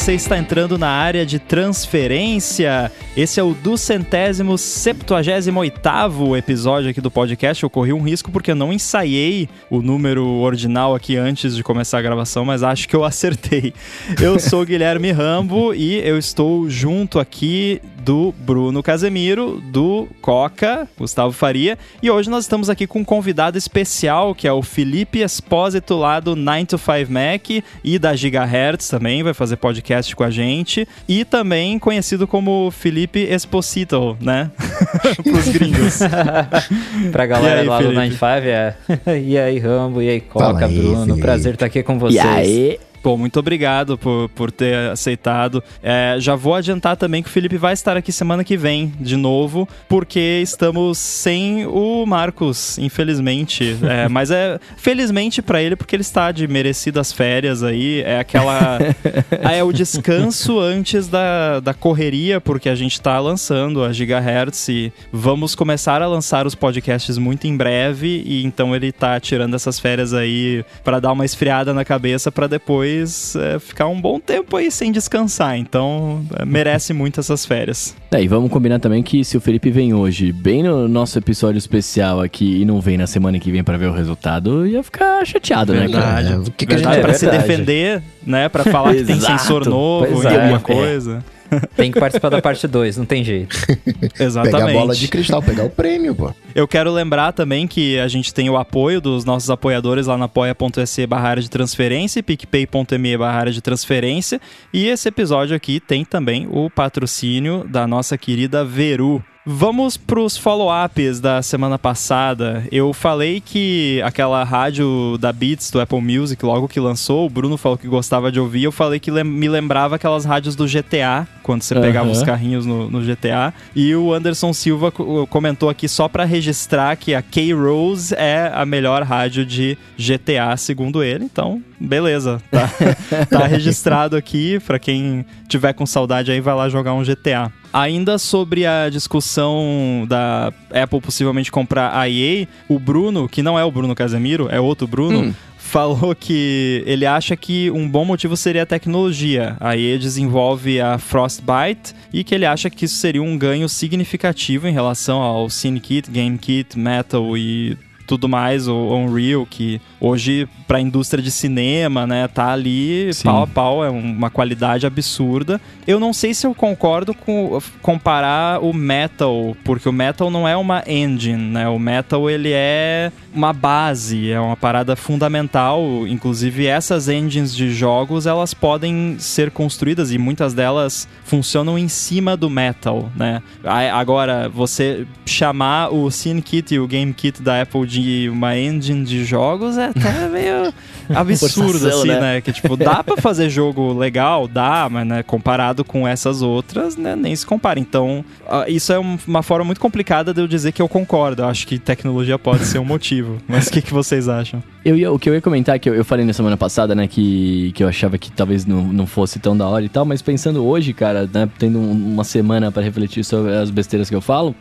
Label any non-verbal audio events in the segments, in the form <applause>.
você está entrando na área de transferência. Esse é o duzentésimo septuagésimo oitavo episódio aqui do podcast. Eu corri um risco porque eu não ensaiei o número ordinal aqui antes de começar a gravação, mas acho que eu <laughs> acertei. Eu sou Guilherme Rambo e eu estou junto aqui do Bruno Casemiro, do Coca, Gustavo Faria, e hoje nós estamos aqui com um convidado especial, que é o Felipe Espósito lá do 9 to 5 Mac e da Gigahertz também, vai fazer podcast com a gente, e também conhecido como Felipe Esposito, né? <laughs> Pros gringos. <laughs> pra galera aí, lá Felipe? do 9 to 5 é. <laughs> e aí, Rambo, e aí, Coca, aí, Bruno, Felipe. prazer estar aqui com vocês. E aí? Pô, muito obrigado por, por ter aceitado. É, já vou adiantar também que o Felipe vai estar aqui semana que vem de novo, porque estamos sem o Marcos, infelizmente. É, <laughs> mas é felizmente para ele, porque ele está de merecidas férias aí. É aquela. <laughs> é o descanso antes da, da correria, porque a gente está lançando a Gigahertz e vamos começar a lançar os podcasts muito em breve. E então ele tá tirando essas férias aí para dar uma esfriada na cabeça para depois depois é, ficar um bom tempo aí sem descansar. Então, é, merece muito essas férias. É, e vamos combinar também que se o Felipe vem hoje, bem no nosso episódio especial aqui, e não vem na semana que vem para ver o resultado, ia ficar chateado, verdade. né, cara? É, o que, que a gente é pra se defender, né? Pra falar que tem sensor novo e alguma é. coisa. <laughs> Tem que participar da parte 2, não tem jeito. Exatamente. <laughs> Pegar a bola de cristal, pegar o prêmio, pô. Eu quero lembrar também que a gente tem o apoio dos nossos apoiadores lá na apoia.se barra de transferência, picpay.me barra de transferência. E esse episódio aqui tem também o patrocínio da nossa querida Veru. Vamos para os follow-ups da semana passada. Eu falei que aquela rádio da Beats do Apple Music, logo que lançou, o Bruno falou que gostava de ouvir. Eu falei que lem me lembrava aquelas rádios do GTA, quando você uhum. pegava os carrinhos no, no, GTA. E o Anderson Silva comentou aqui só para registrar que a K-Rose é a melhor rádio de GTA, segundo ele. Então, beleza. Tá, <laughs> tá <laughs> registrado aqui. Para quem tiver com saudade aí, vai lá jogar um GTA. Ainda sobre a discussão da Apple possivelmente comprar a EA, o Bruno, que não é o Bruno Casemiro, é outro Bruno, hum. falou que ele acha que um bom motivo seria a tecnologia. A EA desenvolve a Frostbite e que ele acha que isso seria um ganho significativo em relação ao CineKit, GameKit, Metal e tudo mais, o Unreal, que hoje para a indústria de cinema, né, tá ali Sim. pau a pau, é uma qualidade absurda. Eu não sei se eu concordo com comparar o Metal, porque o Metal não é uma engine, né? O Metal ele é uma base, é uma parada fundamental, inclusive essas engines de jogos, elas podem ser construídas e muitas delas funcionam em cima do Metal, né? Agora, você chamar o CineKit e o GameKit da Apple de uma engine de jogos é até <laughs> meio absurdo, assim, né? né? Que, tipo, dá pra fazer jogo legal? Dá, mas, né, comparado com essas outras, né, nem se compara. Então, isso é uma forma muito complicada de eu dizer que eu concordo. Eu acho que tecnologia pode ser um motivo. Mas o que, que vocês acham? Eu ia, o que eu ia comentar, que eu, eu falei na semana passada, né, que, que eu achava que talvez não, não fosse tão da hora e tal, mas pensando hoje, cara, né, tendo uma semana para refletir sobre as besteiras que eu falo,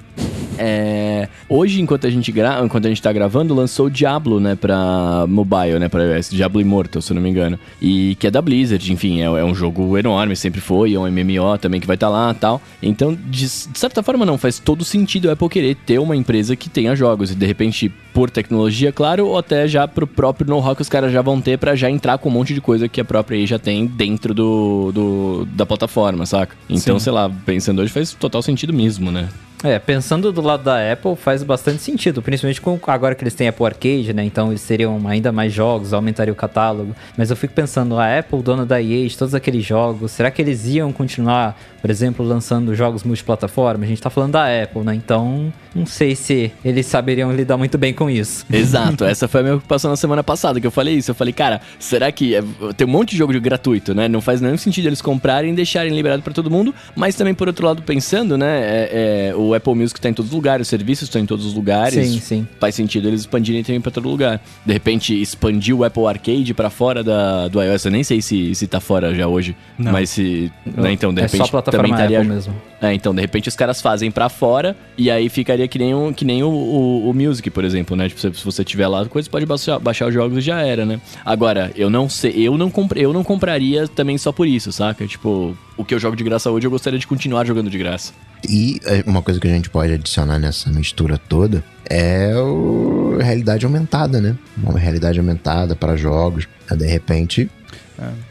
é, hoje, enquanto a gente gra enquanto a gente tá gravando, lançou o Diablo, né, pra mobile, né, pra iOS, Diablo Immortal, se eu não me engano. E que é da Blizzard, enfim, é, é um jogo enorme, sempre foi, é um MMO também que vai estar tá lá tal. Então, de, de, certa forma, não faz todo sentido a Apple querer ter uma empresa que tenha jogos. E de repente, por tecnologia, claro, ou até já pro próprio know-how que os caras já vão ter para já entrar com um monte de coisa que a própria aí já tem dentro do, do da plataforma, saca? Então, Sim. sei lá, pensando hoje faz total sentido mesmo, né? É, pensando do lado da Apple, faz bastante sentido, principalmente com agora que eles têm Apple Arcade, né? Então eles seriam ainda mais jogos, aumentaria o catálogo. Mas eu fico pensando, a Apple, dona da EA, de todos aqueles jogos, será que eles iam continuar, por exemplo, lançando jogos multiplataforma? A gente tá falando da Apple, né? Então, não sei se eles saberiam lidar muito bem com isso. Exato, essa foi a minha preocupação na semana passada, que eu falei isso. Eu falei, cara, será que é... tem um monte de jogo gratuito, né? Não faz nenhum sentido eles comprarem e deixarem liberado para todo mundo, mas também, por outro lado, pensando, né? É, é, o o Apple Music tá em todos os lugares, os serviços estão em todos os lugares. Sim, sim. Faz sentido eles expandirem também pra todo lugar. De repente, expandir o Apple Arcade pra fora da, do iOS. Eu nem sei se, se tá fora já hoje. Não. Mas se. né, então, de é repente, só plataforma também estaria. Apple mesmo. É, então, de repente os caras fazem pra fora e aí ficaria que nem, um, que nem o, o, o Music, por exemplo, né? Tipo, se, se você tiver lá, coisa pode baixar, baixar os jogos e já era, né? Agora, eu não sei, eu não, compre, eu não compraria também só por isso, saca? Tipo, o que eu jogo de graça hoje, eu gostaria de continuar jogando de graça. E é, uma coisa que a gente pode adicionar nessa mistura toda é o realidade aumentada, né? Uma realidade aumentada para jogos. De repente,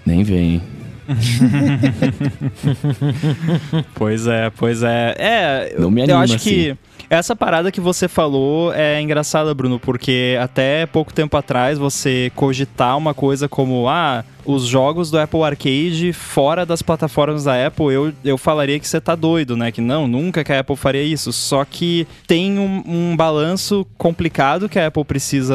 Nem vem. <laughs> Pois é, pois é. É, Não me eu acho assim. que essa parada que você falou é engraçada, Bruno, porque até pouco tempo atrás você cogitar uma coisa como, ah, os jogos do Apple Arcade fora das plataformas da Apple, eu, eu falaria que você tá doido, né? Que não, nunca que a Apple faria isso. Só que tem um, um balanço complicado que a Apple precisa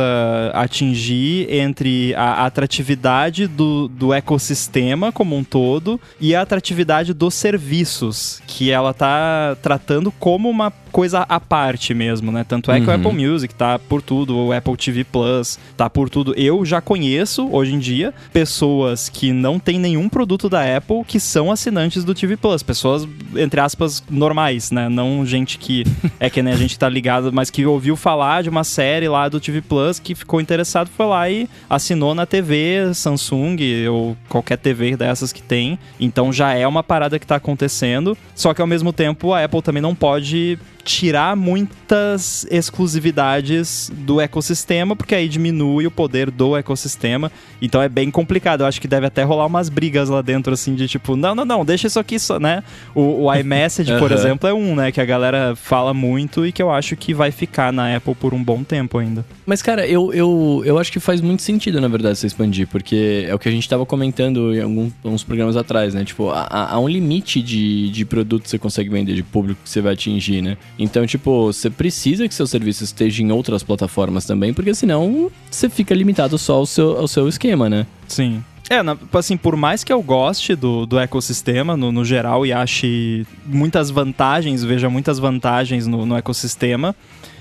atingir entre a atratividade do, do ecossistema como um todo e a atratividade dos serviços, que ela tá tratando como uma coisa à parte mesmo, né? Tanto é que o Uhum. Apple Music tá por tudo, o Apple TV Plus tá por tudo. Eu já conheço, hoje em dia, pessoas que não têm nenhum produto da Apple que são assinantes do TV Plus. Pessoas, entre aspas, normais, né? Não gente que é que nem a gente tá ligado, mas que ouviu falar de uma série lá do TV Plus que ficou interessado, foi lá e assinou na TV Samsung ou qualquer TV dessas que tem. Então já é uma parada que tá acontecendo. Só que ao mesmo tempo a Apple também não pode tirar muitas exclusividades do ecossistema, porque aí diminui o poder do ecossistema. Então é bem complicado. Eu acho que deve até rolar umas brigas lá dentro, assim, de tipo, não, não, não, deixa isso aqui só, né? O, o iMessage, por Aham. exemplo, é um, né? Que a galera fala muito e que eu acho que vai ficar na Apple por um bom tempo ainda. Mas, cara, eu, eu, eu acho que faz muito sentido, na verdade, você expandir, porque é o que a gente tava comentando em alguns programas atrás, né? Tipo, há, há um limite de, de produto que você consegue vender, de público que você vai atingir, né? Então, tipo, você precisa que seu serviço esteja em outras plataformas também, porque senão você fica limitado só ao seu, ao seu esquema, né? Sim. É, assim, por mais que eu goste do, do ecossistema no, no geral e ache muitas vantagens, veja muitas vantagens no, no ecossistema,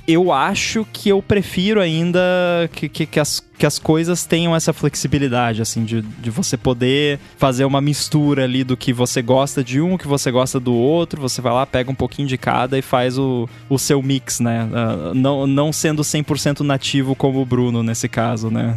eu acho que eu prefiro ainda que, que, que as, que as coisas tenham essa flexibilidade, assim, de, de você poder fazer uma mistura ali do que você gosta de um, que você gosta do outro, você vai lá, pega um pouquinho de cada e faz o, o seu mix, né? Ah, não, não sendo 100% nativo como o Bruno nesse caso, né?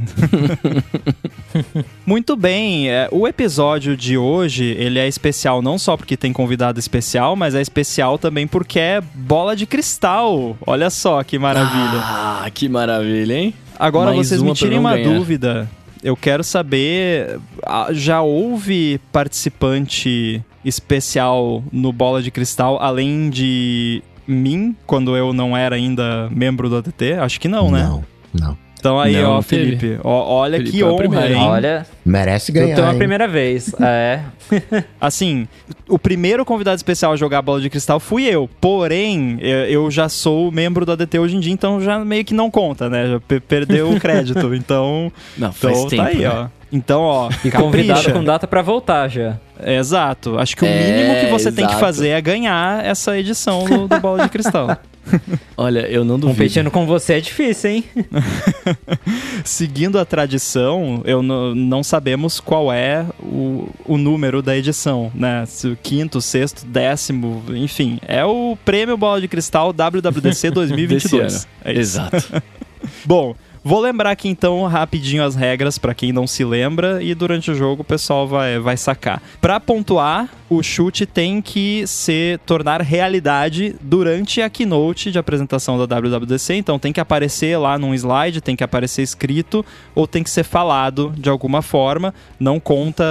<laughs> Muito bem, é, o episódio de hoje ele é especial não só porque tem convidado especial, mas é especial também porque é bola de cristal. Olha só que maravilha. Ah, que maravilha, hein? Agora mais vocês me tirem uma ganhar. dúvida. Eu quero saber, ah, já houve participante especial no Bola de Cristal além de mim quando eu não era ainda membro do ADT? Acho que não, né? não, não. Então aí, Não, ó, não. Felipe, ó, olha Felipe que é honra, primeiro. hein? Olha, Merece ganhar. tenho a hein? primeira vez. <laughs> É. Assim, o primeiro convidado especial a jogar bola de cristal fui eu. Porém, eu eu já sou membro do ADT hoje em dia, então já meio que não conta, né? Já pe- perdeu o crédito. <laughs> Então, Não, faz então tempo, tá aí, né? ó. Então, ó, E capricha. convidado com data pra voltar já. Exato. Acho que o É, mínimo que você tem que exato. fazer é ganhar essa edição do, do Bola de Cristal. <laughs> <laughs> Olha, eu não duvido. Competindo com você é difícil, hein? <laughs> Seguindo a tradição, eu não sabemos qual é o, o número da edição, né? Se o quinto, sexto, décimo, enfim. É o prêmio Bola de Cristal WWDC 2022. <laughs> Desse ano. É isso. Exato. Bom, vou lembrar aqui então rapidinho as regras pra quem não se lembra e durante o jogo o pessoal vai, vai sacar. Pra pontuar, o chute tem que se tornar realidade durante a keynote de apresentação da WWDC, então tem que aparecer lá num slide, tem que aparecer escrito ou tem que ser falado de alguma forma. Não conta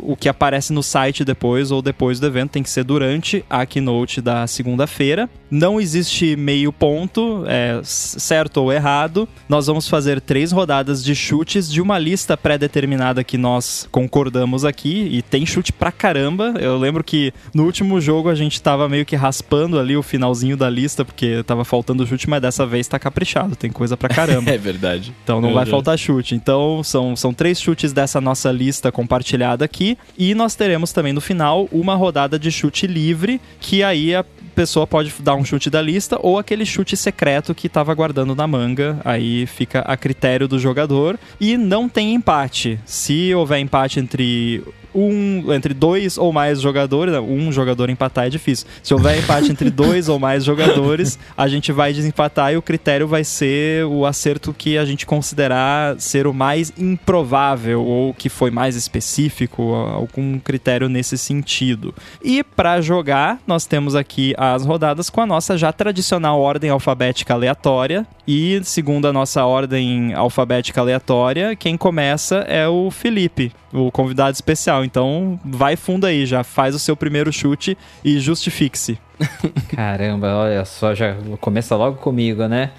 o que aparece no site depois ou depois do evento, tem que ser durante a keynote da segunda-feira. Não existe meio ponto, é certo ou errado. Nós vamos fazer três rodadas de chutes de uma lista pré-determinada que nós concordamos aqui. E tem chute pra caramba. Eu lembro que no último jogo a gente tava meio que raspando ali o finalzinho da lista, porque tava faltando chute, mas dessa vez tá caprichado. Tem coisa pra <laughs> caramba. É verdade. Então não vai faltar chute. Então são, são três chutes dessa nossa lista compartilhada aqui. E nós teremos também no final uma rodada de chute livre, que aí a- pessoa pode dar um chute da lista ou aquele chute secreto que estava guardando na manga. Aí fica a critério do jogador. E não tem empate. Se houver empate entre um entre dois ou mais jogadores, um jogador empatar é difícil. Se houver empate entre <laughs> dois ou mais jogadores, a gente vai desempatar e o critério vai ser o acerto que a gente considerar ser o mais improvável ou que foi mais específico, algum critério nesse sentido. E para jogar, nós temos aqui as rodadas com a nossa já tradicional ordem alfabética aleatória e segundo a nossa ordem alfabética aleatória, quem começa é o Felipe, o convidado especial. Então, vai fundo aí, já faz o seu primeiro chute e justifique-se. <laughs> Caramba, olha só, já começa logo comigo, né?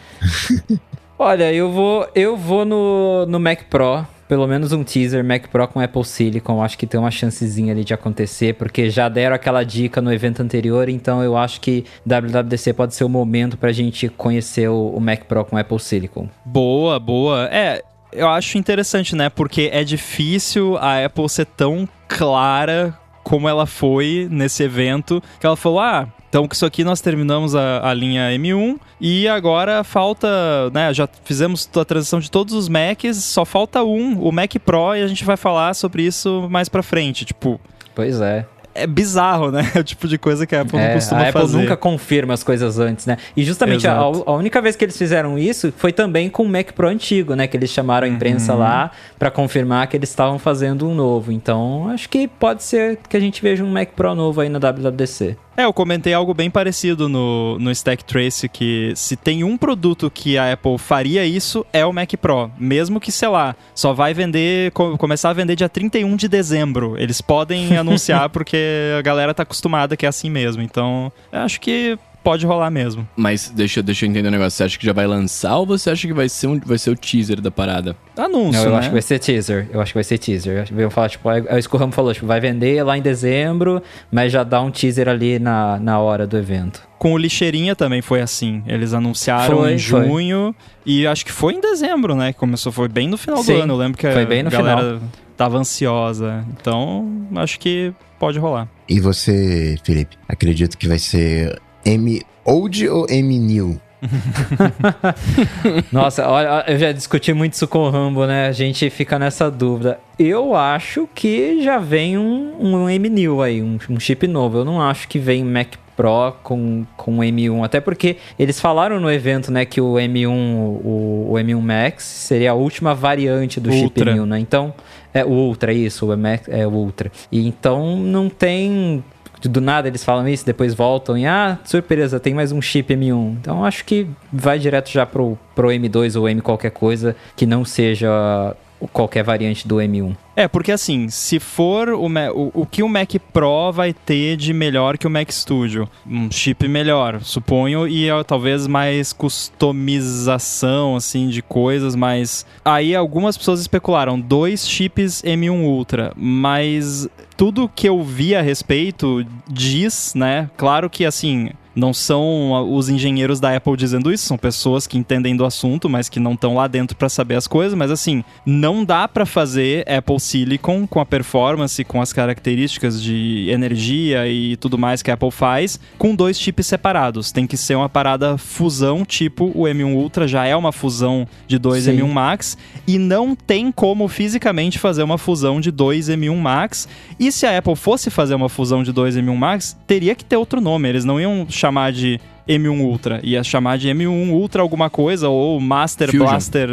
<laughs> olha, eu vou, eu vou no, no Mac Pro. Pelo menos um teaser Mac Pro com Apple Silicon, acho que tem uma chancezinha ali de acontecer, porque já deram aquela dica no evento anterior, então eu acho que WWDC pode ser o momento pra gente conhecer o, o Mac Pro com Apple Silicon. Boa, boa. É, eu acho interessante, né? Porque é difícil a Apple ser tão clara como ela foi nesse evento, que ela falou: ah, então, com isso aqui nós terminamos a, a, linha M1 e agora falta, né, já fizemos a transição de todos os Macs, só falta um, o Mac Pro, e a gente vai falar sobre isso mais pra frente, tipo... Pois é é bizarro, né? É <laughs> o tipo de coisa que a Apple é, não costuma fazer. A Apple fazer. nunca confirma as coisas antes, né? E justamente a, a, única vez que eles fizeram isso foi também com o Mac Pro antigo, né? Que eles chamaram a imprensa uhum. lá para confirmar que eles estavam fazendo um novo. Então, acho que pode ser que a gente veja um Mac Pro novo aí na WWDC. É, eu comentei algo bem parecido no, no Stack Trace, que se tem um produto que a Apple faria isso, é o Mac Pro. Mesmo que, sei lá, só vai vender, começar a vender dia 31 de dezembro. Eles podem <laughs> anunciar porque a galera tá acostumada que é assim mesmo. Então, acho que pode rolar mesmo. Mas deixa, deixa eu entender um negócio. Você acha que já vai lançar ou você acha que vai ser, um, vai ser o teaser da parada? Anúncio, Não, eu né? acho que vai ser teaser. Eu acho que vai ser teaser. Eu falar, tipo, é, é o que o Ramo falou, tipo, vai vender lá em dezembro, mas já dá um teaser ali na, na hora do evento. Com o Lixeirinha também foi assim. Eles anunciaram foi, em junho foi. e acho que foi em dezembro, né? Que começou, foi bem no final Sim, do ano. Eu lembro que foi bem no a galera final. tava ansiosa. Então, acho que pode rolar. E você, Felipe, acredito que vai ser M Old ou M New? <laughs> Nossa, olha, eu já discuti muito isso com o Rambo, né? A gente fica nessa dúvida. Eu acho que já vem um, um M New aí, um, um chip novo. Eu não acho que vem Mac Pro com, com M1, até porque eles falaram no evento, né, que o M1, o, o M1 Max seria a última variante do Ultra. chip New, né? Então, é o Ultra, isso, o Max, é o Ultra. E então não tem do nada eles falam isso, depois voltam e, ah, surpresa, tem mais um chip M1. Então acho que vai direto já pro, pro M2 ou M qualquer coisa que não seja qualquer variante do M1. É, porque assim, se for o, o, o, que o Mac Pro vai ter de melhor que o Mac Studio? Um chip melhor, suponho, e talvez mais customização, assim, de coisas, mas... Aí algumas pessoas especularam dois chips M1 Ultra, mas tudo que eu vi a respeito diz, né? Claro que, assim, não são os engenheiros da Apple dizendo isso, são pessoas que entendem do assunto, mas que não estão lá dentro para saber as coisas. Mas assim, não dá para fazer Apple Silicon com a performance, com as características de energia e tudo mais que a Apple faz, com dois chips separados. Tem que ser uma parada fusão, tipo o M1 Ultra já é uma fusão de dois Sim. M1 Max, e não tem como fisicamente fazer uma fusão de dois M1 Max. E se a Apple fosse fazer uma fusão de dois M1 Max, teria que ter outro nome. Eles não iam chamar de M1 Ultra. Ia chamar de M1 Ultra alguma coisa, ou Master Fusion. Blaster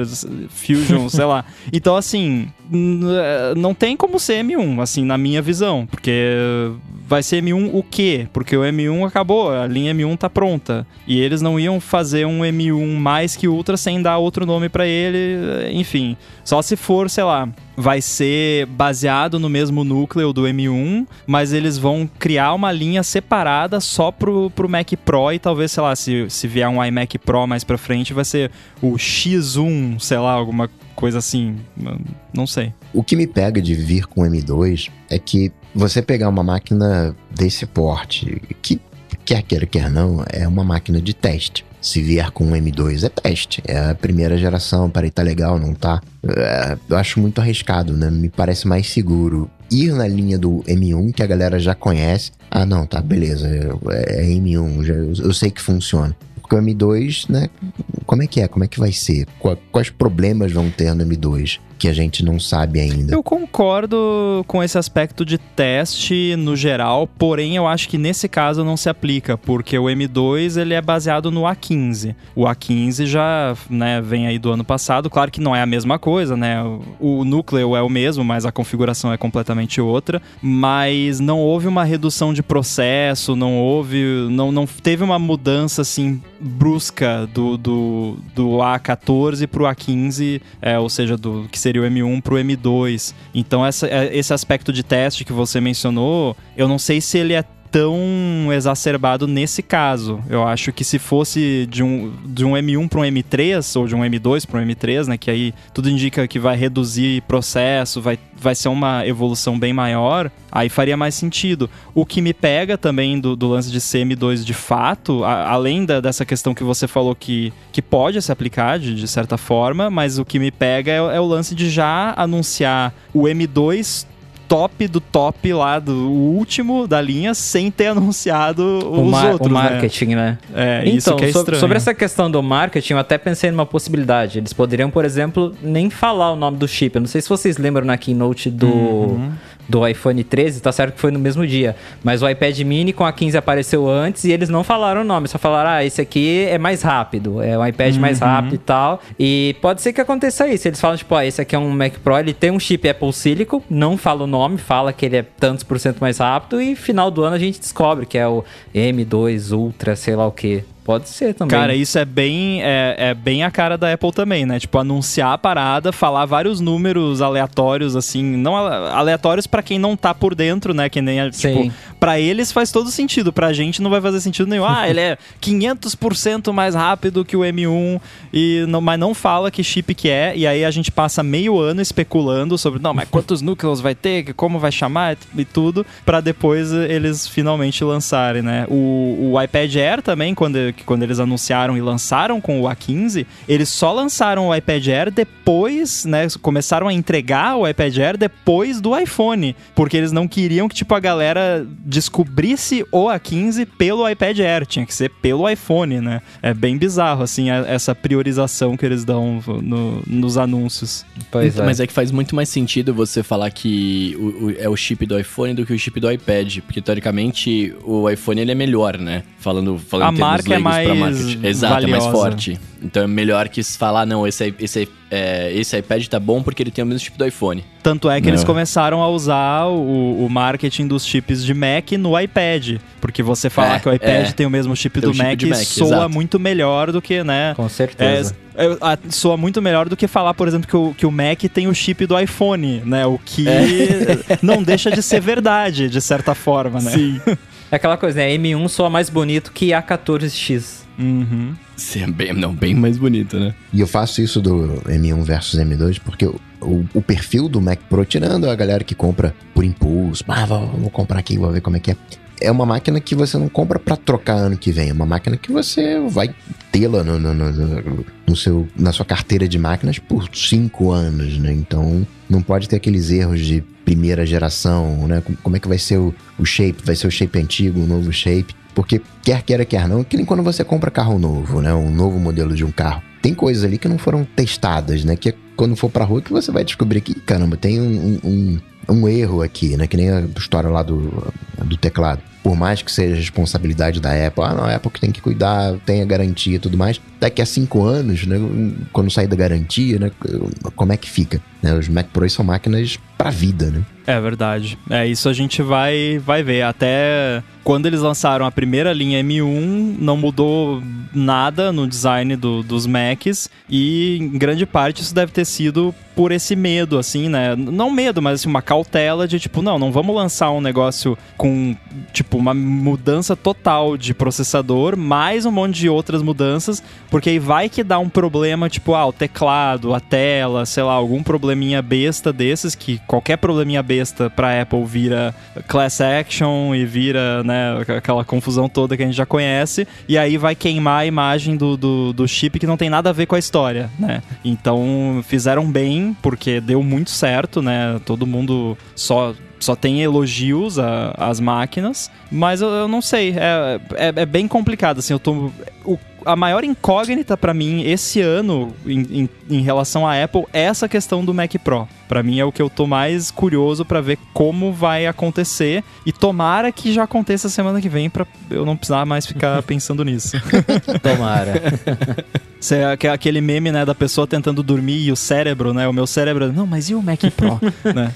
Fusion, sei lá. <laughs> Então, assim, não tem como ser M1, assim, na minha visão. Porque vai ser M1 o quê? Porque o M1 acabou, a linha M1 tá pronta. E eles não iam fazer um M1 mais que Ultra sem dar outro nome para ele, enfim. Só se for, sei lá, vai ser baseado no mesmo núcleo do M1, mas eles vão criar uma linha separada só pro, pro Mac Pro e talvez, sei lá, se, se vier um iMac Pro mais pra frente, vai ser o X1, sei lá, alguma coisa assim. Não sei. O que me pega de vir com o M2 é que você pegar uma máquina desse porte, que quer queira, quer não, é uma máquina de teste. Se vier com um M2 é teste. É a primeira geração, para tá legal, não tá? É, eu acho muito arriscado, né? Me parece mais seguro ir na linha do M1 que a galera já conhece. Ah, não, tá, beleza, é, é M1, já, eu, eu sei que funciona. Porque o M2, né? Como é que é? Como é que vai ser? Quais problemas vão ter no M2? que a gente não sabe ainda. Eu concordo com esse aspecto de teste no geral, porém eu acho que nesse caso não se aplica, porque o M2 ele é baseado no A15. O A15 já né, vem aí do ano passado, claro que não é a mesma coisa, né? O núcleo é o mesmo, mas a configuração é completamente outra, mas não houve uma redução de processo, não houve, não, não teve uma mudança assim brusca do, do, do A14 para o A15, é, ou seja, do que seria o M1 para o M2. Então essa, é, esse aspecto de teste que você mencionou, eu não sei se ele é tão exacerbado nesse caso. Eu acho que se fosse de um, de um M1 para um M3 ou de um M2 para um M3, né, que aí tudo indica que vai reduzir processo, vai, vai ser uma evolução bem maior, aí faria mais sentido. O que me pega também do, do lance de ser M2 de fato, a, além da, dessa questão que você falou que, que pode se aplicar de, de certa forma, mas o que me pega é, é o lance de já anunciar o M2 top do top lá, do último da linha, sem ter <laughs> anunciado o os outros. O né? marketing, né? né? É, então, isso que é sobre, sobre essa questão do marketing, eu até pensei numa possibilidade. Eles poderiam, por exemplo, nem falar o nome do chip. Eu não sei se vocês lembram na keynote do, uhum do iPhone 13, tá certo que foi no mesmo dia. Mas o iPad mini com a 15 apareceu antes e eles não falaram o nome, só falaram, ah, esse aqui é mais rápido, é um iPad uhum. mais rápido e tal. E pode ser que aconteça isso. Eles falam, tipo, ah, esse aqui é um Mac Pro, ele tem um chip Apple Silicon, não fala o nome, fala que ele é tantos por cento mais rápido e final do ano a gente descobre que é o M2 Ultra, sei lá o que. Pode ser também. Cara, isso é bem, é, é, bem a cara da Apple também, né? Tipo, anunciar a parada, falar vários números aleatórios, assim, não aleatórios para quem não tá por dentro, né? Que nem, tipo, pra eles faz todo sentido, pra gente não vai fazer sentido nenhum. Ah, ele é <laughs> 500% mais rápido que o M1, e não, mas não fala que chip que é, e aí a gente passa meio ano especulando sobre, não, mas quantos <laughs> núcleos vai ter, como vai chamar e tudo, para depois eles finalmente lançarem, né? O, o iPad Air também, quando que quando eles anunciaram e lançaram com o A15, eles só lançaram o iPad Air depois, né? Começaram a entregar o iPad Air depois do iPhone, porque eles não queriam que tipo a galera descobrisse o A15 pelo iPad Air, tinha que ser pelo iPhone, né? É bem bizarro assim essa priorização que eles dão no, nos anúncios. Pois então, é. Mas é que faz muito mais sentido você falar que o, o, é o chip do iPhone do que o chip do iPad, porque teoricamente o iPhone ele é melhor, né? Falando, falando a marca é mais. Exato, valiosa. é mais forte. Então é melhor que falar, não, esse, esse, é, esse iPad tá bom porque ele tem o mesmo chip do iPhone. Tanto é que não. eles começaram a usar o, o, marketing dos chips de Mac no iPad. Porque você falar é, que o iPad é. tem o mesmo chip do Mac, chip Mac, soa exato. muito melhor do que, né? Com certeza. É, é soa muito melhor do que falar, por exemplo, que o, que o Mac tem o chip do iPhone, né? O que é. não deixa de ser verdade, de certa forma, né? Sim. <laughs> É aquela coisa, né? M1 soa mais bonito que A14X. Uhum. Sim, bem, não, bem mais bonito, né? E eu faço isso do M1 versus M2 porque o, o, o, perfil do Mac Pro, tirando a galera que compra por impulso, ah, vou, vou comprar aqui, vou ver como é que é. É uma máquina que você não compra para trocar ano que vem, é uma máquina que você vai tê-la no, no, no, no, seu, na sua carteira de máquinas por cinco anos, né? Então não pode ter aqueles erros de primeira geração, né? Como é que vai ser o, o shape? Vai ser o shape antigo, o novo shape? Porque quer queira, quer não, que nem quando você compra carro novo, né? Um novo modelo de um carro. Tem coisas ali que não foram testadas, né? Que é quando for pra rua que você vai descobrir que, caramba, tem um, um, um erro aqui, né? Que nem a história lá do, do teclado. Por mais que seja responsabilidade da Apple, ah, não, a Apple que tem que cuidar, tem a garantia e tudo mais. Daqui a cinco anos, né? Quando sair da garantia, né? Como é que fica? Né? Os Mac Pro são máquinas pra vida, né? É verdade. É, isso a gente vai, vai ver. Até quando eles lançaram a primeira linha M1, não mudou nada no design do, dos Macs e em grande parte isso deve ter sido por esse medo, assim, né? Não medo, mas assim, uma cautela de tipo, não, não vamos lançar um negócio com, tipo, uma mudança total de processador, mais um monte de outras mudanças, porque aí vai que dá um problema, tipo, ah, o teclado, a tela, sei lá, algum probleminha besta desses, que qualquer probleminha besta pra Apple vira class action e vira, né, aquela confusão toda que a gente já conhece, e aí vai queimar a imagem do, do, do chip que não tem nada a ver com a história, né? Então fizeram bem, porque deu muito certo, né? Todo mundo só só tem elogios às máquinas, mas eu, eu não sei, é, é, é, bem complicado, assim, eu tô... O, a maior incógnita para mim esse ano em, em, em, relação à Apple é essa questão do Mac Pro. Para mim é o que eu tô mais curioso para ver como vai acontecer e tomara que já aconteça semana que vem para eu não precisar mais ficar <laughs> pensando nisso. <laughs> tomara. <laughs> é aquele meme, né, da pessoa tentando dormir e o cérebro, né, o meu cérebro, não, mas e o Mac Pro, né?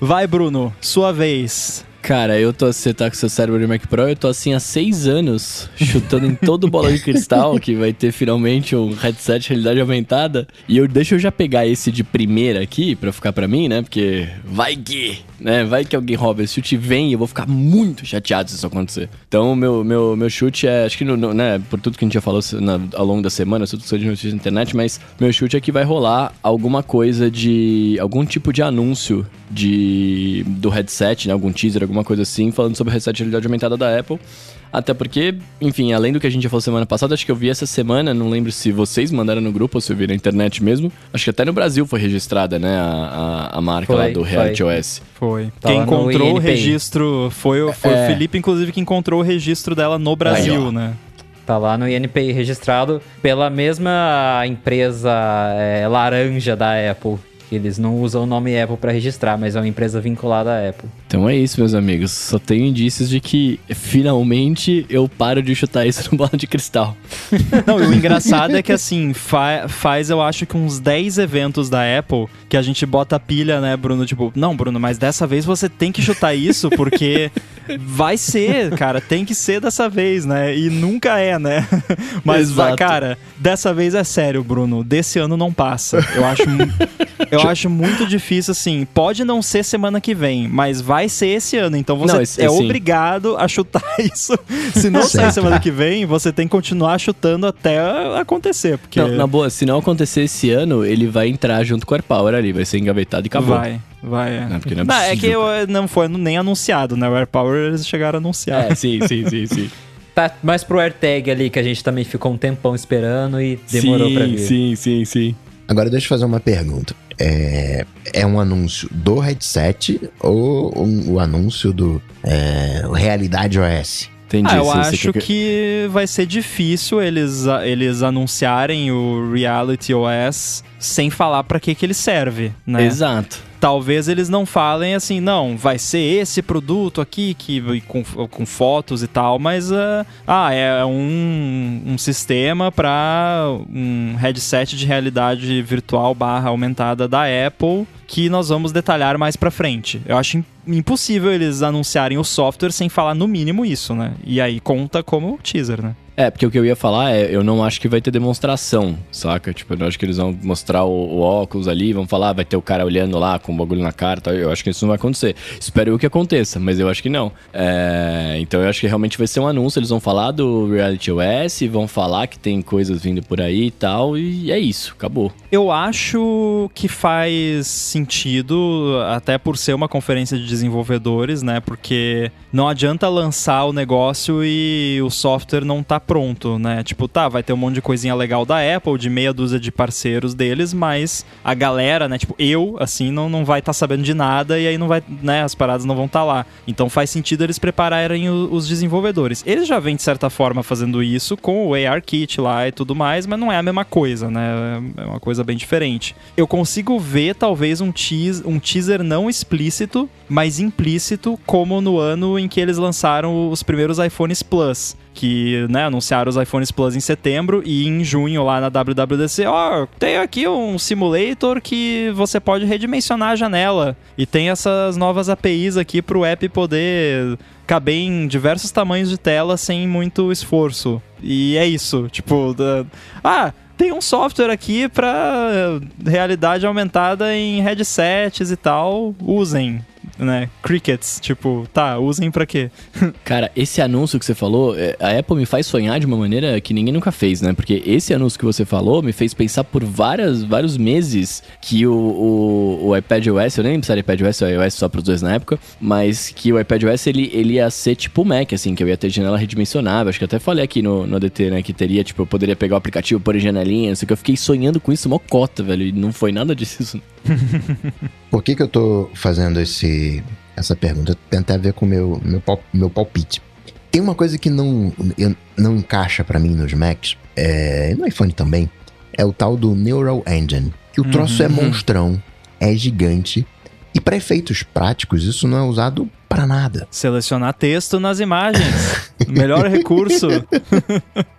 Vai, Bruno, sua vez. Cara, eu tô, você tá com seu cérebro de Mac Pro, eu tô assim há seis anos, chutando em todo bola de cristal, que vai ter finalmente um headset realidade aumentada. E eu deixa eu já pegar esse de primeira aqui, pra ficar pra mim, né? Porque vai que, né? Vai que alguém rouba esse chute vem e eu vou ficar muito chateado se isso acontecer. Então, meu, meu, meu chute é, acho que, no, no, né, por tudo que a gente já falou na, ao longo da semana, tudo que de notícias na internet, mas meu chute é que vai rolar alguma coisa de, algum tipo de anúncio de, do headset, né? Algum teaser, alguma coisa assim, falando sobre o headset de realidade aumentada da Apple. Até porque, enfim, além do que a gente já falou semana passada, acho que eu vi essa semana, não lembro se vocês mandaram no grupo ou se eu vi na internet mesmo. Acho que até no Brasil foi registrada, né, a, a, a marca foi, lá do Reality OS. Foi. Tá Quem encontrou o registro foi, foi é. o Felipe, inclusive, que encontrou o registro dela no Brasil, Aí, né? Tá lá no INPI registrado pela mesma empresa é, laranja da Apple eles não usam o nome Apple para registrar, mas é uma empresa vinculada à Apple. Então é isso, meus amigos. Só tenho indícios de que finalmente eu paro de chutar isso no bola de cristal. <laughs> não, e o engraçado é que assim, fa faz eu acho que uns 10 eventos da Apple que a gente bota a pilha, né, Bruno? Tipo, não, Bruno, mas dessa vez você tem que chutar isso porque <laughs> vai ser, cara, tem que ser dessa vez, né? E nunca é, né? <laughs> Mas, Exato. cara, dessa vez é sério, Bruno. Desse ano não passa. Eu acho, eu acho muito difícil, assim. Pode não ser semana que vem, mas vai ser esse ano. Então você não, esse, é sim. obrigado a chutar <laughs> isso. Se não sair semana que vem, você tem que continuar chutando até acontecer. Porque... Não, na boa, se não acontecer esse ano, ele vai entrar junto com o AirPower ali, vai ser engavetado e acabou. Vai. Vai, é. Não, não, é, não é que eu, não foi nem anunciado, né? O AirPower eles chegaram a anunciar. É, sim, sim, sim, sim. <laughs> tá mais pro AirTag ali, que a gente também ficou um tempão esperando e demorou sim, pra vir. Sim, sim, sim. Agora deixa eu fazer uma pergunta. É, é um anúncio do headset ou um, o anúncio do é, Realidade OS? Entendi. Ah, eu sim, acho que... que vai ser difícil eles, eles anunciarem o Reality OS sem falar para que, que ele serve, né? Exato. Talvez eles não falem assim, não, vai ser esse produto aqui que com, com fotos e tal, mas uh, ah, é um, um sistema para um headset de realidade virtual barra aumentada da Apple que nós vamos detalhar mais para frente. Eu acho impossível eles anunciarem o software sem falar no mínimo isso, né? E aí conta como teaser, né? É, porque o que eu ia falar é, eu não acho que vai ter demonstração, saca? Tipo, eu não acho que eles vão mostrar o, o óculos ali, vão falar, vai ter o cara olhando lá com o bagulho na cara, tá? eu acho que isso não vai acontecer. Espero eu que aconteça, mas eu acho que não. É, então eu acho que realmente vai ser um anúncio, eles vão falar do Reality OS, vão falar que tem coisas vindo por aí e tal, e é isso, acabou. Eu acho que faz sentido, até por ser uma conferência de desenvolvedores, né? Porque não adianta lançar o negócio e o software não tá pronto, né? Tipo, tá, vai ter um monte de coisinha legal da Apple, de meia dúzia de parceiros deles, mas a galera, né? Tipo, eu, assim, não, não vai estar tá sabendo de nada e aí não vai, né? As paradas não vão estar tá lá. Então faz sentido eles prepararem o, os desenvolvedores. Eles já vêm, de certa forma, fazendo isso com o ARKit lá e tudo mais, mas não é a mesma coisa, né? É uma coisa bem diferente. Eu consigo ver, talvez, um, teas um teaser não explícito, mas implícito, como no ano em que eles lançaram os primeiros iPhones Plus que né, anunciaram os iPhones Plus em setembro e em junho lá na WWDC, ó, oh, tem aqui um simulator que você pode redimensionar a janela e tem essas novas APIs aqui para o app poder caber em diversos tamanhos de tela sem muito esforço. E é isso, tipo, da... ah, tem um software aqui para realidade aumentada em headsets e tal, usem né? Crickets, tipo, tá, usem para quê? Cara, esse anúncio que você falou, é, a Apple me faz sonhar de uma maneira que ninguém nunca fez, né? Porque esse anúncio que você falou me fez pensar por várias, vários meses que o, o, o iPad OS, eu nem lembro se era iPad OS ou iOS só pros dois na época, mas que o iPad OS ele, ele ia ser tipo o Mac, assim, que eu ia ter janela redimensionável. Acho que até falei aqui no, no ADT, né? Que teria, tipo, eu poderia pegar o aplicativo, pôr em janelinha, não sei o que. Eu fiquei sonhando com isso, mocota, velho. E não foi nada disso. Por que, que eu tô fazendo esse essa pergunta, tem até a ver com o meu, meu, pal- meu palpite. Tem uma coisa que não, não encaixa pra mim nos Macs, é, e no iPhone também, é o tal do Neural Engine. Que o troço é Uhum. monstrão, é gigante, e para efeitos práticos isso não é usado pra nada. Selecionar texto nas imagens. <laughs> Melhor recurso.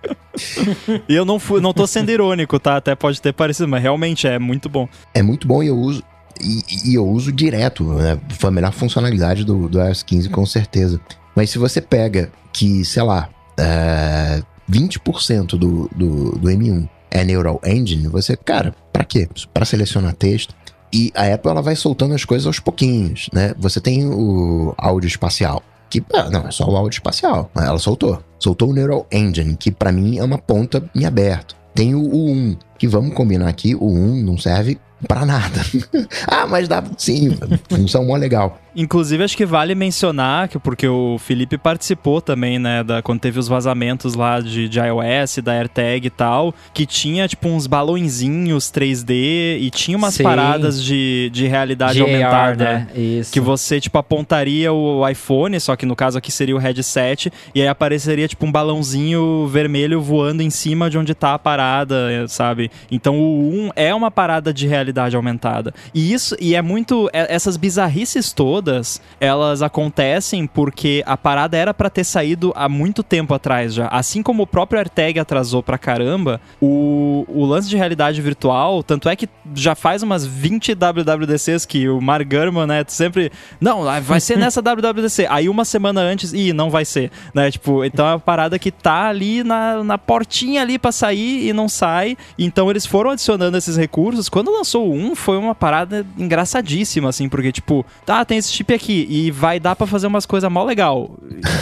<laughs> e eu não, fui, não tô sendo irônico, tá? Até pode ter parecido, mas realmente é muito bom. É muito bom e eu uso. E, e eu uso direto, né? Foi a melhor funcionalidade do, do iOS 15, com certeza. Mas se você pega que, sei lá, é, 20% do, do, do M1 é Neural Engine, você, cara, pra quê? Pra selecionar texto. E a Apple ela vai soltando as coisas aos pouquinhos, né? Você tem o áudio espacial, que ah, não é só o áudio espacial, ela soltou. Soltou o Neural Engine, que pra mim é uma ponta em aberto. Tem o, o 1, que vamos combinar aqui, o 1 não serve pra nada. <laughs> ah, mas dá sim, função mó legal. Inclusive, acho que vale mencionar, que porque o Felipe participou também, né, da, quando teve os vazamentos lá de, de iOS, da AirTag e tal, que tinha, tipo, uns balõezinhos 3D e tinha umas Sim. paradas de, de realidade GAR, aumentada. né? Isso. Que você, tipo, apontaria o iPhone, só que no caso aqui seria o headset, e aí apareceria, tipo, um balãozinho vermelho voando em cima de onde tá a parada, sabe? Então o 1 é uma parada de realidade aumentada. E isso, e é muito. é- essas bizarrices todas, elas acontecem porque a parada era pra ter saído há muito tempo atrás já. Assim como o próprio AirTag atrasou pra caramba, o, o lance de realidade virtual, tanto é que já faz umas 20 WWDCs que o Mark Gurman, né, sempre. Não, vai ser nessa <laughs> WWDC. Aí uma semana antes, ih, não vai ser. Né? Tipo, então é uma parada que tá ali na, na portinha ali pra sair e não sai. Então eles foram adicionando esses recursos. Quando lançou o 1, foi uma parada engraçadíssima, assim, porque, tipo, tá, tem esse chip aqui e vai dar pra fazer umas coisas mó legal.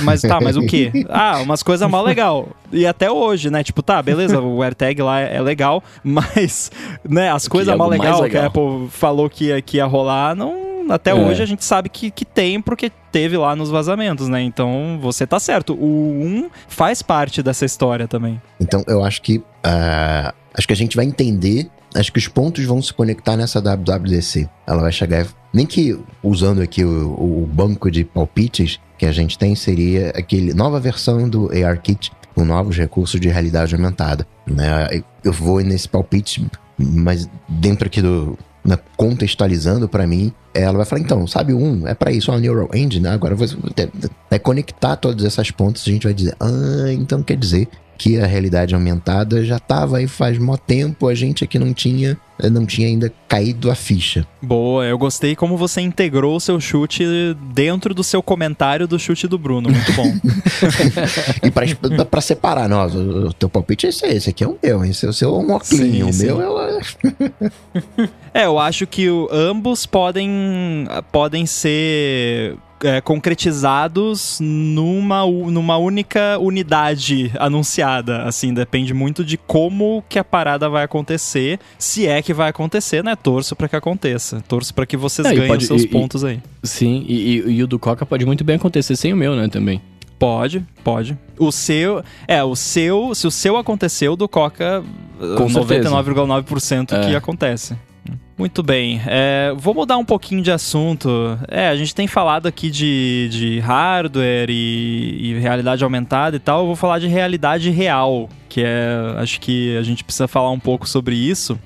Mas tá, mas o quê? <laughs> Ah, umas coisas mó legal. E até hoje, né? Tipo, tá, beleza, o AirTag lá é legal, <laughs> mas, né, as coisas mó mais legal, que a legal. Apple falou que ia, que ia rolar, não. Até É. hoje a gente sabe que, que tem, porque teve lá nos vazamentos, né? Então você tá certo. O 1 faz parte dessa história também. Então eu acho que ah, acho que a gente vai entender, acho que os pontos vão se conectar nessa WWDC. Ela vai chegar, nem que usando aqui o, o banco de palpites que a gente tem seria aquele nova versão do ARKit com novos recursos de realidade aumentada. Né? Eu vou nesse palpite, mas dentro aqui do contextualizando pra mim, ela vai falar, então, sabe um, é pra isso, uma Neural Engine, né? agora vai conectar todas essas pontas, a gente vai dizer, ah, então quer dizer que a realidade aumentada já tava aí faz mó tempo, a gente aqui não tinha, não tinha ainda caído a ficha. Boa, eu gostei como você integrou o seu chute dentro do seu comentário do chute do Bruno. Muito bom. <laughs> E pra separar, não, o, o teu palpite é esse, esse aqui é o meu, esse é o seu é um Sim, o sim. meu é o... <laughs> É, eu acho que o- ambos podem, podem ser é, concretizados numa, numa única unidade anunciada. Assim, depende muito de como que a parada vai acontecer, se é que vai acontecer, né? Torço pra que aconteça. Torço pra que vocês É, ganhem pode- os seus e- pontos aí. Sim, e, e- e o do Coca pode muito bem acontecer sem o meu, né, também. Pode, pode. O seu. É, o seu. Se o seu aconteceu, o do Coca, Com certeza. 99,9% que É. acontece. Muito bem. É, vou mudar um pouquinho de assunto. É, a gente tem falado aqui de, de hardware e, e realidade aumentada e tal. Eu vou falar de realidade real, que é. Acho que a gente precisa falar um pouco sobre isso.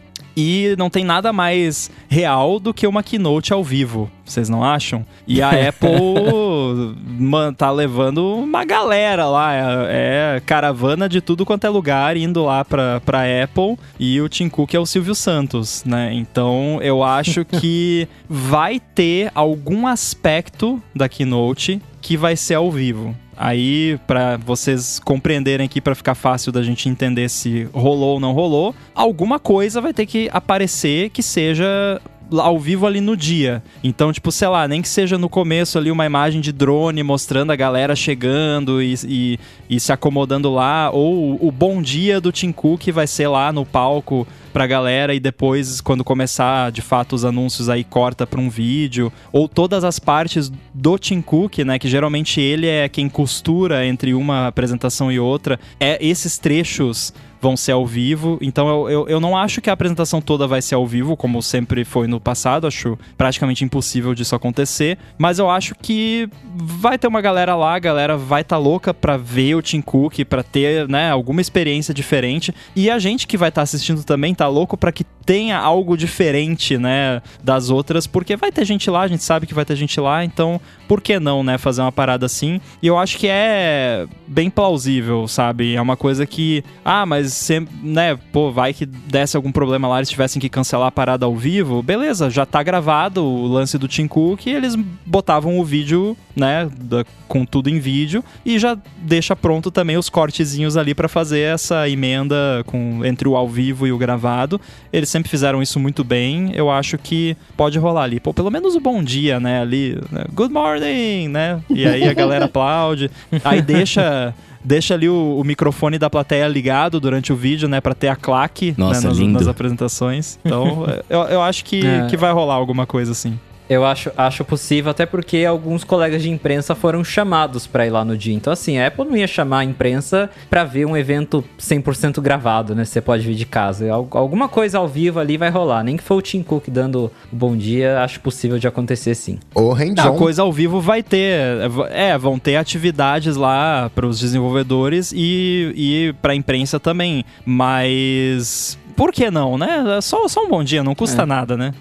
E não tem nada mais real do que uma keynote ao vivo, vocês não acham? E a <laughs> Apple man, tá levando uma galera lá, é, é caravana de tudo quanto é lugar indo lá pra, pra Apple e o Tim Cook é o Silvio Santos, né? Então eu acho <laughs> que vai ter algum aspecto da keynote que vai ser ao vivo. Aí, pra vocês compreenderem aqui, pra ficar fácil da gente entender se rolou ou não rolou, alguma coisa vai ter que aparecer que seja ao vivo ali no dia. Então, tipo, sei lá, nem que seja no começo ali uma imagem de drone mostrando a galera chegando e, e, e se acomodando lá, ou o bom dia do Tim Cook vai ser lá no palco pra galera e depois, quando começar de fato os anúncios aí, corta pra um vídeo, ou todas as partes do Tim Cook, né, que geralmente ele é quem costura entre uma apresentação e outra, é esses trechos vão ser ao vivo. Então eu, eu, eu não acho que a apresentação toda vai ser ao vivo, como sempre foi no passado. Acho praticamente impossível disso acontecer. Mas eu acho que vai ter uma galera lá, a galera vai estar tá louca pra ver o Tim Cook, pra ter, né, alguma experiência diferente. E a gente que vai estar tá assistindo também tá louco para que tenha algo diferente, né, das outras, porque vai ter gente lá, a gente sabe que vai ter gente lá, então por que não, né, fazer uma parada assim? E eu acho que é bem plausível, sabe? É uma coisa que, ah, mas sempre, né, pô, vai que desse algum problema lá, eles tivessem que cancelar a parada ao vivo, beleza, já tá gravado o lance do Tim Cook, e eles botavam o vídeo, né, da, com tudo em vídeo e já deixa pronto também os cortezinhos ali para fazer essa emenda com entre o ao vivo e o gravado. Eles sempre fizeram isso muito bem. Eu acho que pode rolar ali. Pô, pelo menos o bom dia, né, ali, né? Good morning, né? E aí a galera <laughs> aplaude. Aí deixa deixa ali o, o, microfone da plateia ligado durante o vídeo, né? Pra ter a claque Nossa, né, nas, lindo. nas apresentações. Então, <laughs> eu, eu acho que, é. que vai rolar alguma coisa assim. Eu acho, acho possível, até porque alguns colegas de imprensa foram chamados para ir lá no dia. Então, assim, a Apple não ia chamar a imprensa para ver um evento 100% gravado, né? Você pode vir de casa. Alguma coisa ao vivo ali vai rolar. Nem que for o Tim Cook dando bom dia, acho possível de acontecer sim. Ou A coisa ao vivo vai ter. É, vão ter atividades lá para os desenvolvedores e, e para a imprensa também. Mas por que não, né? É só, só um bom dia, não custa é. nada, né?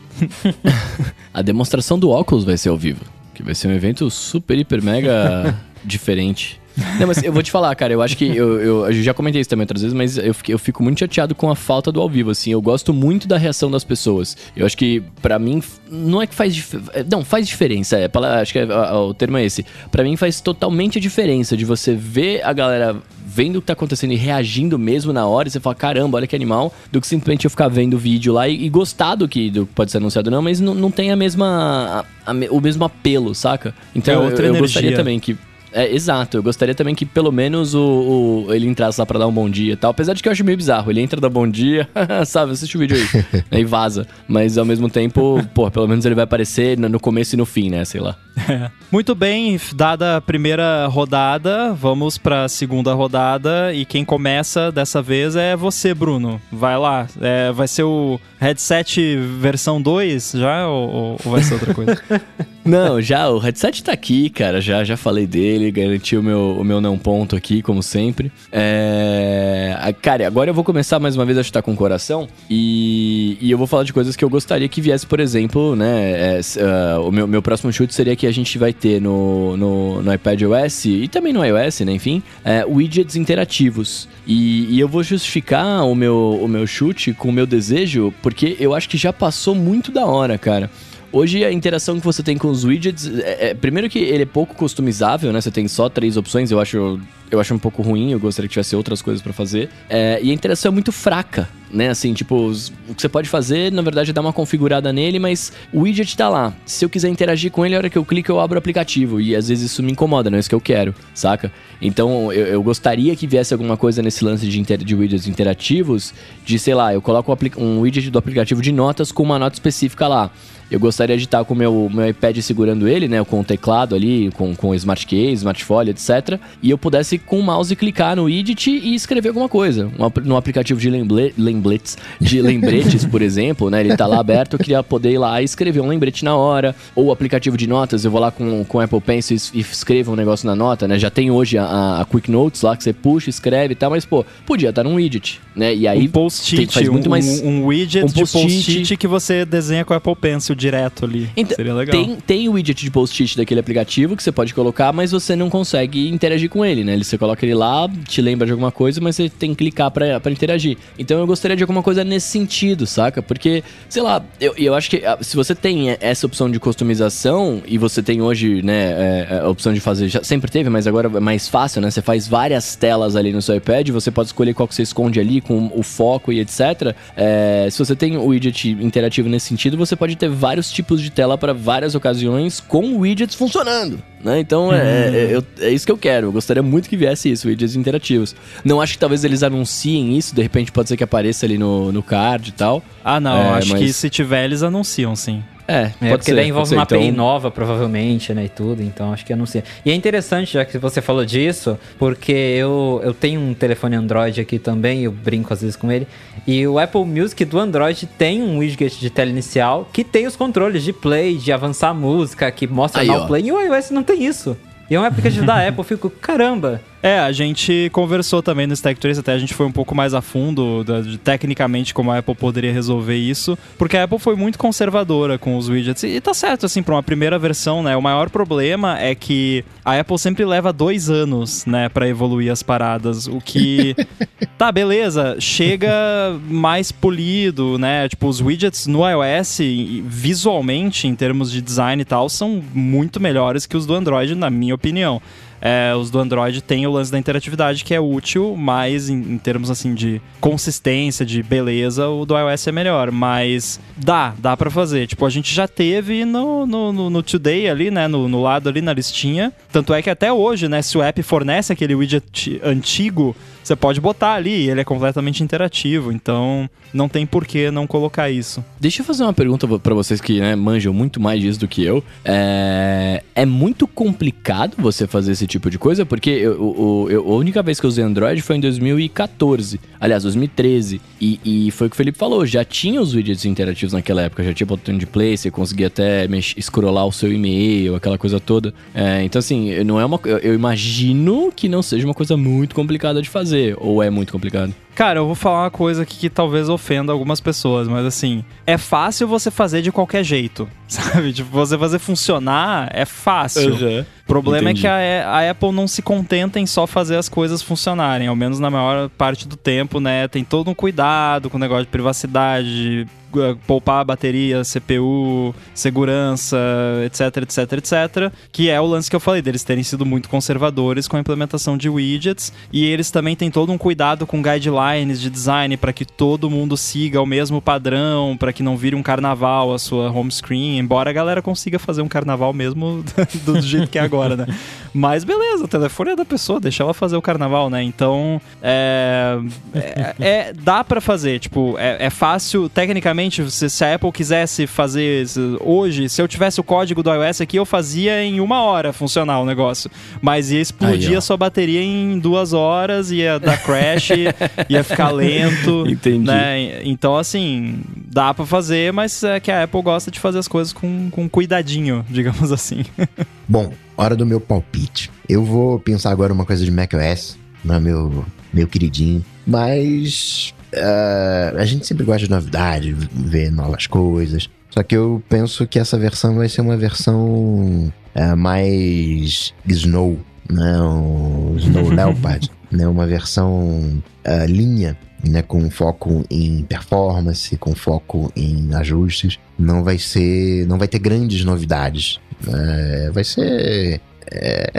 <laughs> a demonstração do óculos vai ser ao vivo, que vai ser um evento super, hiper, mega <laughs> diferente. Não, mas eu vou te falar, cara, eu acho que. Eu, eu, eu, já comentei isso também outras vezes, mas eu, eu fico muito chateado com a falta do ao vivo, assim. Eu gosto muito da reação das pessoas. Eu acho que, para mim, não é que faz. Dif... Não, faz diferença. É, acho que é, o termo é esse. para mim faz totalmente a diferença de você ver a galera vendo o que tá acontecendo e reagindo mesmo na hora, e você fala, caramba, olha que animal, do que simplesmente eu ficar vendo o vídeo lá e, e gostar do que do, pode ser anunciado não, mas não, não tem a mesma. A, a, o mesmo apelo, saca? Então é outra eu, eu gostaria também que é, exato. Eu gostaria também que pelo menos o, o ele entrasse lá pra dar um bom dia e tal. Apesar de que eu acho meio bizarro. Ele entra, dá bom dia, <laughs> sabe? Assiste o vídeo aí. <laughs> aí vaza. Mas ao mesmo tempo, pô, pelo menos ele vai aparecer no começo e no fim, né? Sei lá. É. <laughs> Muito bem, dada a primeira rodada, vamos pra segunda rodada. E quem começa dessa vez é você, Bruno. Vai lá. É, vai ser o headset versão 2 já? Ou, ou vai ser outra coisa? <laughs> Não, já, o headset tá aqui, cara. Já, já falei dele, garanti o meu, o meu não ponto aqui, como sempre. É... Cara, agora eu vou começar mais uma vez a chutar com o coração. E, e eu vou falar de coisas que eu gostaria que viesse, por exemplo, né? É, uh, o meu, meu próximo chute seria que a gente vai ter no, no, no iPad OS e também no iOS, né? Enfim, é, widgets interativos. E, e, eu vou justificar o meu, o meu chute com o meu desejo, porque eu acho que já passou muito da hora, cara. Hoje a interação que você tem com os widgets, é, é, primeiro que ele é pouco customizável, né? Você tem só três opções, eu acho, eu acho um pouco ruim, eu gostaria que tivesse outras coisas para fazer. É, e a interação é muito fraca, né? Assim, tipo, o que você pode fazer, na verdade, é dar uma configurada nele, mas o widget tá lá. Se eu quiser interagir com ele, a hora que eu clico, eu abro o aplicativo. E às vezes isso me incomoda, não é isso que eu quero, saca? Então, eu, eu gostaria que viesse alguma coisa nesse lance de, inter, de widgets interativos, de, sei lá, eu coloco um widget do aplicativo de notas com uma nota específica lá eu gostaria de estar com o meu, meu iPad segurando ele, né? Com o teclado ali, com, com o Smart Case, Smart Folio, etc. E eu pudesse com o mouse clicar no widget e escrever alguma coisa. Um, no aplicativo de lemble, lembletes, de <laughs> lembretes, por exemplo, né? Ele tá lá aberto, eu queria poder ir lá e escrever um lembrete na hora. Ou o aplicativo de notas, eu vou lá com, com o Apple Pencil e, e escrevo um negócio na nota, né? Já tem hoje a, a, Quick Notes lá que você puxa, escreve e tal, mas, pô, podia estar num widget, né? E aí. Um post-it, um, mais... um, widget um post de post-it que você desenha com o Apple Pencil direto ali. Então, Seria legal. Tem, tem o widget de post-it daquele aplicativo que você pode colocar, mas você não consegue interagir com ele, né? Você coloca ele lá, te lembra de alguma coisa, mas você tem que clicar pra, pra interagir. Então eu gostaria de alguma coisa nesse sentido, saca? Porque, sei lá, eu, eu acho que ah, se você tem essa opção de customização e você tem hoje, né, é, é, a opção de fazer, já sempre teve, mas agora é mais fácil, né? Você faz várias telas ali no seu iPad, você pode escolher qual que você esconde ali com o foco e etc. É, se você tem o widget interativo nesse sentido, você pode ter vários tipos de tela para várias ocasiões com widgets funcionando. Né? Então é, uhum. é, é, isso que eu quero. Eu gostaria muito que viesse isso, widgets interativos. Não acho que talvez eles anunciem isso, de repente pode ser que apareça ali no, no card e tal. Ah, não. É, acho mas... que se tiver, eles anunciam sim. É, É, porque daí envolve uma API Então, nova, provavelmente, né, e tudo, então acho que anuncia. E é interessante, já que você falou disso, porque eu, eu tenho um telefone Android aqui também, eu brinco às vezes com ele, e o Apple Music do Android tem um widget de tela inicial que tem os controles de play, de avançar a música, que mostra Aí, now ó. play, e o iOS não tem isso. E é um aplicativo da <laughs> Apple, eu fico, caramba, É, a gente conversou também no Stack Trace, até a gente foi um pouco mais a fundo da- de, tecnicamente como a Apple poderia resolver isso, porque a Apple foi muito conservadora com os widgets. E, e tá certo, assim, pra uma primeira versão, né? O maior problema é que a Apple sempre leva dois anos, né, pra evoluir as paradas, o que. <laughs> tá, beleza, chega mais polido, né? Tipo, os widgets no iOS, visualmente, em termos de design e tal, são muito melhores que os do Android, na minha opinião. É, os do Android têm o lance da interatividade que é útil, mas em, em termos assim de consistência, de beleza, o do iOS é melhor. Mas dá, dá pra fazer. Tipo, a gente já teve no, no, no, no Today ali, né? No, no lado ali na listinha. Tanto é que até hoje, né? Se o app fornece aquele widget antigo, você pode botar ali, ele é completamente interativo. Então não tem por que não colocar isso. Deixa eu fazer uma pergunta pra vocês que né, manjam muito mais disso do que eu. É, é muito complicado você fazer esse tipo de coisa, porque eu, eu- eu- a única vez que eu usei Android foi em 2014, aliás, 2013. E, e foi o que o Felipe falou, já tinha os widgets interativos naquela época, já tinha botão de play, você conseguia até mex- scrollar o seu e-mail, aquela coisa toda. É, então, assim, não é uma, eu, eu imagino que não seja uma coisa muito complicada de fazer, ou é muito complicado. Cara, eu vou falar uma coisa aqui que talvez ofenda algumas pessoas, mas assim, é fácil você fazer de qualquer jeito, <laughs> sabe? Tipo, você fazer funcionar é fácil. O problema Entendi. é que a, a Apple não se contenta em só fazer as coisas funcionarem, ao menos na maior parte do tempo, né? Tem todo um cuidado com o negócio de privacidade, poupar a bateria, CPU, segurança, etc, etc, etc, que é o lance que eu falei deles terem sido muito conservadores com a implementação de widgets e eles também têm todo um cuidado com guidelines de design para que todo mundo siga o mesmo padrão, para que não vire um carnaval a sua home screen, embora a galera consiga fazer um carnaval mesmo <laughs> do jeito que é agora, né? Mas beleza, o telefone é da pessoa, deixa ela fazer o carnaval, né? Então, é, é, é- dá pra fazer, tipo, é, é fácil, tecnicamente, se, se a Apple quisesse fazer se- hoje, se eu tivesse o código do iOS aqui, eu fazia em uma hora funcionar o negócio, mas ia explodir Aí, a sua bateria em duas horas, ia dar crash, <laughs> ia ficar lento, Entendi. né? Então, assim, dá pra fazer, mas é que a Apple gosta de fazer as coisas com, com cuidadinho, <laughs> digamos assim. Bom, hora do meu palpite. Eu vou pensar agora uma coisa de macOS, né, meu, meu queridinho. Mas ah, a gente sempre gosta de novidade, ver novas coisas. Só que eu penso que essa versão vai ser uma versão ah, mais Snow, né? Um Snow <laughs> Leopard, né? Uma versão ah, linha, né? Com foco em performance, com foco em ajustes. Não vai ser, não vai ter grandes novidades. Vai ser. é,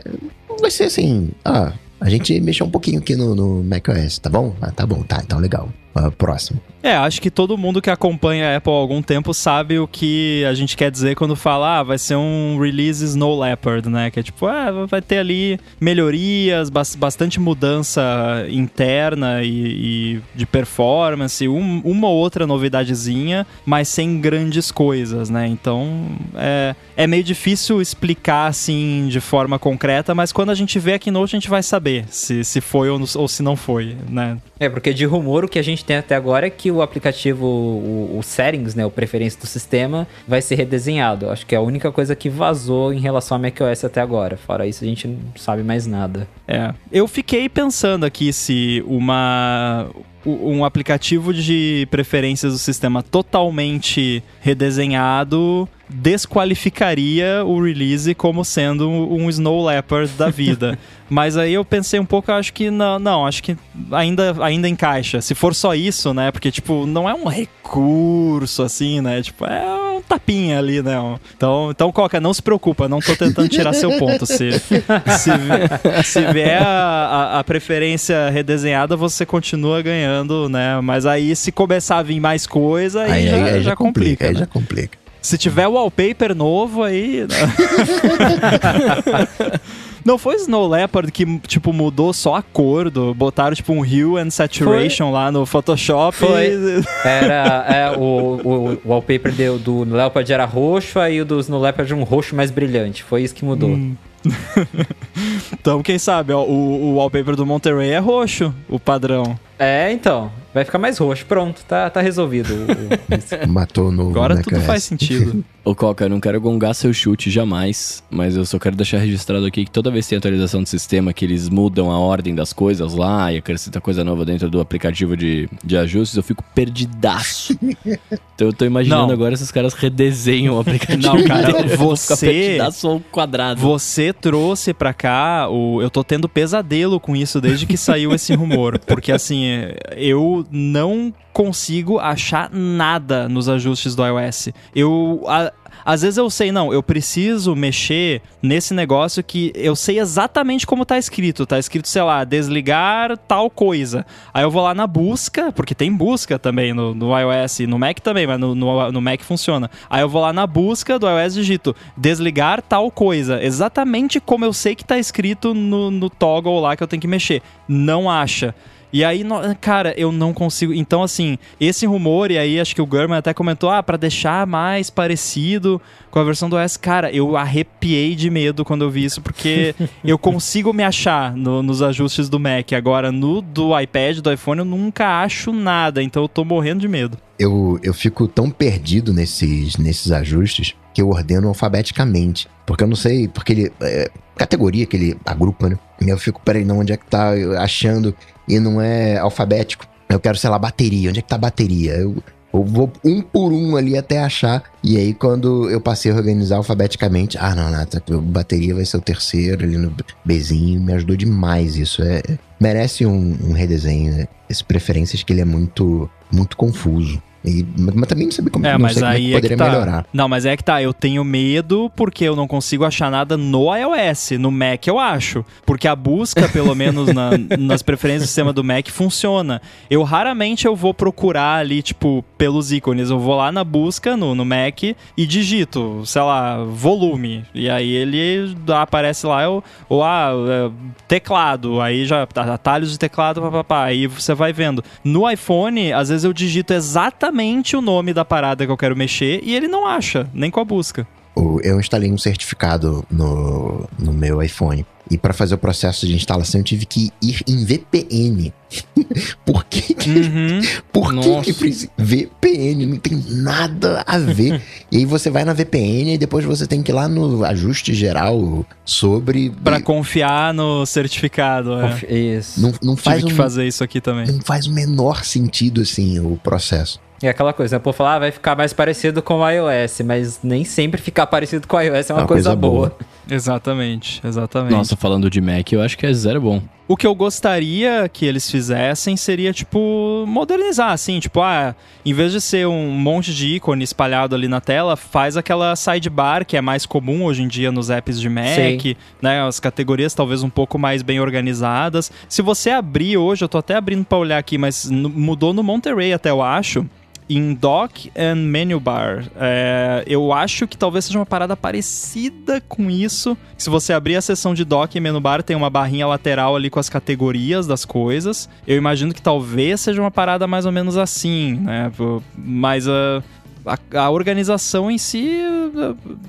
vai ser assim. Ah, a gente mexeu um pouquinho aqui no, no macOS, tá bom? Ah, tá bom, tá, então legal. Ah, próximo. É, acho que todo mundo que acompanha a Apple há algum tempo sabe o que a gente quer dizer quando fala, ah, vai ser um release Snow Leopard, né? Que é tipo, ah, vai ter ali melhorias, bas- bastante mudança interna e, e de performance, um- uma ou outra novidadezinha, mas sem grandes coisas, né? Então, é, é meio difícil explicar assim de forma concreta, mas quando a gente vê a Keynote, a gente vai saber se, se foi ou, ou se não foi, né? É, porque de rumor o que a gente tem até agora é que o aplicativo, o, o settings, né, o preferência do sistema, vai ser redesenhado. Acho que é a única coisa que vazou em relação a macOS até agora. Fora isso, a gente não sabe mais nada. É. Eu fiquei pensando aqui se uma um aplicativo de preferências do sistema totalmente redesenhado desqualificaria o release como sendo um Snow Leopard da vida. <laughs> Mas aí eu pensei um pouco, acho que não, não, acho que ainda, ainda encaixa. Se for só isso, né? Porque, tipo, não é um recurso assim, né? Tipo, é um tapinha ali, né? Então, então Coca, não se preocupa, não tô tentando tirar seu ponto. Se, <laughs> se, se vier a, a- a preferência redesenhada, você continua ganhando, né? Mas aí, se começar a vir mais coisa, aí, Aí, já, aí- aí já complica. Aí né? já complica. Se tiver wallpaper novo aí. né? <laughs> Não foi Snow Leopard que, tipo, mudou só a cor do. Botaram, tipo, um hue and saturation lá no Photoshop. Foi. e- <laughs> Era é, o, o, o wallpaper do, do Leopard era roxo, aí o do Snow Leopard um roxo mais brilhante. Foi isso que mudou. Hum. <laughs> Então, quem sabe, ó, o, o wallpaper do Monterey é roxo, o padrão. É, então. Vai ficar mais roxo. Pronto, tá, tá resolvido. o- o- <laughs> isso. Matou no. Agora no tudo macOS. faz sentido. <laughs> Ô Coca, eu não quero gongar seu chute jamais, mas eu só quero deixar registrado aqui que toda vez que tem atualização do sistema, que eles mudam a ordem das coisas lá e acrescenta coisa nova dentro do aplicativo de, de ajustes, eu fico perdidaço. <laughs> então eu tô imaginando Não. agora esses caras redesenham o <laughs> aplicativo. Não, cara, inteiro. Você- <laughs> perdidaço ao quadrado. Você trouxe pra cá o. Eu tô tendo pesadelo com isso desde que saiu esse rumor. Porque assim, eu não consigo achar nada nos ajustes do iOS. Eu. a- às vezes eu sei, não, eu preciso mexer nesse negócio que eu sei exatamente como tá escrito. Tá escrito, sei lá, desligar tal coisa. Aí eu vou lá na busca, porque tem busca também no, no iOS no Mac também, mas no, no, no Mac funciona. Aí eu vou lá na busca do iOS digito desligar tal coisa. Exatamente como eu sei que tá escrito no, no toggle lá que eu tenho que mexer. Não acha. E aí, no- cara, eu não consigo. Então, assim, esse rumor, e aí acho que o Gurman até comentou, ah, pra deixar mais parecido com a versão do OS. Cara, eu arrepiei de medo quando eu vi isso, porque <laughs> eu consigo me achar no- nos ajustes do Mac. Agora, no do iPad, do iPhone, eu nunca acho nada. Então, eu tô morrendo de medo. eu, eu fico tão perdido nesses, nesses ajustes que eu ordeno alfabeticamente. Porque eu não sei, porque ele. É, categoria que ele agrupa, né? E eu fico, peraí, não, onde é que tá? Eu achando e não é alfabético. Eu quero, sei lá, bateria. Onde é que tá a bateria? Eu, eu vou um por um ali até achar. E aí, quando eu passei a organizar alfabeticamente, ah, não, não, tá, bateria vai ser o terceiro ali no Bzinho. Me ajudou demais isso. É, merece um, um redesenho, né? Essas preferências que ele é muito, muito confuso. E, mas também não sabia como, É, não mas sei como é aí que é poderia que tá. melhorar. Não, mas é que tá, eu tenho medo porque eu não consigo achar nada no iOS. No Mac eu acho. Porque a busca, pelo menos na- <laughs> nas preferências do sistema do Mac, funciona. Eu raramente eu vou procurar ali, tipo, pelos ícones. Eu vou lá na busca no, no Mac e digito, sei lá, volume. E aí ele aparece lá, eu, ou ah, é, teclado. Aí já, atalhos de teclado, papapá. Aí você vai vendo. No iPhone, às vezes eu digito exatamente o nome da parada que eu quero mexer e ele não acha, nem com a busca. Eu instalei um certificado no, no meu iPhone. E para fazer o processo de instalação, eu tive que ir em VPN. <laughs> Por que, que Uhum. Por que, Nossa. que precisa? VPN não tem nada a ver. <laughs> e aí você vai na VPN e depois você tem que ir lá no ajuste geral sobre. Pra confiar no certificado. É. Confi- Isso. Não, não faz Tive que um, fazer isso aqui também. não faz o menor sentido assim o processo. E aquela coisa, né? Pô, falar, ah, vai ficar mais parecido com o iOS, mas nem sempre ficar parecido com o iOS é uma, Uma coisa, coisa boa. boa. Exatamente, exatamente. Nossa, falando de Mac, eu acho que é zero bom. O que eu gostaria que eles fizessem seria, tipo, modernizar, assim, tipo, ah, em vez de ser um monte de ícone espalhado ali na tela, faz aquela sidebar que é mais comum hoje em dia nos apps de Mac, Sim. né? As categorias talvez um pouco mais bem organizadas. Se você abrir hoje, eu tô até abrindo pra olhar aqui, mas mudou no Monterey até, eu acho. Em Dock and Menu Bar. É, eu acho que talvez seja uma parada parecida com isso. Se você abrir a seção de Dock e Menu Bar, tem uma barrinha lateral ali com as categorias das coisas. Eu imagino que talvez seja uma parada mais ou menos assim, né? Mas a, a, organização em si.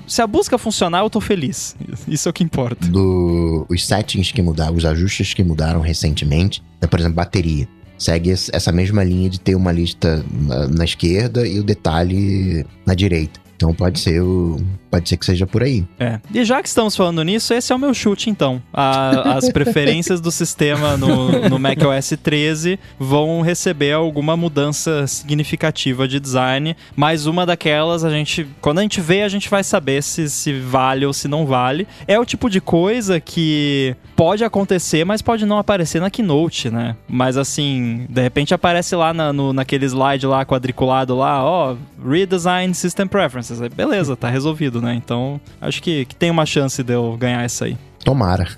Se a busca funcionar, eu tô feliz. Isso é o que importa. Do, os settings que mudaram, os ajustes que mudaram recentemente, é, por exemplo, bateria. Segue es- essa mesma linha de ter uma lista na, na esquerda e o detalhe na direita. Então pode ser o, pode ser que seja por aí. É. E já que estamos falando nisso, esse é o meu chute, então. A- as <laughs> preferências do sistema no, no macOS 13 vão receber alguma mudança significativa de design. Mais uma daquelas, a gente. Quando a gente vê, a gente vai saber se, se vale ou se não vale. É o tipo de coisa que pode acontecer, mas pode não aparecer na Keynote, né? Mas assim, de repente aparece lá na, no, naquele slide lá quadriculado lá, ó, Redesign System Preferences. Aí, beleza, tá resolvido, né? Então, acho que, que tem uma chance de eu ganhar essa aí. Tomara. <laughs>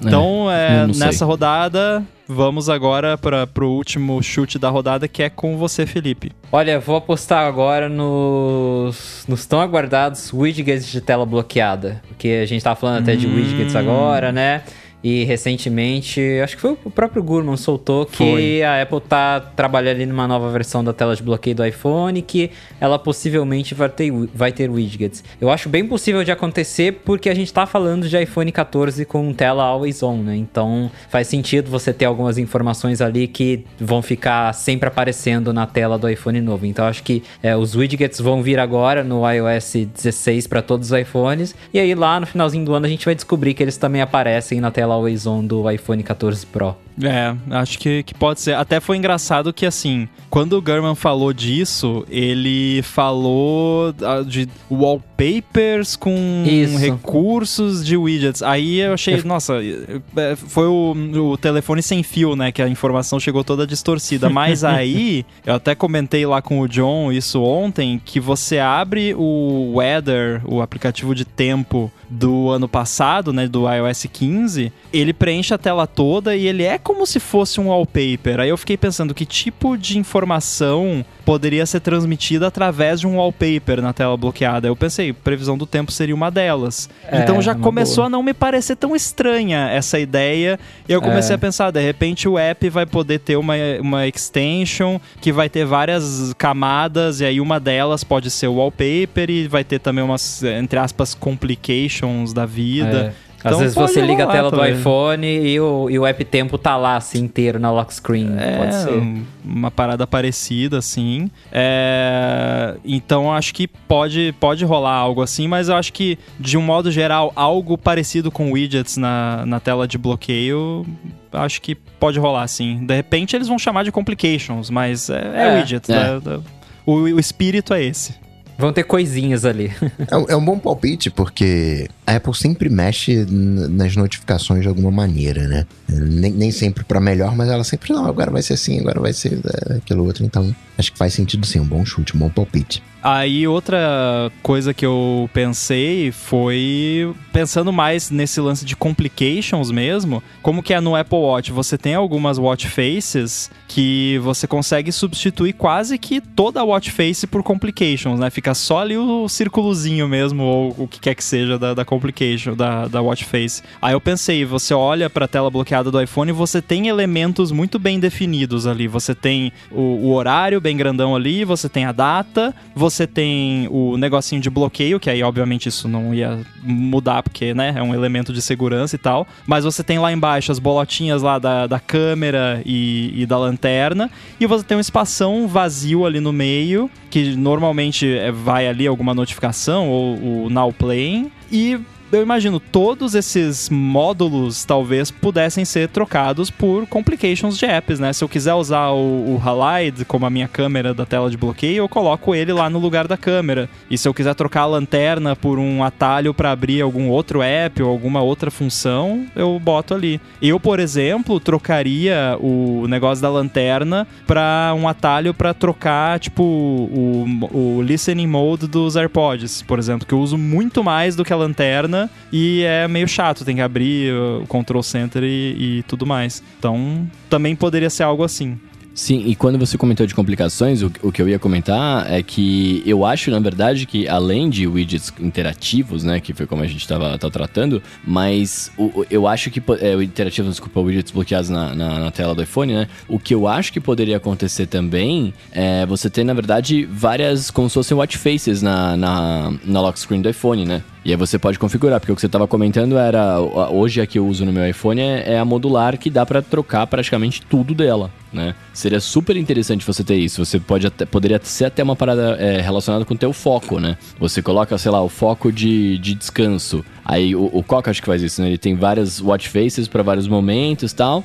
Então, é, não- não sei. nessa rodada, vamos agora para o último chute da rodada, que é com você, Felipe. Olha, vou apostar agora nos, nos tão aguardados widgets de tela bloqueada. Porque a gente tava falando até de Hum. widgets agora, né? E recentemente, acho que foi o próprio Gurman soltou que Foi. a Apple tá trabalhando ali numa nova versão da tela de bloqueio do iPhone que ela possivelmente vai ter, vai ter widgets. Eu acho bem possível de acontecer porque a gente tá falando de iPhone 14 com tela always on, né? Então faz sentido você ter algumas informações ali que vão ficar sempre aparecendo na tela do iPhone novo. Então acho que é, os widgets vão vir agora no iOS 16 para todos os iPhones e aí lá no finalzinho do ano a gente vai descobrir que eles também aparecem na tela always on do iPhone 14 Pro. É, acho que, que pode ser. Até foi engraçado que, assim, quando o Gurman falou disso, ele falou ah, de wallpapers com Isso. recursos de widgets. Aí eu achei, nossa, é, foi o, o telefone sem fio, né? Que a informação chegou toda distorcida. Mas <laughs> aí, eu até comentei lá com o John isso ontem, que você abre o Weather, o aplicativo de tempo do ano passado, né, do iOS 15, ele preenche a tela toda e ele é como se fosse um wallpaper. Aí eu fiquei pensando que tipo de informação poderia ser transmitida através de um wallpaper na tela bloqueada. Eu pensei, previsão do tempo seria uma delas. É, então já começou boa. a não me parecer tão estranha essa ideia. E eu comecei É. a pensar, de repente o app vai poder ter uma, uma extension que vai ter várias camadas e aí uma delas pode ser o wallpaper e vai ter também umas, entre aspas, complications da vida. É. Então Às vezes pode você liga a tela do também. iPhone e o, e o app tempo tá lá assim inteiro na lock screen. É, Pode ser. um- uma parada parecida, assim. É, então acho que pode, pode rolar algo assim, mas eu acho que, de um modo geral, algo parecido com widgets na, na tela de bloqueio, acho que pode rolar, sim. De repente eles vão chamar de complications, mas é, é, É, widgets. é. né? O, o espírito é esse. Vão ter coisinhas ali. <laughs> É, é um bom palpite, porque a Apple sempre mexe nas notificações de alguma maneira, né? Nem, nem sempre pra melhor, mas ela sempre, não, agora vai ser assim, agora vai ser é, aquilo outro. Então, acho que faz sentido sim, um bom chute, um bom palpite. Aí outra coisa que eu pensei foi pensando mais nesse lance de complications mesmo, como que é no Apple Watch, você tem algumas watch faces que você consegue substituir quase que toda a watch face por complications, né? Fica só ali o círculozinho mesmo ou o que quer que seja da, da complication, da, da watch face. Aí eu pensei, você olha para a tela bloqueada do iPhone você tem elementos muito bem definidos ali. Você tem o, o horário bem grandão ali, você tem a data, você tem o negocinho de bloqueio, que aí obviamente isso não ia mudar porque, né, é um elemento de segurança e tal. Mas você tem lá embaixo as bolotinhas lá da, da câmera e, e da lanterna, e você tem um espação vazio ali no meio, que normalmente é, vai ali alguma notificação ou o Now Playing, e eu imagino todos esses módulos talvez pudessem ser trocados por complications de apps, né? Se eu quiser usar o, o Halide como a minha câmera da tela de bloqueio, eu coloco ele lá no lugar da câmera. E se eu quiser trocar a lanterna por um atalho para abrir algum outro app ou alguma outra função, eu boto ali. Eu, por exemplo, trocaria o negócio da lanterna para um atalho para trocar, tipo, o, o listening mode dos AirPods, por exemplo, que eu uso muito mais do que a lanterna e é meio chato, tem que abrir o control center e, e tudo mais. Então, também poderia ser algo assim. Sim, e quando você comentou de complicações, o, o que eu ia comentar é que eu acho, na verdade, que além de widgets interativos, né, que foi como a gente estava tratando, mas o, eu acho que, é, o interativo, desculpa, widgets bloqueados na, na, na tela do iPhone, né, o que eu acho que poderia acontecer também é você ter, na verdade, várias, como se fossem watch faces na, na, na lock screen do iPhone, né, e aí você pode configurar, porque o que você estava comentando era, hoje a que eu uso no meu iPhone é, é a modular que dá para trocar praticamente tudo dela, né? Seria super interessante você ter isso. Você pode até, poderia ser até uma parada é, relacionada com o teu foco, né? Você coloca, sei lá, o foco de, de descanso. Aí o, o Coca acho que faz isso, né? Ele tem várias watch faces para vários momentos tal.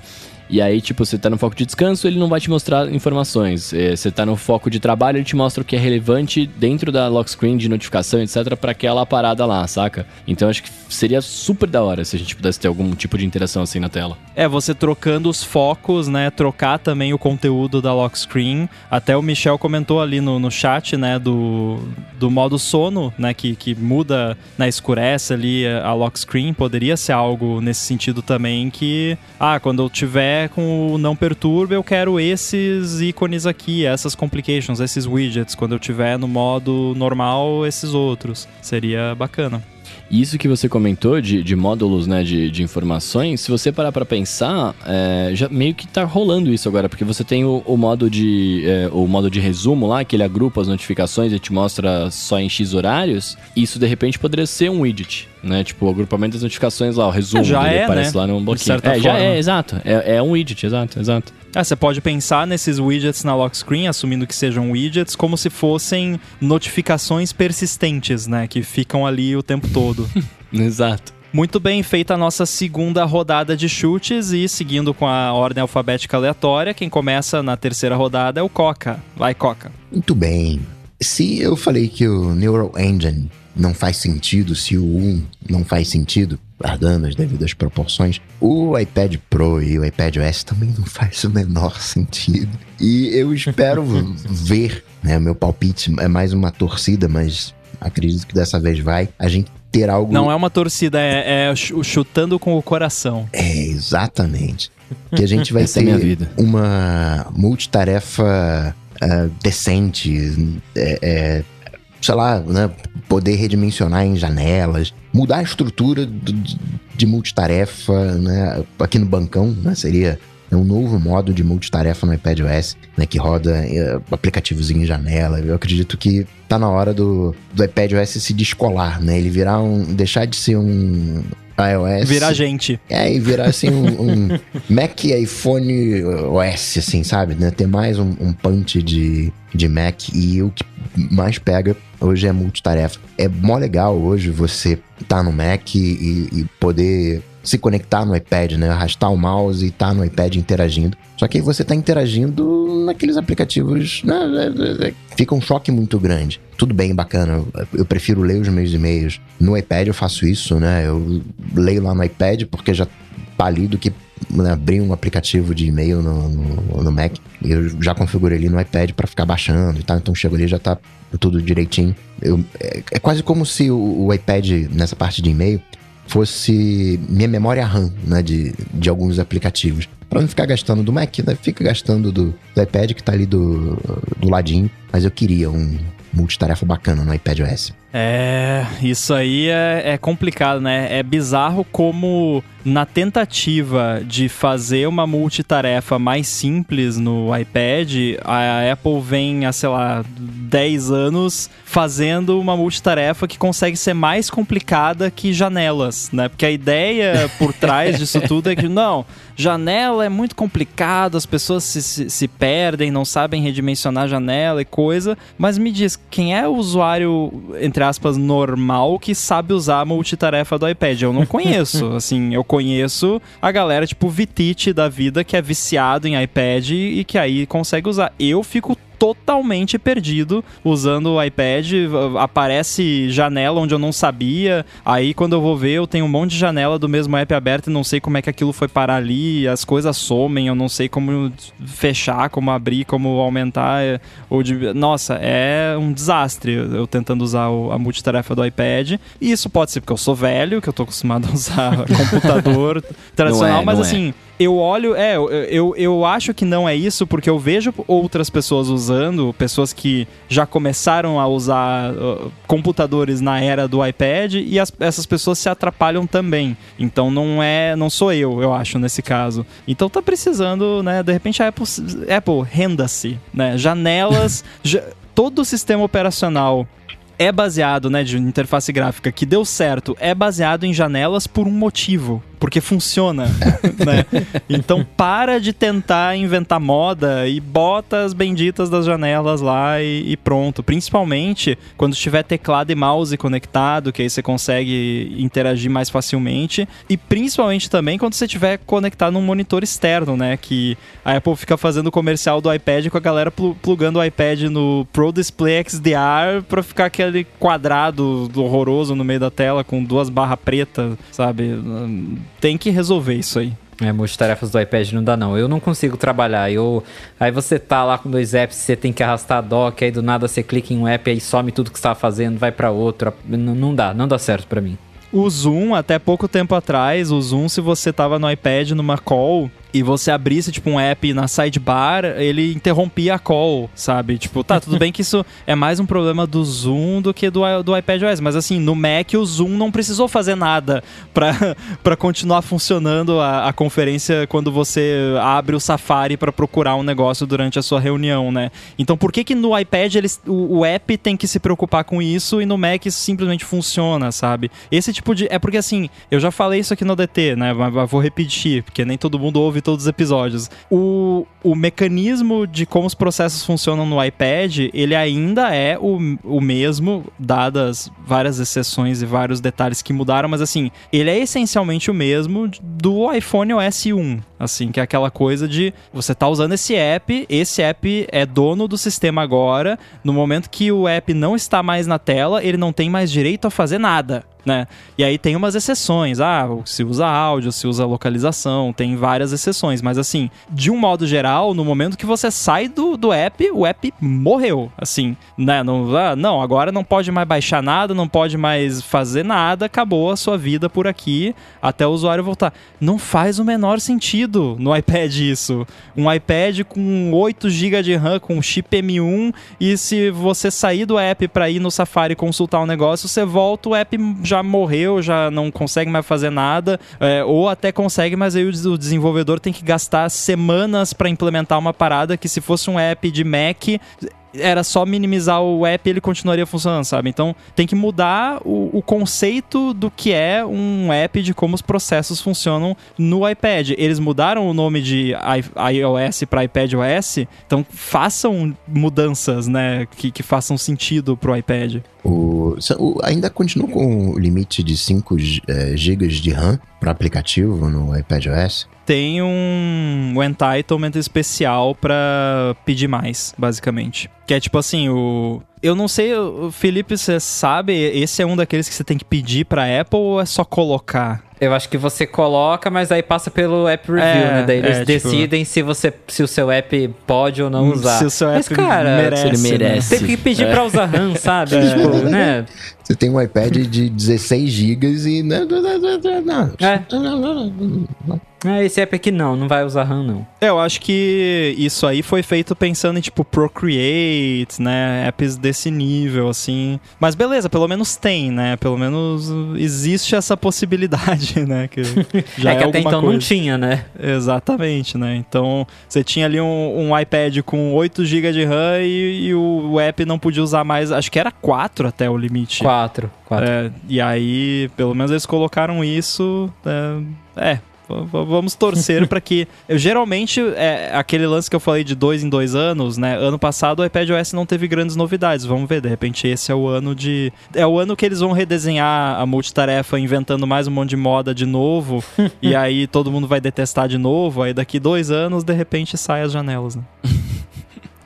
E aí, tipo, você tá no foco de descanso, ele não vai te mostrar informações. É, Você tá no foco de trabalho, ele te mostra o que é relevante dentro da lock screen de notificação, etc, pra aquela parada lá, saca? Então acho que seria super da hora se a gente pudesse ter algum tipo de interação assim na tela. É, você trocando os focos, né? Trocar também o conteúdo da lock screen. Até o Michel comentou ali no, no chat, né? Do, do modo sono, né? Que, que muda, né? Escurece ali a lock screen. Poderia ser algo nesse sentido também que... Ah, quando eu tiver com o não perturba, eu quero esses ícones aqui, essas complications, esses widgets. Quando eu tiver no modo normal, esses outros. Seria bacana. Isso que você comentou de, de módulos, né, de, de informações, se você parar pra pensar, é, já meio que tá rolando isso agora, porque você tem o, o modo de é, o modo de resumo lá, que ele agrupa as notificações e te mostra só em X horários. Isso de repente poderia ser um widget, né? Tipo, o agrupamento das notificações lá, o resumo É, já dele é, aparece né? lá num De bloquinho. certa é, já forma. é, exato. É, é um widget, exato, exato. Ah, você pode pensar nesses widgets na lock screen, assumindo que sejam widgets, como se fossem notificações persistentes, né? Que ficam ali o tempo todo. <laughs> Exato. Muito bem feita a nossa segunda rodada de chutes e seguindo com a ordem alfabética aleatória, quem começa na terceira rodada é o Coca. Vai, Coca. Muito bem. Se eu falei que o Neural Engine não faz sentido, se o 1 não faz sentido, guardando as devidas proporções, o iPad Pro e o iPad OS também não faz o menor <laughs> sentido. E eu espero <laughs> ver, né? Meu palpite é mais uma torcida, mas acredito que dessa vez vai. A gente ter algo. Não é uma torcida, é, é ch- chutando com o coração. É, exatamente. Que a gente vai <laughs> Essa é ter vida. uma multitarefa ah, decente, é, é, sei lá, né, poder redimensionar em janelas, mudar a estrutura do- de multitarefa, né, aqui no bancão, né, seria um novo modo de multitarefa no iPadOS, né, que roda é, aplicativos em janela. Eu acredito que tá na hora do, do iPadOS se descolar, né, ele virar um, deixar de ser um iOS Virar gente. é, e virar assim um, <laughs> um Mac iPhone OS, assim, sabe? Né? Ter mais um, um punch de, de Mac e o que mais pega hoje é multitarefa. É mó legal hoje você tá no Mac e, e poder se conectar no iPad, né? Arrastar o mouse e tá no iPad interagindo. Só que aí você tá interagindo naqueles aplicativos, né? É, é, é, Fica um choque muito grande. Tudo bem, bacana. Eu prefiro ler os meus e-mails. No iPad eu faço isso, né? Eu leio lá no iPad porque já tá lido que né, abrir um aplicativo de e-mail no, no, no Mac. E eu já configurei ali no iPad para ficar baixando e tal. Então chego ali já tá tudo direitinho. Eu, é, é quase como se o, o iPad, nessa parte de e-mail, fosse minha memória RAM, né, de, de alguns aplicativos. Pra não ficar gastando do Mac, né, fica gastando do, do iPad que tá ali do, do ladinho. Mas eu queria um multitarefa bacana no iPad OS. É, isso aí é, é complicado, né? É bizarro como na tentativa de fazer uma multitarefa mais simples no iPad, a Apple vem há, sei lá, 10 anos fazendo uma multitarefa que consegue ser mais complicada que janelas, né? Porque a ideia por trás disso tudo é que, <laughs> não, janela é muito complicado, as pessoas se, se, se perdem, não sabem redimensionar janela e coisa, mas me diz, quem é o usuário, entre aspas, normal que sabe usar a multitarefa do iPad? Eu não conheço, <laughs> assim, eu conheço a galera tipo Vitite da vida que é viciado em iPad e que aí consegue usar. Eu fico totalmente perdido usando o iPad. Aparece janela onde eu não sabia. Aí quando eu vou ver, eu tenho um monte de janela do mesmo app aberto e não sei como é que aquilo foi parar ali. As coisas somem, eu não sei como fechar, como abrir, como aumentar. é, Ou de... Nossa, é um desastre eu tentando usar a multitarefa do iPad. E isso pode ser porque eu sou velho, que eu tô acostumado a usar <laughs> computador tradicional, Não é, mas é. assim, eu olho, é, eu, eu, eu acho que não é isso, porque eu vejo outras pessoas usando, pessoas que já começaram a usar uh, computadores na era do iPad e as- essas pessoas se atrapalham também. Então não é, não sou eu, eu acho, nesse caso. Então tá precisando, né, de repente a Apple, Apple renda-se, né, janelas, <laughs> ja- todo o sistema operacional é baseado, né, de interface gráfica que deu certo, é baseado em janelas por um motivo. Porque funciona, <laughs> né? Então para de tentar inventar moda e bota as benditas das janelas lá e, e pronto. Principalmente quando tiver teclado e mouse conectado, que aí você consegue interagir mais facilmente. E principalmente também quando você tiver conectado num monitor externo, né? Que a Apple fica fazendo comercial do iPad com a galera pl plugando o iPad no Pro Display XDR pra ficar aquele quadrado horroroso no meio da tela com duas barras pretas, sabe? Tem que resolver isso aí. É, multitarefas do iPad não dá não. Eu não consigo trabalhar. Eu... Aí você tá lá com dois apps, você tem que arrastar a dock, aí do nada você clica em um app, aí some tudo que você tá fazendo, vai para outro. Não, não dá, não dá certo para mim. O Zoom, até pouco tempo atrás, o Zoom, se você tava no iPad numa call, e você abrisse, tipo, um app na sidebar, ele interrompia a call, sabe? Tipo, tá, tudo bem que isso é mais um problema do Zoom do que do, do iPad OS, mas assim, no Mac o Zoom não precisou fazer nada <laughs> para continuar funcionando a, a, conferência quando você abre o Safari para procurar um negócio durante a sua reunião, né? Então, por que que no iPad eles, o, o app tem que se preocupar com isso e no Mac isso simplesmente funciona, sabe? Esse tipo de... É porque, assim, eu já falei isso aqui no DT, né? Mas vou repetir, porque nem todo mundo ouve todos os episódios. O, o mecanismo de como os processos funcionam no iPad, ele ainda é o, o mesmo, dadas várias exceções e vários detalhes que mudaram, mas assim, ele é essencialmente o mesmo do iPhone OS 1, assim, que é aquela coisa de você tá usando esse app, esse app é dono do sistema agora, no momento que o app não está mais na tela, ele não tem mais direito a fazer nada né? E aí tem umas exceções, ah, se usa áudio, se usa localização, tem várias exceções, mas assim, de um modo geral, no momento que você sai do, do app, o app morreu, assim, né? Não, ah, não, agora não pode mais baixar nada, não pode mais fazer nada, acabou a sua vida por aqui até o usuário voltar. Não faz o menor sentido no iPad isso. Um iPad com 8 GB de RAM, com chip M1, e se você sair do app para ir no Safari consultar um negócio, você volta, o app já morreu, já não consegue mais fazer nada, é, ou até consegue, mas aí o desenvolvedor tem que gastar semanas para implementar uma parada que se fosse um app de Mac era só minimizar o app e ele continuaria funcionando, sabe? Então tem que mudar o, o, conceito do que é um app, de como os processos funcionam no iPad. Eles mudaram o nome de iOS para iPadOS, então façam mudanças, né, que, que façam sentido pro iPad. O, ainda continua com o limite de 5 é, GB de RAM para aplicativo no iPadOS? tem um, um entitlement especial para pedir mais, basicamente. Que é tipo assim, o. Eu não sei, Felipe, você sabe, esse é um daqueles que você tem que pedir pra Apple ou é só colocar? Eu acho que você coloca, mas aí passa pelo app review, é, né? Daí eles é, decidem tipo... se você se o seu app pode ou não hum, usar. Se o seu app mas, cara, merece, ele merece. Tem que pedir é. pra usar RAM, sabe? <laughs> É. Tipo, né? Você tem um iPad de 16 GB e. É. É, esse app aqui não, não vai usar RAM, não. É, eu acho que isso aí foi feito pensando em, tipo, Procreate, né? Apps desse nível, assim. Mas beleza, pelo menos tem, né? Pelo menos existe essa possibilidade, <laughs> né? Que já é, é que até então coisa. não tinha, né? Exatamente, né? Então, você tinha ali um, um iPad com 8 GB de RAM e, e o, o, app não podia usar mais, acho que era 4 até o limite. 4, 4. É, e aí, pelo menos eles colocaram isso. É, é Vamos torcer para que. <laughs> Eu, geralmente, é aquele lance que eu falei de dois em dois anos, né? Ano passado o iPad OS não teve grandes novidades. Vamos ver, de repente esse é o ano de. É o ano que eles vão redesenhar a multitarefa, inventando mais um monte de moda de novo. <laughs> e aí todo mundo vai detestar de novo. Aí daqui dois anos, de repente, sai as janelas, né?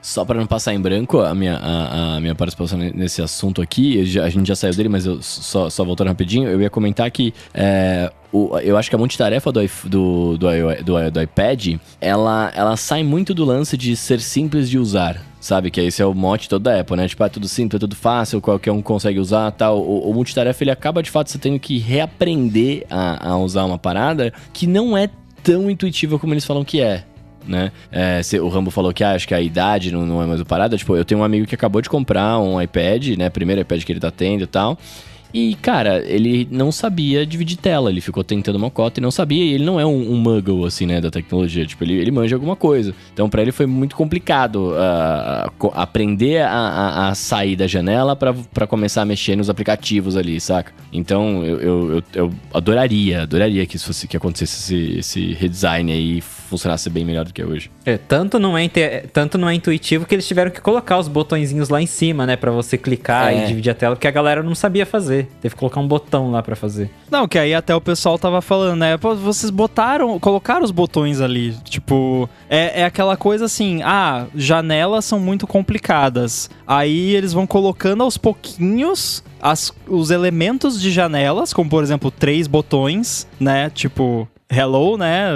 Só para não passar em branco a minha, a, a, minha participação nesse assunto aqui, a gente já saiu dele, mas eu só, só voltando rapidinho, eu ia comentar que é, o, eu acho que a multitarefa do, do, do, do, do iPad, ela, ela sai muito do lance de ser simples de usar sabe? Que esse é o mote todo da Apple, né? Tipo, é tudo simples, é tudo fácil, qualquer um consegue usar tal. O, o multitarefa, ele acaba de fato você tendo que reaprender a, a usar uma parada que não é tão intuitiva como eles falam que é né? É, o Rambo falou que ah, acho que a idade não, não é mais o parada. Tipo, eu tenho um amigo que acabou de comprar um iPad, né? Primeiro iPad que ele tá tendo e tal. E, cara, ele não sabia dividir tela. Ele ficou tentando uma cota e não sabia. E ele não é um, um muggle, assim, né, da tecnologia. Tipo, ele, ele manja alguma coisa. Então, para ele foi muito complicado uh, aprender a, a, a, sair da janela para começar a mexer nos aplicativos ali, saca? Então, eu, eu, eu, eu adoraria, adoraria que isso fosse que acontecesse esse, esse redesign aí funcionasse bem melhor do que é hoje. É, tanto não é, tanto não é intuitivo que eles tiveram que colocar os botõezinhos lá em cima, né, para você clicar é. e dividir a tela, porque a galera não sabia fazer. Teve que colocar um botão lá para fazer. Não, que aí até o pessoal tava falando, né? Pô, vocês botaram, colocaram os botões ali. Tipo, é, é aquela coisa assim, ah, janelas são muito complicadas. Aí eles vão colocando aos pouquinhos as, os elementos de janelas, como por exemplo, três botões, né? Tipo, Hello, né?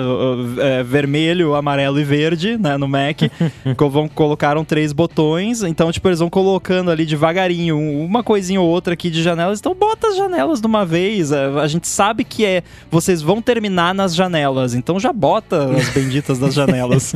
É, vermelho, amarelo e verde, né? No Mac. <laughs> vão, colocaram três botões. Então, tipo, eles vão colocando ali devagarinho uma coisinha ou outra aqui de janelas. Então, bota as janelas de uma vez. É, a gente sabe que é. Vocês vão terminar nas janelas. Então já bota as benditas das janelas.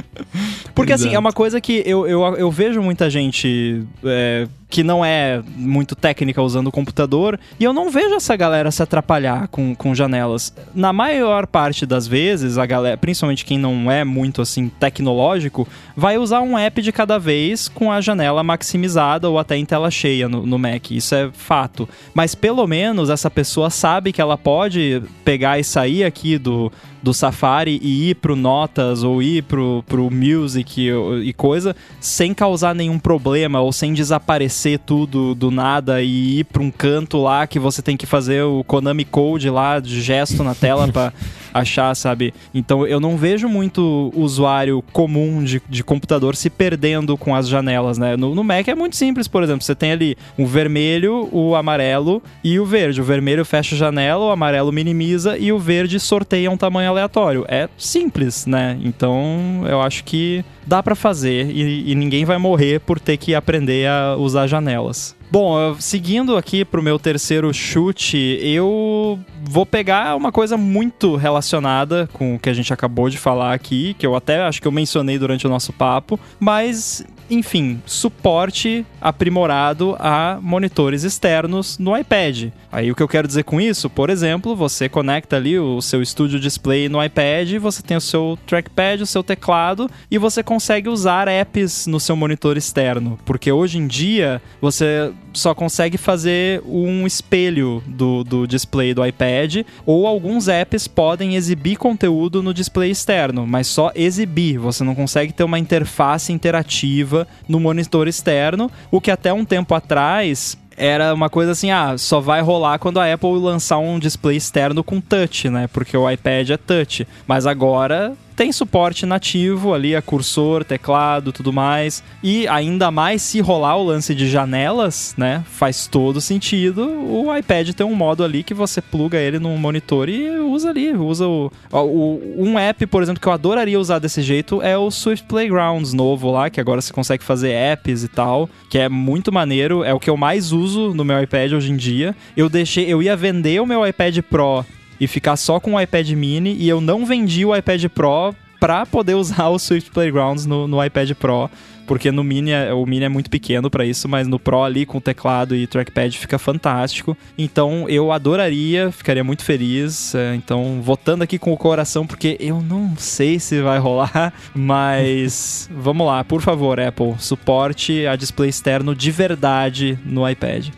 <laughs> Porque assim, é uma coisa que eu, eu, eu vejo muita gente. É, que não é muito técnica usando o computador, e eu não vejo essa galera se atrapalhar com, com janelas. Na maior parte das vezes, a galera, principalmente quem não é muito assim tecnológico, vai usar um app de cada vez com a janela maximizada ou até em tela cheia no, no Mac. Isso é fato. Mas pelo menos essa pessoa sabe que ela pode pegar e sair aqui do do Safari e ir pro Notas ou ir pro, pro Music e, coisa, sem causar nenhum problema ou sem desaparecer tudo do nada e ir pra um canto lá que você tem que fazer o Konami Code lá de gesto na tela para <laughs> achar, sabe? Então eu não vejo muito usuário comum de, de computador se perdendo com as janelas, né? No, no Mac é muito simples, por exemplo, você tem ali o vermelho, o amarelo e o verde. O vermelho fecha a janela, o amarelo minimiza e o verde sorteia um tamanho aleatório. É simples, né? Então eu acho que dá para fazer e, e ninguém vai morrer por ter que aprender a usar janelas. Bom, seguindo aqui pro meu terceiro chute, eu vou pegar uma coisa muito relacionada com o que a gente acabou de falar aqui, que eu até acho que eu mencionei durante o nosso papo, mas enfim, suporte aprimorado a monitores externos no iPad. Aí o que eu quero dizer com isso, por exemplo, você conecta ali o seu Studio Display no iPad, você tem o seu trackpad, o seu teclado e você consegue usar apps no seu monitor externo, porque hoje em dia você só consegue fazer um espelho do, do display do iPad ou alguns apps podem exibir conteúdo no display externo, mas só exibir, você não consegue ter uma interface interativa no monitor externo, o que até um tempo atrás era uma coisa assim, ah, só vai rolar quando a Apple lançar um display externo com touch, né? Porque o iPad é touch. Mas agora tem suporte nativo ali, a cursor, teclado, tudo mais. E ainda mais se rolar o lance de janelas, né? Faz todo sentido o iPad ter um modo ali que você pluga ele num monitor e usa ali, usa o, o um app, por exemplo, que eu adoraria usar desse jeito é o Swift Playgrounds novo lá, que agora você consegue fazer apps e tal, que é muito maneiro, é o que eu mais uso no meu iPad hoje em dia. Eu deixei, eu ia vender o meu iPad Pro e ficar só com o iPad mini e eu não vendi o iPad Pro para poder usar o Swift Playgrounds no, no iPad Pro porque no Mini é, o Mini é muito pequeno para isso, mas no Pro ali com teclado e trackpad fica fantástico. Então eu adoraria, ficaria muito feliz. É, então votando aqui com o coração porque eu não sei se vai rolar, <laughs> mas vamos lá, por favor, Apple, suporte a display externo de verdade no iPad.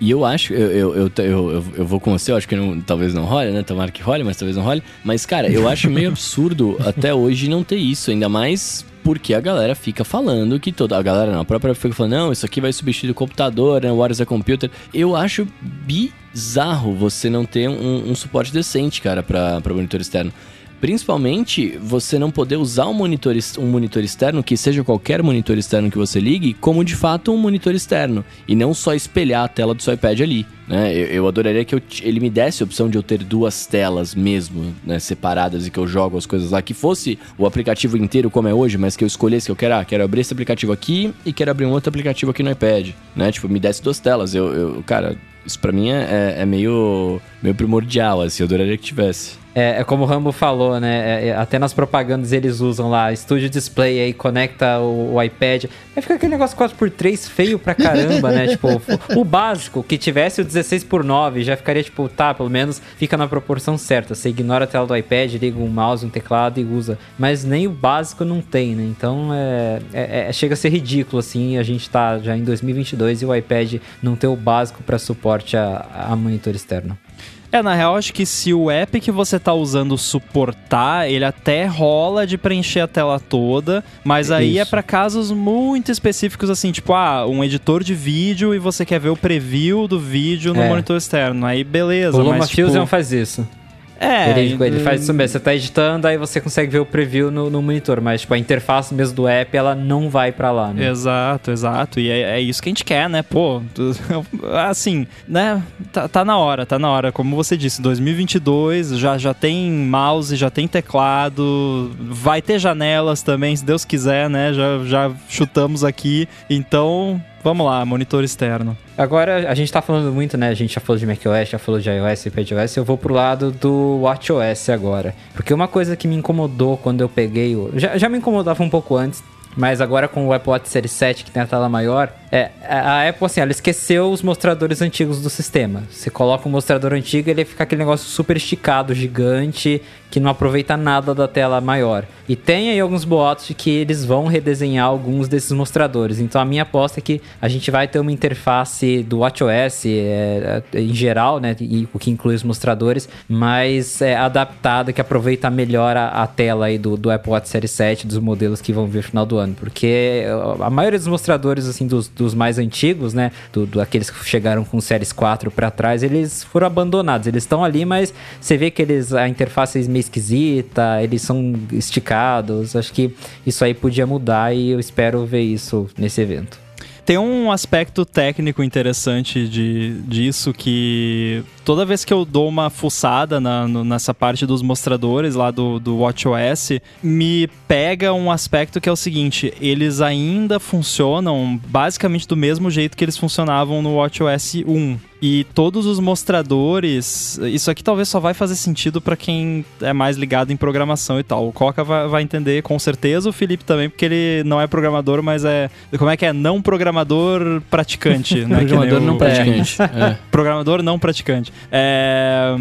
E eu acho, eu, eu, eu, eu, vou com você, eu acho que não, talvez não role, né? Tomara que role, mas talvez não role. Mas, cara, eu acho meio absurdo <laughs> até hoje não ter isso, ainda mais porque a galera fica falando que toda. A galera não, a própria fica falando, não, isso aqui vai substituir o computador, né? What is a computer? Eu acho bizarro você não ter um, um suporte decente, cara, para monitor externo. Principalmente você não poder usar um monitor, um monitor externo, que seja qualquer monitor externo que você ligue, como de fato um monitor externo. E não só espelhar a tela do seu iPad ali. Né? Eu, eu adoraria que eu, ele me desse a opção de eu ter duas telas mesmo, né, separadas e que eu jogo as coisas lá. Que fosse o aplicativo inteiro como é hoje, mas que eu escolhesse que eu quero, ah, quero abrir esse aplicativo aqui e quero abrir um outro aplicativo aqui no iPad. Né? Tipo, me desse duas telas. Eu, eu cara, isso pra mim é, é, é meio, meio primordial, assim. Eu adoraria que tivesse. É, é como o Rambo falou, né? É, é, até nas propagandas eles usam lá, estúdio display aí, conecta o, o iPad. Aí fica aquele negócio 4x3 feio pra caramba, né? <laughs> Tipo, o, o básico, que tivesse o 16x9, já ficaria tipo, tá, pelo menos fica na proporção certa. Você ignora a tela do iPad, liga um mouse, um teclado e usa. Mas nem o básico não tem, né? Então é, é, é chega a ser ridículo, assim, a gente tá já em 2022 e o iPad não ter o básico para suporte a, a monitor externo. É, na real, acho que se o app que você tá usando suportar, ele até rola de preencher a tela toda, mas aí é Isso. é para casos muito específicos, assim, tipo, ah, um editor de vídeo e você quer ver o preview do vídeo no é. monitor externo. Aí beleza, o mas tipo... Fusion faz isso. É. Ele, ele faz isso mesmo. Você tá editando, aí você consegue ver o preview no, no, monitor. Mas, tipo, a interface mesmo do app, ela não vai para lá, né? Exato, exato. E é, é, isso que a gente quer, né? Pô, <laughs> assim, né? Tá, tá, na hora, tá na hora. Como você disse, 2022, já, já tem mouse, já tem teclado, vai ter janelas também, se Deus quiser, né? Já, já chutamos aqui. Então, Vamos lá, monitor externo. Agora, a gente tá falando muito, né? A gente já falou de macOS, já falou de iOS e iPadOS. Eu vou pro lado do WatchOS agora. Porque uma coisa que me incomodou quando eu peguei o... Já, já me incomodava um pouco antes, mas agora com o Apple Watch Series 7, que tem a tela maior, é, a Apple, assim, ela esqueceu os mostradores antigos do sistema. Você coloca um mostrador antigo, ele fica aquele negócio super esticado, gigante, que não aproveita nada da tela maior. E tem aí alguns boatos de que eles vão redesenhar alguns desses mostradores. Então a minha aposta é que a gente vai ter uma interface do WatchOS é, é, em geral, né? E, o que inclui os mostradores, mais é, adaptada, que aproveita melhor a, a, tela aí do, do Apple Watch Series 7, dos modelos que vão vir no final do ano. Porque a maioria dos mostradores, assim, dos, dos mais antigos, né? Do, do aqueles que chegaram com Series 4 para trás, eles foram abandonados. Eles estão ali, mas você vê que eles a interface é meio esquisita, eles são esticados. Acho que isso aí podia mudar e eu espero ver isso nesse evento. Tem um aspecto técnico interessante de, disso que toda vez que eu dou uma fuçada na, no, nessa parte dos mostradores lá do, do WatchOS, me pega um aspecto que é o seguinte: eles ainda funcionam basicamente do mesmo jeito que eles funcionavam no WatchOS 1. E todos os mostradores, isso aqui talvez só vai fazer sentido para quem é mais ligado em programação e tal. O Coca vai, vai, entender com certeza, o Felipe também, porque ele não é programador, mas é. Como é que é? Não programador praticante, <laughs> né? Programador não praticante. É. Programador não praticante. É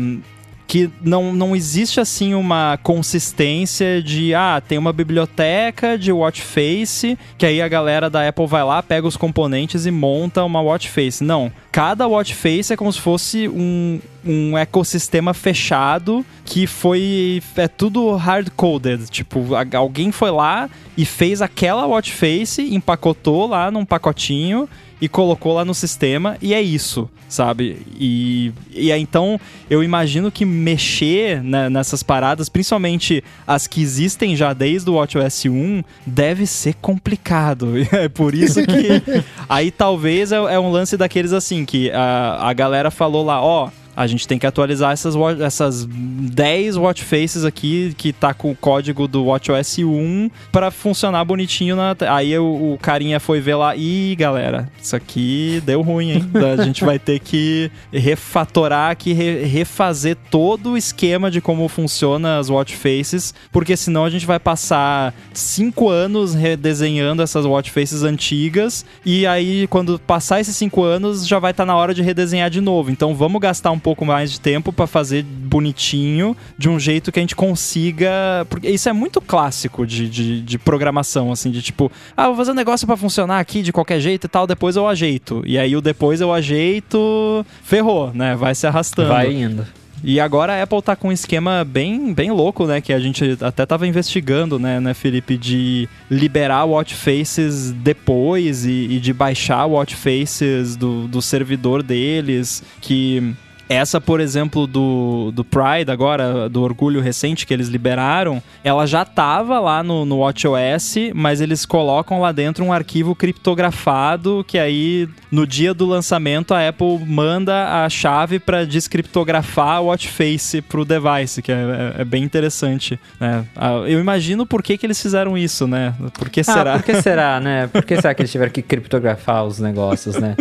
que não, não existe assim uma consistência de ah, tem uma biblioteca de watch face, que aí a galera da Apple vai lá, pega os componentes e monta uma watch face. Não, cada watch face é como se fosse um, um ecossistema fechado que foi é tudo hard coded, tipo, alguém foi lá e fez aquela watch face, empacotou lá num pacotinho e colocou lá no sistema e é isso, sabe? E, e aí, então eu imagino que mexer né, nessas paradas, principalmente as que existem já desde o WatchOS 1, deve ser complicado. <laughs> É por isso que <laughs> aí talvez é, é um lance daqueles assim que a, a galera falou lá, ó. Oh, a gente tem que atualizar essas, essas 10 watch faces aqui que tá com o código do WatchOS 1 para funcionar bonitinho na aí o, o, carinha foi ver lá e galera, isso aqui deu ruim, hein? a gente vai ter que refatorar aqui, re, refazer todo o esquema de como funciona as watch faces, porque senão a gente vai passar 5 anos redesenhando essas watch faces antigas e aí quando passar esses 5 anos já vai estar tá na hora de redesenhar de novo. Então vamos gastar um pouco mais de tempo para fazer bonitinho, de um jeito que a gente consiga. Porque isso é muito clássico de, de, de programação, assim, de tipo, ah, vou fazer um negócio para funcionar aqui de qualquer jeito e tal, depois eu ajeito. E aí o depois eu ajeito, ferrou, né? Vai se arrastando. Vai indo. E agora a Apple tá com um esquema bem, bem louco, né? Que a gente até tava investigando, né, né Felipe? De liberar watch faces depois e, e de baixar watch faces do, do servidor deles. Que essa, por exemplo, do, do Pride agora, do orgulho recente que eles liberaram, ela já tava lá no, no WatchOS, mas eles colocam lá dentro um arquivo criptografado que aí no dia do lançamento a Apple manda a chave para descriptografar o watch face pro device, que é, é, é bem interessante. Né? Ah, eu imagino por que, que eles fizeram isso, né? Por que ah, será? Por que será, né? Por que será que eles <laughs> tiveram que criptografar os negócios, né?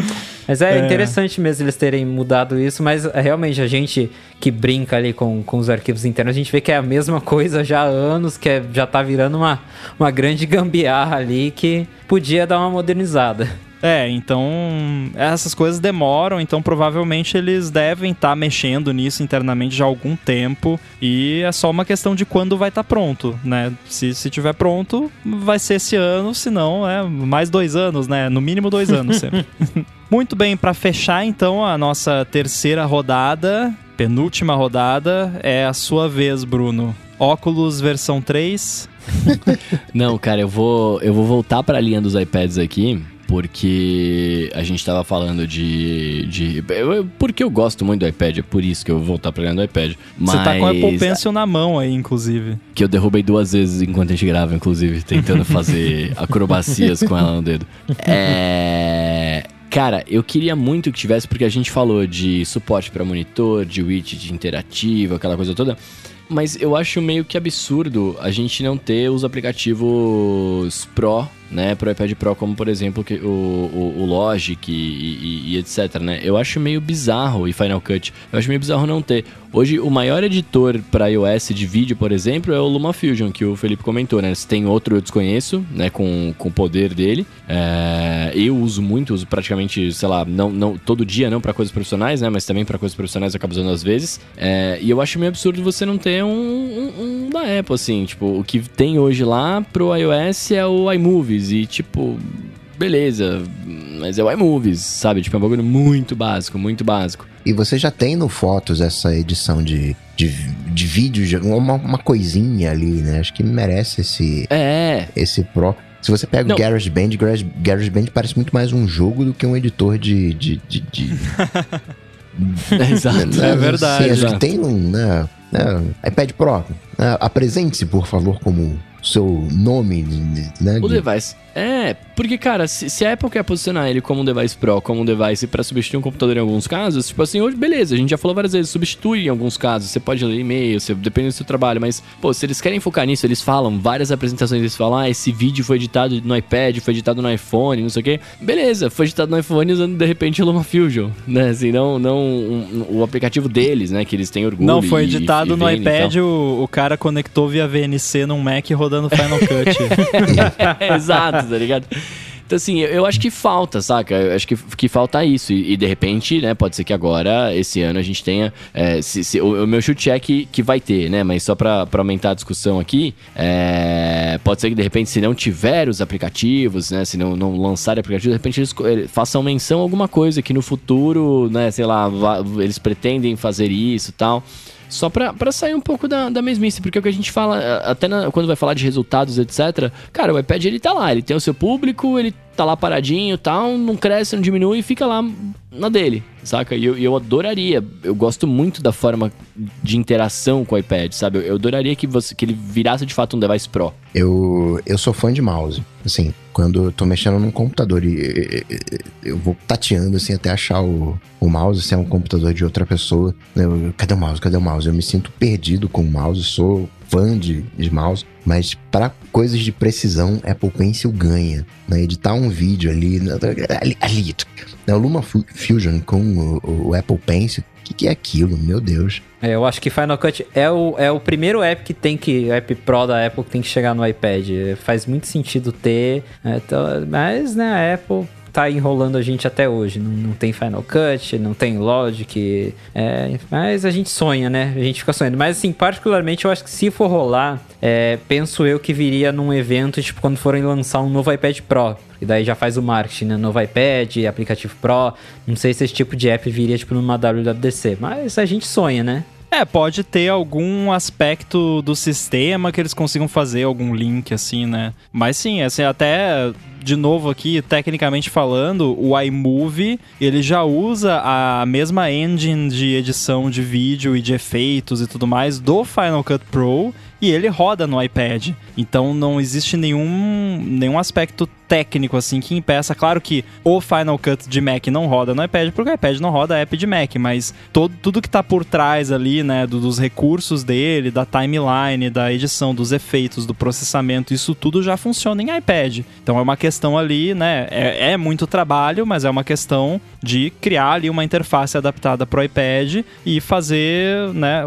Mas é, é, interessante mesmo eles terem mudado isso, mas é, realmente a gente que brinca ali com, com os arquivos internos, a gente vê que é a mesma <laughs> coisa já há anos, que é, já tá virando uma, uma grande gambiarra ali que podia dar uma modernizada. É, então essas coisas demoram, então provavelmente eles devem estar tá mexendo nisso internamente já há algum tempo e é só uma questão de quando vai estar tá pronto, né? Se, se tiver pronto, vai ser esse ano, se não, é mais dois anos, né? No mínimo dois anos sempre. <laughs> Muito bem, para fechar então a nossa terceira rodada, penúltima rodada, é a sua vez, Bruno. Óculos versão 3. <laughs> Não, cara, eu vou, eu vou voltar para a linha dos iPads aqui porque a gente estava falando de. de porque eu gosto muito do iPad, é por isso que eu vou voltar pra do iPad. Mas, Você tá com o Apple Pencil na mão aí, inclusive. Que eu derrubei duas vezes enquanto a gente grava, inclusive, tentando fazer <laughs> acrobacias com ela no dedo. É. Cara, eu queria muito que tivesse, porque a gente falou de suporte para monitor, de widget interativo, aquela coisa toda. Mas eu acho meio que absurdo a gente não ter os aplicativos Pro né, para o iPad Pro, como por exemplo o, o, o Logic e, e, e, etc, né? Eu acho meio bizarro e Final Cut. Eu acho meio bizarro não ter. Hoje o maior editor para iOS de vídeo, por exemplo, é o LumaFusion que o Felipe comentou, né? Se tem outro eu desconheço, né, com, com o poder dele. É, eu uso muito, uso praticamente, sei lá, não, não todo dia não para coisas profissionais, né, mas também para coisas profissionais eu acabo usando às vezes. É, e eu acho meio absurdo você não ter um, um, um da Apple assim, tipo, o que tem hoje lá pro iOS é o iMovies e, tipo, beleza, mas é o iMovies, sabe? Tipo, é um bagulho muito básico, muito básico. E você já tem no Fotos essa edição de, de, de vídeo, uma, uma coisinha ali, né? Acho que merece esse, é. esse Pro. Se você pega Não. o GarageBand, Garage, GarageBand parece muito mais um jogo do que um editor de... de, de, de... <laughs> Exato. É verdade. Sim, acho que tem um, né, né, iPad Pro. Né, Apresente-se, por favor, como seu nome, né? O device. É, porque, cara, se, se, a Apple quer posicionar ele como um device Pro, como um device para substituir um computador em alguns casos, tipo assim, hoje, beleza, a gente já falou várias vezes, substitui em alguns casos, você pode ler e-mail, você, depende do seu trabalho, mas, pô, se eles querem focar nisso, eles falam, várias apresentações eles falam, ah, esse vídeo foi editado no iPad, foi editado no iPhone, não sei o quê. Beleza, foi editado no iPhone usando, de repente, o LumaFusion, né, assim, não, não um, um, o aplicativo deles, né, que eles têm orgulho Não, foi editado e, e no iPad, o, o cara conectou via VNC num Mac rodando Final Cut. <laughs> Exato, tá ligado? Então, assim, eu, acho que falta, saca? Eu acho que, que falta isso. E, e, de repente, né, pode ser que agora, esse ano, a gente tenha. É, se, se, o, o, meu chute é que, que vai ter, né? Mas só pra, pra aumentar a discussão aqui, é, pode ser que de repente, se não tiver os aplicativos, né? Se não, não lançarem aplicativos, de repente eles, eles façam menção a alguma coisa que no futuro, né, sei lá, eles pretendem fazer isso e tal. Só pra sair um pouco da, da mesmice, porque é o que a gente fala, até na, quando vai falar de resultados, etc. Cara, o iPad ele tá lá, ele tem o seu público, ele tá lá paradinho tal, não cresce, não diminui e fica lá na dele, saca? E eu, eu adoraria, eu gosto muito da forma de interação com o iPad, sabe? Eu, eu adoraria que, você, que ele virasse de fato um device Pro. Eu, eu sou fã de mouse, assim, quando eu tô mexendo num computador e eu vou tateando assim até achar o, o mouse, se é um computador de outra pessoa. Eu, cadê o mouse? Cadê o mouse? Eu me sinto perdido com o mouse, sou fã de, de mouse, mas para coisas de precisão, Apple Pencil ganha. Né? Editar um vídeo ali, ali, ali né? o Luma Fusion com o, o Apple Pencil, o que, que, é aquilo? Meu Deus. É, eu acho que Final Cut é o, é o primeiro app que tem que. app Pro da Apple que tem que chegar no iPad. Faz muito sentido ter. É, então, mas, né, a Apple tá enrolando a gente até hoje. Não, não tem Final Cut, não tem Logic. É, mas a gente sonha, né? A gente fica sonhando. Mas, assim, particularmente, eu acho que se for rolar, é, penso eu que viria num evento, tipo, quando forem lançar um novo iPad Pro. E daí já faz o marketing, né? Novo iPad, aplicativo Pro. Não sei se esse tipo de app viria, tipo, numa WWDC. Mas a gente sonha, né? É, pode ter algum aspecto do sistema que eles consigam fazer algum link assim, né? Mas sim, assim, até de novo aqui, tecnicamente falando, o iMovie, ele já usa a mesma engine de edição de vídeo e de efeitos e tudo mais do Final Cut Pro e ele roda no iPad. Então não existe nenhum, nenhum aspecto técnico, assim, que impeça. Claro que o Final Cut de Mac não roda no iPad, porque o iPad não roda app de Mac, mas todo, tudo que tá por trás ali, né, do, dos recursos dele, da timeline, da edição, dos efeitos, do processamento, isso tudo já funciona em iPad. Então é uma questão ali, né, é, é muito trabalho, mas é uma questão de criar ali uma interface adaptada pro iPad e fazer, né,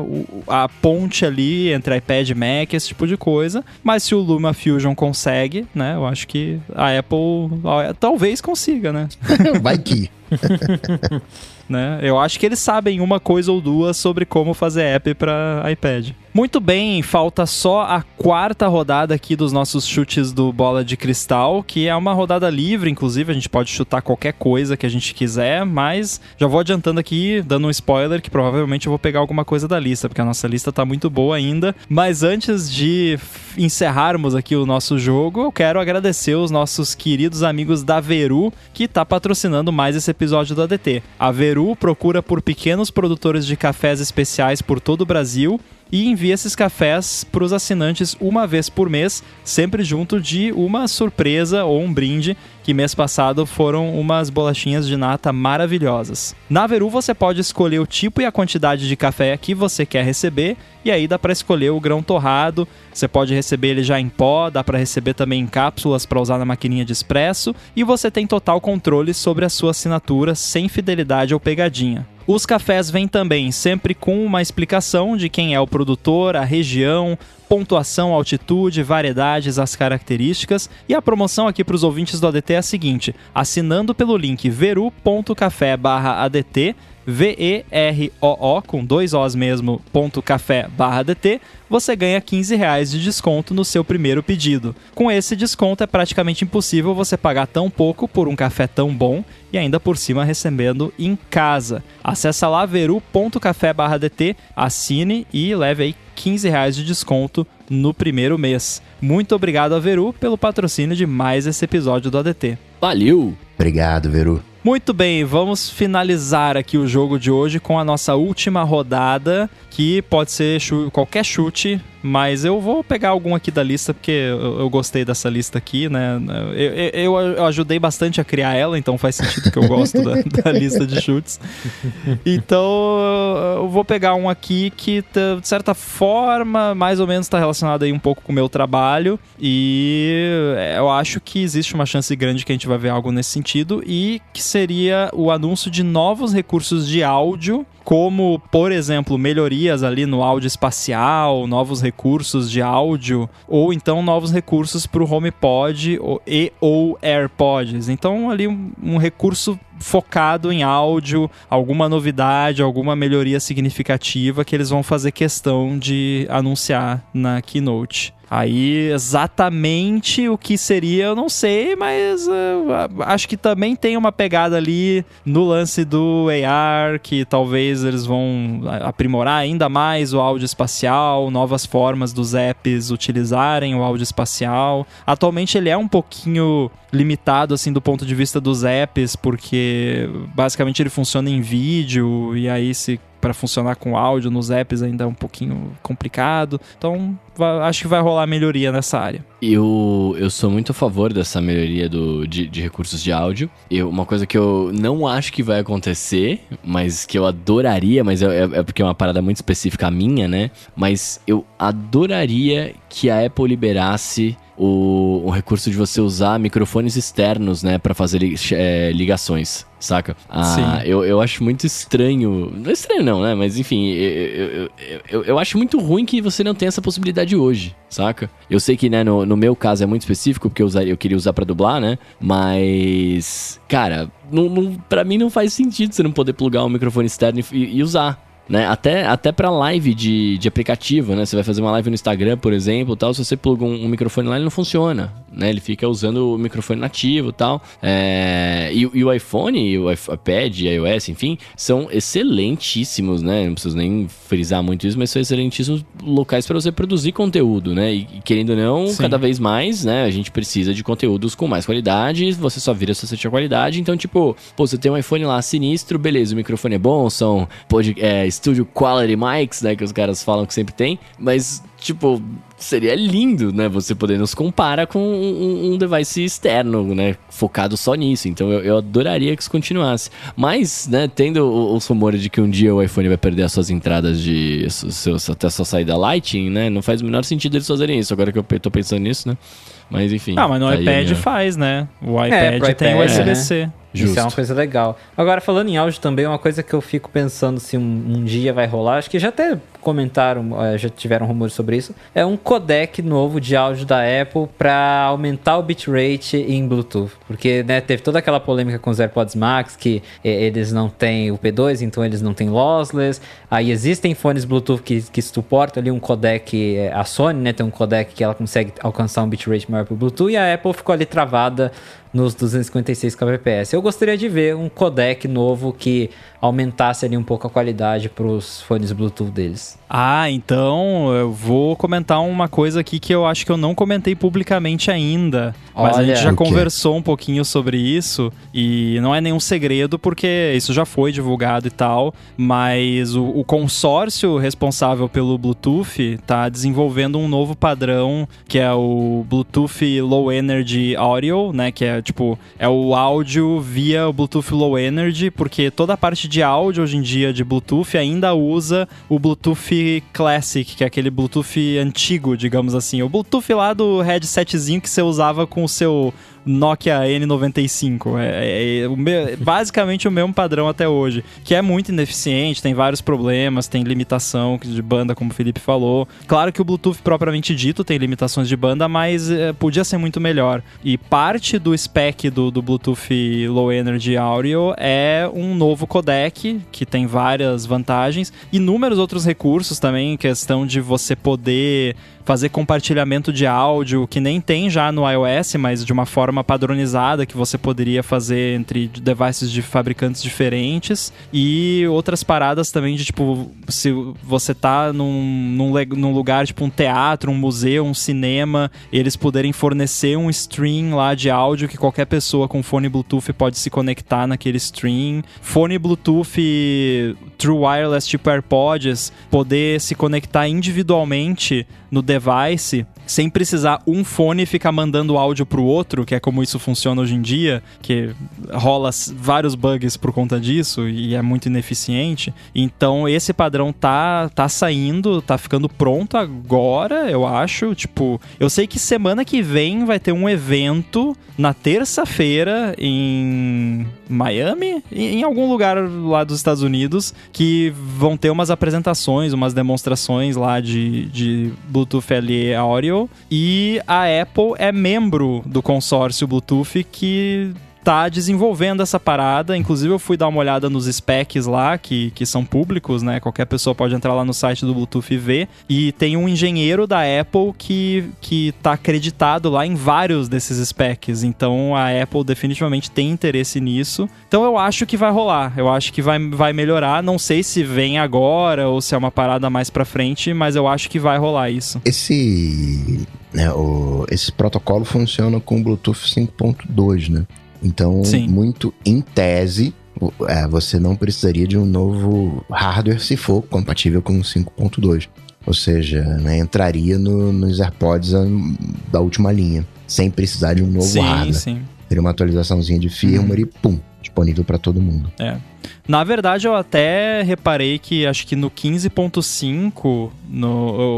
a ponte ali entre iPad e Mac, esse tipo de coisa. Mas se o Luma Fusion consegue, né, eu acho que a Apple ó, talvez consiga, né? <laughs> Vai que. <laughs> né? Eu acho que eles sabem uma coisa ou duas sobre como fazer app para iPad. Muito bem, falta só a quarta rodada aqui dos nossos chutes do Bola de Cristal, que é uma rodada livre, inclusive, a gente pode chutar qualquer coisa que a gente quiser, mas já vou adiantando aqui, dando um spoiler, que provavelmente eu vou pegar alguma coisa da lista, porque a nossa lista tá muito boa ainda. Mas antes de encerrarmos aqui o nosso jogo, eu quero agradecer os nossos queridos amigos da Veru, que tá patrocinando mais esse episódio do ADT. A Veru procura por pequenos produtores de cafés especiais por todo o Brasil e envia esses cafés para os assinantes uma vez por mês, sempre junto de uma surpresa ou um brinde, que mês passado foram umas bolachinhas de nata maravilhosas. Na Veru você pode escolher o tipo e a quantidade de café que você quer receber, e aí dá para escolher o grão torrado, você pode receber ele já em pó, dá para receber também em cápsulas para usar na maquininha de expresso, e você tem total controle sobre a sua assinatura sem fidelidade ou pegadinha. Os cafés vêm também sempre com uma explicação de quem é o produtor, a região, pontuação, altitude, variedades, as características. E a promoção aqui para os ouvintes do ADT é a seguinte: assinando pelo link veru.café/adt V-E-R-O-O, com dois Os mesmo, ponto café barra DT, você ganha 15 reais de desconto no seu primeiro pedido. Com esse desconto é praticamente impossível você pagar tão pouco por um café tão bom e ainda por cima recebendo em casa. Acesse lá veru.café barra DT, assine e leve aí 15 reais de desconto no primeiro mês. Muito obrigado a Veru pelo patrocínio de mais esse episódio do ADT. Valeu! Obrigado, Veru. Muito bem, vamos finalizar aqui o jogo de hoje com a nossa última rodada, que pode ser qualquer chute, mas eu vou pegar algum aqui da lista, porque eu, eu gostei dessa lista aqui, né? Eu, eu, eu, ajudei bastante a criar ela, então faz sentido que eu gosto da, <laughs> da, lista de chutes. Então eu vou pegar um aqui que, de certa forma, mais ou menos está relacionado aí um pouco com o meu trabalho, e eu acho que existe uma chance grande que a gente vai ver algo nesse sentido, e que seria o anúncio de novos recursos de áudio, como, por exemplo, melhorias ali no áudio espacial, novos recursos de áudio, ou então novos recursos para o HomePod e ou AirPods. Então, ali um, um recurso focado em áudio, alguma novidade, alguma melhoria significativa que eles vão fazer questão de anunciar na keynote. Aí, exatamente o que seria, eu não sei, mas uh, acho que também tem uma pegada ali no lance do AR, que talvez eles vão aprimorar ainda mais o áudio espacial, novas formas dos apps utilizarem o áudio espacial. Atualmente ele é um pouquinho limitado assim do ponto de vista dos apps, porque basicamente ele funciona em vídeo e aí se para funcionar com áudio nos apps ainda é um pouquinho complicado. Então, acho que vai rolar melhoria nessa área. Eu, eu sou muito a favor dessa melhoria do, de, de recursos de áudio. Eu, uma coisa que eu não acho que vai acontecer, mas que eu adoraria, mas é, é porque é uma parada muito específica minha, né? Mas eu adoraria que a Apple liberasse o, o recurso de você usar microfones externos, né, para fazer é, ligações, saca? Ah, eu, eu acho muito estranho. Não é estranho, não, né? Mas enfim, eu, eu, eu, eu, acho muito ruim que você não tenha essa possibilidade hoje, saca? Eu sei que, né, no, no meu caso é muito específico, porque eu, usaria, eu queria usar para dublar, né? Mas, cara, não, não, pra mim não faz sentido você não poder plugar um microfone externo e, e usar, né? Até, até para live de, de aplicativo, né? Você vai fazer uma live no Instagram, por exemplo, tal, se você pluga um, um microfone lá, ele não funciona, né? Ele fica usando o microfone nativo tal. É, e, e, o iPhone, e o iPad, iOS, enfim, são excelentíssimos, né? Não preciso nem frisar muito isso, mas são excelentíssimos locais para você produzir conteúdo, né? E, querendo ou não, Sim. cada vez mais, né? A gente precisa de conteúdos com mais qualidade, você só vira se você tiver qualidade. Então, tipo, pô, você tem um iPhone lá sinistro, beleza, o microfone é bom, são pod, é, Studio Quality Mics, né? Que os caras falam que sempre tem. Mas, tipo, seria lindo, né? Você poder nos comparar com um, um device externo, né? Focado só nisso. Então eu, eu, adoraria que isso continuasse. Mas, né, tendo os rumores de que um dia o iPhone vai perder as suas entradas de. Seus, até a sua saída Lightning, né? Não faz o menor sentido eles fazerem isso. Agora que eu tô pensando nisso, né? Mas enfim. Ah, mas no tá iPad minha... faz, né? O iPad é, tem USB-C. Né? Justo. Isso é uma coisa legal. Agora, falando em áudio também, uma coisa que eu fico pensando se um, um dia vai rolar, acho que já até comentaram, eh, já tiveram rumores sobre isso, é um codec novo de áudio da Apple para aumentar o bitrate em Bluetooth. Porque né, teve toda aquela polêmica com os AirPods Max, que eles não têm o P2, então eles não têm lossless. Aí existem fones Bluetooth que, que suportam ali um codec, eh, a Sony né, tem um codec que ela consegue alcançar um bitrate maior para Bluetooth, e a Apple ficou ali travada nos 256 kbps. Eu gostaria de ver um codec novo que aumentasse ali um pouco a qualidade para os fones Bluetooth deles. Ah, então eu vou comentar uma coisa aqui que eu acho que eu não comentei publicamente ainda. Mas Olha, a gente já conversou um pouquinho sobre isso e não é nenhum segredo porque isso já foi divulgado e tal. Mas o, o consórcio responsável pelo Bluetooth está desenvolvendo um novo padrão que é o Bluetooth Low Energy Audio, né? Que é tipo, é o áudio via o Bluetooth Low Energy, porque toda a parte de áudio hoje em dia de Bluetooth ainda usa o Bluetooth Classic, que é aquele Bluetooth antigo, digamos assim. O Bluetooth lá do headsetzinho que você usava com o seu Nokia N95. É, é, é me, basicamente o mesmo padrão até hoje, que é muito ineficiente, tem vários problemas, tem limitação de banda, como o Felipe falou. Claro que o Bluetooth propriamente dito tem limitações de banda, mas é, podia ser muito melhor. E parte do spec do, do Bluetooth Low Energy Audio é um novo codec que tem várias vantagens, inúmeros outros recursos também, questão de você poder fazer compartilhamento de áudio que nem tem já no iOS, mas de uma forma padronizada que você poderia fazer entre devices de fabricantes diferentes e outras paradas também de tipo se você tá num, num, num lugar tipo um teatro, um museu, um cinema, eles poderem fornecer um stream lá de áudio que qualquer pessoa com fone Bluetooth pode se conectar naquele stream. Fone Bluetooth True Wireless tipo AirPods poder se conectar individualmente no device sem precisar um fone ficar mandando áudio pro outro, que é como isso funciona hoje em dia, que rola vários bugs por conta disso e é muito ineficiente. Então esse padrão tá tá saindo, tá ficando pronto agora, eu acho. Tipo, eu sei que semana que vem vai ter um evento na terça-feira em Miami, em algum lugar lá dos Estados Unidos, que vão ter umas apresentações, umas demonstrações lá de, de Bluetooth LE Audio e a Apple é membro do consórcio Bluetooth que tá desenvolvendo essa parada. Inclusive, eu fui dar uma olhada nos specs lá, que, que são públicos, né? Qualquer pessoa pode entrar lá no site do Bluetooth e ver. E tem um engenheiro da Apple que, que tá acreditado lá em vários desses specs. Então, a Apple definitivamente tem interesse nisso. Então, eu acho que vai rolar. Eu acho que vai, vai melhorar. Não sei se vem agora ou se é uma parada mais pra frente, mas eu acho que vai rolar isso. Esse, né, o, esse protocolo funciona com o Bluetooth 5.2, né? Então, Sim. muito em tese, é, você não precisaria de um novo hardware se for compatível com 5.2. Ou seja, né, entraria no, nos AirPods da última linha, sem precisar de um novo sim, hardware. Sim. Teria uma atualizaçãozinha de firmware uhum. e pum, disponível para todo mundo. É. Na verdade, eu até reparei que acho que no 15.5,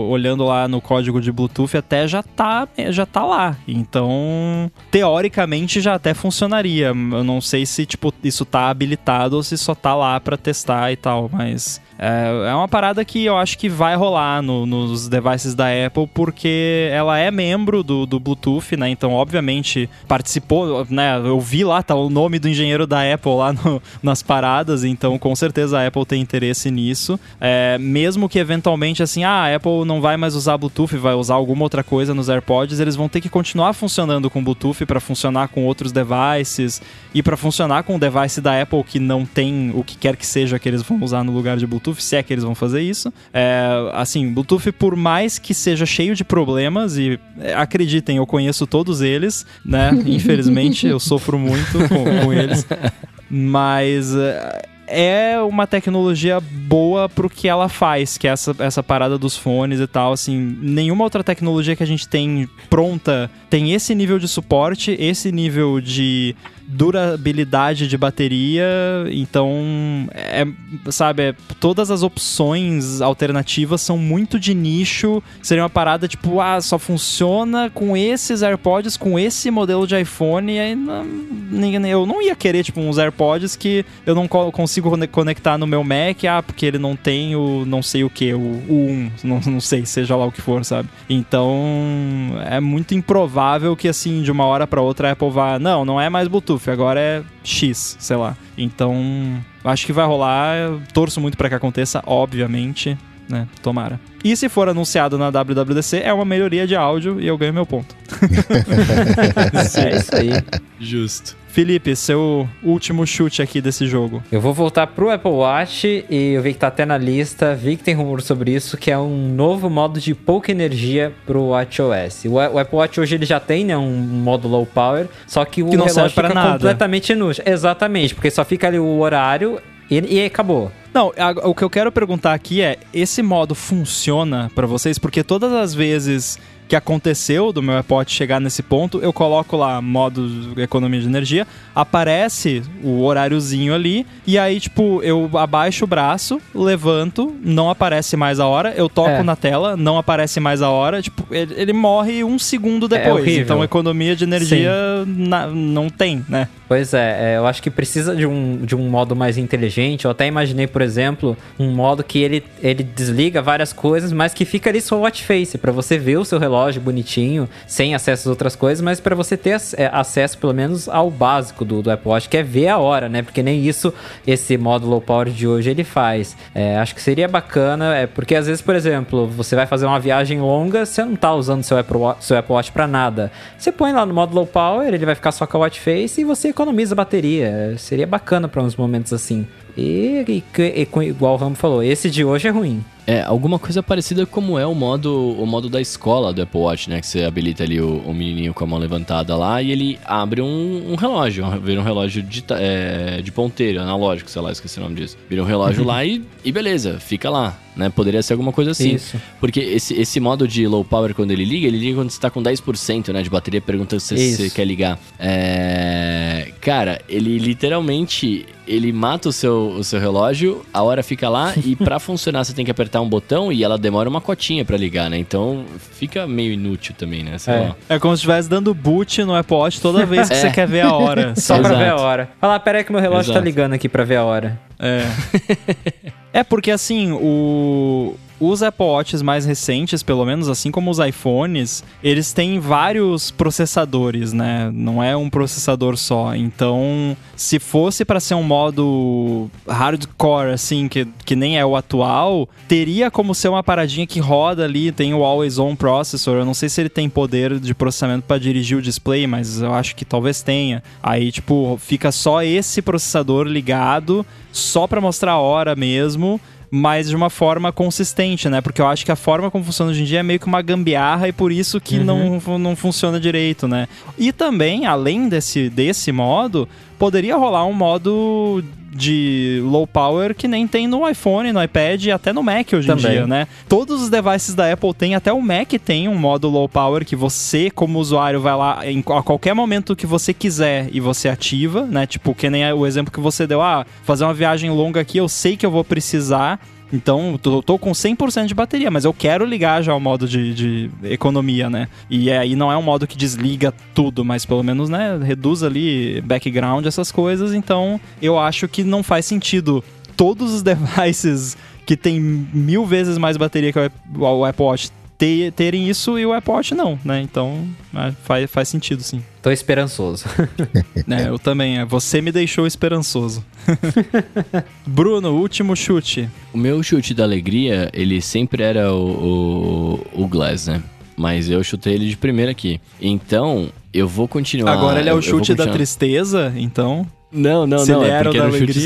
olhando lá no código de Bluetooth, até já tá, já tá lá. Então, teoricamente já até funcionaria. Eu não sei se tipo isso tá habilitado ou se só tá lá para testar e tal, mas é, é uma parada que eu acho que vai rolar no, nos devices da Apple, porque ela é membro do, do Bluetooth, né? Então, obviamente, participou, né? Eu vi lá, tá o nome do engenheiro da Apple lá no, nas paradas, então com certeza a Apple tem interesse nisso. É, mesmo que eventualmente, assim, ah, a Apple não vai mais usar Bluetooth, vai usar alguma outra coisa nos AirPods, eles vão ter que continuar funcionando com Bluetooth para funcionar com outros devices e para funcionar com o device da Apple que não tem o que quer que seja que eles vão usar no lugar de Bluetooth Bluetooth, se é que eles vão fazer isso. É, assim, Bluetooth, por mais que seja cheio de problemas, e é, acreditem, eu conheço todos eles, né? <laughs> Infelizmente, eu sofro muito com, com eles. Mas. É, é uma tecnologia boa pro que ela faz, que é essa, essa parada dos fones e tal, assim, nenhuma outra tecnologia que a gente tem pronta tem esse nível de suporte, esse nível de durabilidade de bateria, então é, sabe, é, todas as opções alternativas são muito de nicho, seria uma parada tipo, ah, só funciona com esses AirPods, com esse modelo de iPhone, e aí não, eu não ia querer tipo uns AirPods que eu não consigo conectar no meu Mac, ah, porque ele não tem o não sei o que, o, o 1, não, não sei, seja lá o que for, sabe? Então é muito improvável que assim, de uma hora para outra a Apple vá, não, não é mais Bluetooth Bluetooth, agora é X, sei lá. Então, acho que vai rolar, eu torço muito para que aconteça, obviamente, né? Tomara. E se for anunciado na WWDC, é uma melhoria de áudio e eu ganho meu ponto. <laughs> é isso aí. Justo. Felipe, seu último chute aqui desse jogo. Eu vou voltar pro Apple Watch e eu vi que tá até na lista, vi que tem rumor sobre isso, que é um novo modo de pouca energia pro WatchOS. O, o Apple Watch hoje ele já tem, né, um modo low power, só que o que não relógio fica nada. completamente inútil. Exatamente, porque só fica ali o horário e, e acabou. Não, a, o que eu quero perguntar aqui é: esse modo funciona para vocês? Porque todas as vezes que aconteceu do meu iPod chegar nesse ponto, eu coloco lá modo economia de energia, aparece o horáriozinho ali, e aí, tipo, eu abaixo o braço, levanto, não aparece mais a hora, eu toco é. na tela, não aparece mais a hora, tipo, ele, ele morre um segundo é depois. É então, economia de energia na, não tem, né? Pois é, é, eu acho que precisa de um, de um modo mais inteligente. Eu até imaginei, por exemplo, um modo que ele, ele desliga várias coisas, mas que fica ali só o watch face, para você ver o seu relógio relógio bonitinho, sem acesso às outras coisas, mas para você ter é, acesso pelo menos ao básico do, do Apple Watch, que é ver a hora, né? Porque nem isso esse modo low power de hoje ele faz. É, acho que seria bacana, é, porque às vezes, por exemplo, você vai fazer uma viagem longa, você não tá usando seu Apple Watch, seu Apple Watch para nada. Você põe lá no modo low power, ele vai ficar só com a watch face e você economiza bateria. Seria bacana para uns momentos assim. E, e, e, igual o Ramo falou, esse de hoje é ruim. É, alguma coisa parecida como é o modo, o modo da escola do Apple Watch, né? Que você habilita ali o, o menininho com a mão levantada lá e ele abre um, um relógio, vira um relógio de, é, de ponteiro, analógico, sei lá, esqueci o nome disso. Vira um relógio <laughs> lá e, e beleza, fica lá né? Poderia ser alguma coisa assim. Isso. Porque esse, esse modo de low power, quando ele liga, ele liga quando você tá com 10% né, de bateria, perguntando se você quer ligar. É... Cara, ele literalmente ele mata o seu, o seu relógio, a hora fica lá e para <laughs> funcionar você tem que apertar um botão e ela demora uma cotinha para ligar, né? Então fica meio inútil também, né? Sei é. Lá. é como se estivesse dando boot no Apple Watch toda <laughs> vez que é. você quer ver a hora. <laughs> Só pra ver a hora. Fala, pera aí que meu relógio tá Exato. tá ligando aqui pra ver a hora. É. é porque assim, o os Apple Watches mais recentes, pelo menos assim como os iPhones, eles têm vários processadores, né? Não é um processador só. Então, se fosse para ser um modo hardcore, assim, que, que nem é o atual, teria como ser uma paradinha que roda ali, tem o Always On Processor. Eu não sei se ele tem poder de processamento para dirigir o display, mas eu acho que talvez tenha. Aí, tipo, fica só esse processador ligado, só para mostrar a hora mesmo mas de uma forma consistente, né? Porque eu acho que a forma como funciona hoje em dia é meio que uma gambiarra e por isso que uhum. não, não funciona direito, né? E também, além desse, desse modo, poderia rolar um modo de low power que nem tem no iPhone, no iPad e até no Mac hoje Também. em dia, né? Todos os devices da Apple têm, até o Mac tem um modo low power que você, como usuário, vai lá em, a qualquer momento que você quiser e você ativa, né? Tipo, que nem o exemplo que você deu, ah, fazer uma viagem longa aqui, eu sei que eu vou precisar então, tô, tô com 100% de bateria, mas eu quero ligar já o modo de, de, economia, né? E aí não é um modo que desliga tudo, mas pelo menos, né, reduz ali background, essas coisas. Então, eu acho que não faz sentido todos os <laughs> devices que tem mil vezes mais bateria que o Apple Watch ter, terem isso e o Apple Watch não, né? Então é, faz, faz sentido sim. Tô esperançoso. <laughs> é, eu também. É, você me deixou esperançoso. <laughs> Bruno, último chute. O meu chute da alegria, ele sempre era o, o, o Glass, né? Mas eu chutei ele de primeira aqui. Então, eu vou continuar. Agora ele é o chute da tristeza, então. Não, não, não. é porque era um chute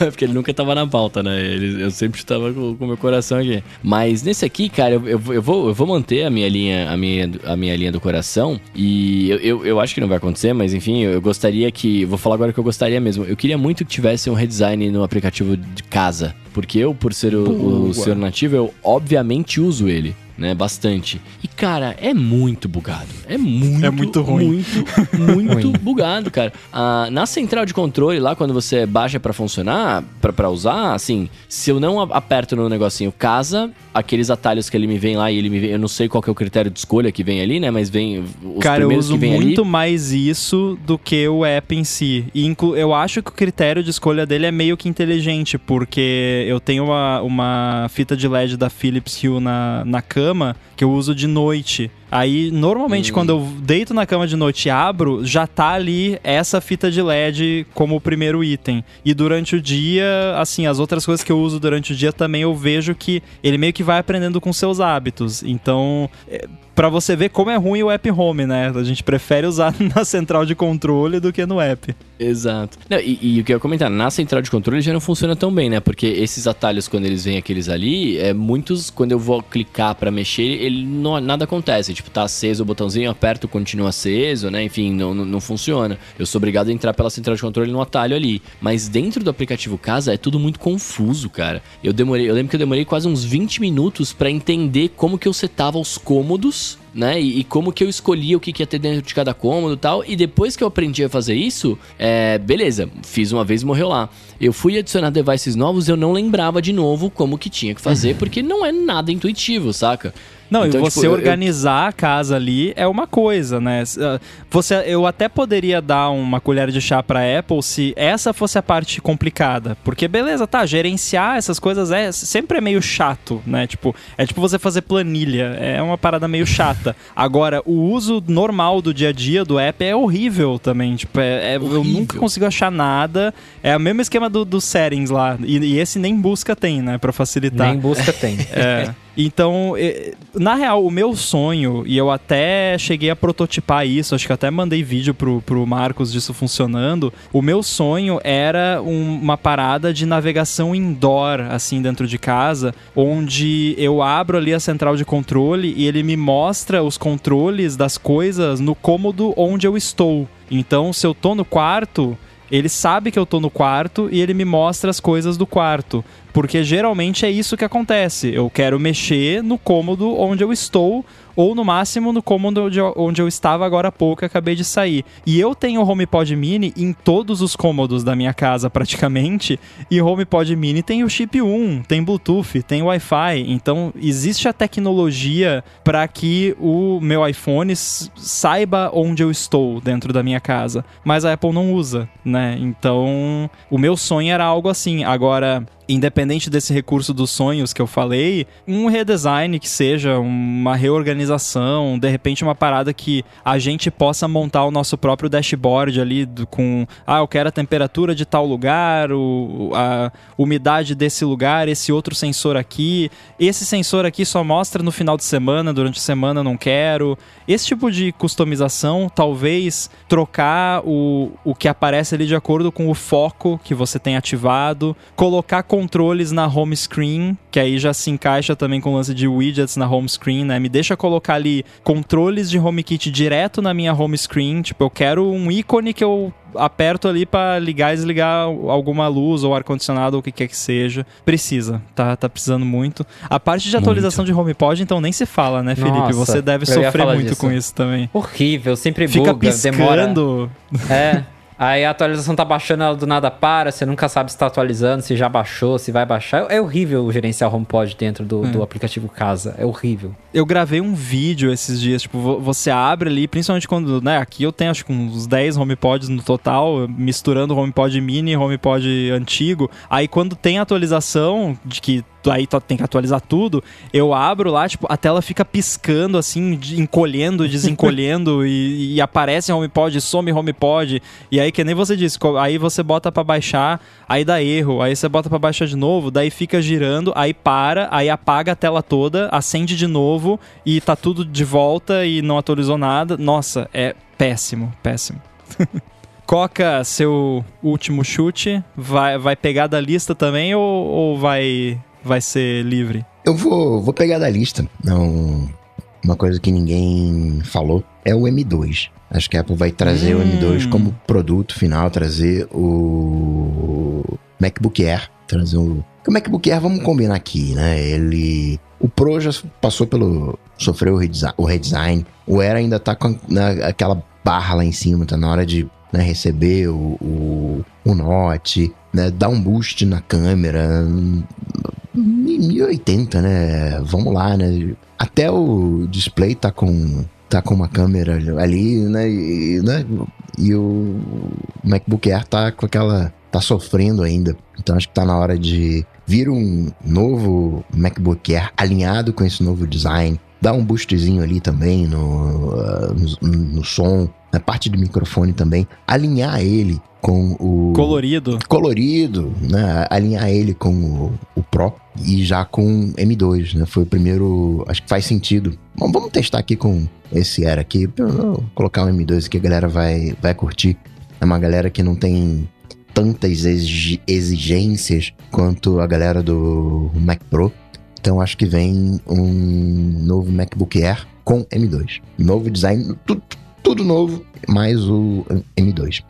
é porque ele nunca tava na pauta, né? Ele- eu sempre estava com o meu coração aqui. Mas nesse aqui, cara, eu, eu, vou- eu vou, eu vou manter a minha linha, a minha, a minha linha do coração. E eu, eu, eu acho que não vai acontecer, mas enfim, eu, eu gostaria que. Vou falar agora que eu gostaria mesmo. Eu queria muito que tivesse um redesign no aplicativo de casa. Porque eu, por ser o, o senhor nativo, eu obviamente uso ele. Né, bastante. E, cara, é muito bugado. É muito, É muito ruim. Muito, <laughs> muito bugado, cara. Ah, na central de controle, lá quando você baixa pra funcionar, pra, pra usar, assim, se eu não aperto no negocinho casa, aqueles atalhos que ele me vem lá e ele me vem, eu não sei qual é o critério de escolha que vem ali, né? Mas vem os Cara, eu primeiros uso que vem muito ali. mais isso do que o app em si. E inclu- eu acho que o critério de escolha dele é meio que inteligente, porque eu tenho uma, uma fita de LED da Philips Hue na, na cama que eu uso de noite. Aí, normalmente, Hum. quando eu deito na cama de noite e abro, já tá ali essa fita de LED como o primeiro item. E durante o dia, assim, as outras coisas que eu uso durante o dia também eu vejo que ele meio que vai aprendendo com seus hábitos. Então, Pra você ver como é ruim o app home, né? A gente prefere usar <laughs> na central de controle do que no app. Exato. Não, e, e o que eu ia comentar, na central de controle já não funciona tão bem, né? Porque esses atalhos, quando eles vêm aqueles ali, é muitos, quando eu vou clicar pra mexer, ele não, nada acontece. Tipo, tá aceso o botãozinho, aperto, continua aceso, né? Enfim, não, não, não funciona. Eu sou obrigado a entrar pela central de controle no atalho ali. Mas dentro do aplicativo Casa é tudo muito confuso, cara. Eu demorei, eu lembro que eu demorei quase uns 20 minutos pra entender como que eu setava os cômodos né? E, e como que eu escolhia o que, que ia ter dentro de cada cômodo e tal. E depois que eu aprendi a fazer isso, é, beleza, fiz uma vez e morreu lá. Eu fui adicionar devices novos eu não lembrava de novo como que tinha que fazer, porque não é nada intuitivo, saca? Não, Então, e tipo, você eu- eu- organizar a casa ali é uma coisa, né? Ah, Você, eu até poderia dar uma colher de chá pra Apple se essa fosse a parte complicada. Porque, beleza, tá, gerenciar essas coisas é sempre é meio chato, né? Tipo, é tipo você fazer planilha, é uma parada meio chata. Agora, o uso normal do dia a dia do app é horrível também. Tipo, é, é- eu nunca consigo achar nada. É o mesmo esquema do, do settings lá. E, e esse nem busca tem, né? Pra facilitar. Nem busca tem. É. <laughs> Então, na real, o meu sonho, e eu até cheguei a prototipar isso, acho que até mandei vídeo pro, pro Marcos disso funcionando. O meu sonho era um- uma parada de navegação indoor, assim, dentro de casa, onde eu abro ali a central de controle e ele me mostra os controles das coisas no cômodo onde eu estou. Então, se eu tô no quarto, ele sabe que eu tô no quarto e ele me mostra as coisas do quarto. Porque geralmente é isso que acontece. Eu quero mexer no cômodo onde eu estou, ou no máximo no cômodo onde eu, onde eu estava agora há pouco, acabei de sair. E eu tenho o HomePod Mini em todos os cômodos da minha casa, <laughs> praticamente. E o HomePod Mini tem o chip 1, tem Bluetooth, tem Wi-Fi. Então existe a tecnologia para que o meu iPhone saiba onde eu estou dentro da minha casa. Mas a Apple não usa, né? Então o meu sonho era algo assim. Agora independente desse recurso dos sonhos que eu falei, um redesign que seja uma reorganização, de repente uma parada que a gente possa montar o nosso próprio dashboard ali do- com, ah, eu quero a temperatura de tal lugar, o, a umidade desse lugar, esse outro sensor aqui, esse sensor aqui só mostra no final de semana, durante a semana não quero. Esse tipo de customização, talvez trocar o, o que aparece ali de acordo com o foco que você tem ativado, colocar controles na home screen, que aí já se encaixa também com o lance de widgets na home screen, né? Me deixa colocar ali controles de HomeKit direto na minha home screen, tipo, eu quero um ícone que eu aperto ali pra ligar e desligar alguma luz ou ar-condicionado ou o que quer que seja. Precisa, tá, tá precisando muito. A parte de atualização de HomePod, então nem se fala, né, Felipe? Nossa, Você deve sofrer muito disso. com isso também. Horrível, sempre Fica buga, demora. É. <laughs> Aí a atualização tá baixando, ela do nada para, você nunca sabe se tá atualizando, se já baixou, se vai baixar. É horrível gerenciar o HomePod dentro do, do aplicativo Casa. É horrível. Eu gravei um vídeo esses dias, tipo, vo- você abre ali, principalmente quando, né, aqui eu tenho acho que uns 10 HomePods no total, misturando HomePod mini e HomePod antigo. Aí quando tem atualização, de que aí tem que atualizar tudo, eu abro lá, tipo, a tela fica piscando assim, encolhendo, desencolhendo <laughs> e, e aparece HomePod, some HomePod. E aí que nem você disse, aí você bota pra baixar, aí dá erro, aí você bota pra baixar de novo, daí fica girando, aí para, aí apaga a tela toda, acende de novo e tá tudo de volta e não atualizou nada. Nossa, é péssimo, péssimo. <laughs> Coca, seu último chute, vai, vai pegar da lista também ou, ou vai, vai ser livre? Eu vou, vou pegar da lista. Não, uma coisa que ninguém falou é o M2. Acho que a Apple vai trazer Hum. o M2 como produto final, trazer o MacBook Air, trazer o o MacBook Air, vamos combinar aqui, né? Ele o Pro já passou pelo sofreu o redesi- o redesign. O Air ainda tá com na- aquela barra lá em cima, tá na hora de né, receber o, o, o Note, né? Dar um boost na câmera. 1080, né? Vamos lá, né? Até o display tá com tá com uma câmera ali, né? E, né? e o MacBook Air tá com aquela tá sofrendo ainda. Então acho que tá na hora de vir um novo MacBook Air alinhado com esse novo design, dar um boostzinho ali também no ah, no, no som, na parte do microfone também, alinhar ele com o Colorido. colorido, né? Alinhar ele com o, o Pro e já com M2, né? Foi o primeiro. Acho que faz sentido. Bom, vamos testar aqui com esse Era aqui. Vou colocar um M2 aqui, a galera vai, vai curtir. É uma galera que não tem tantas exigências quanto a galera do Mac Pro. Então acho que vem um novo MacBook Air com M2. Novo design, tudo, tudo novo, mais o M2.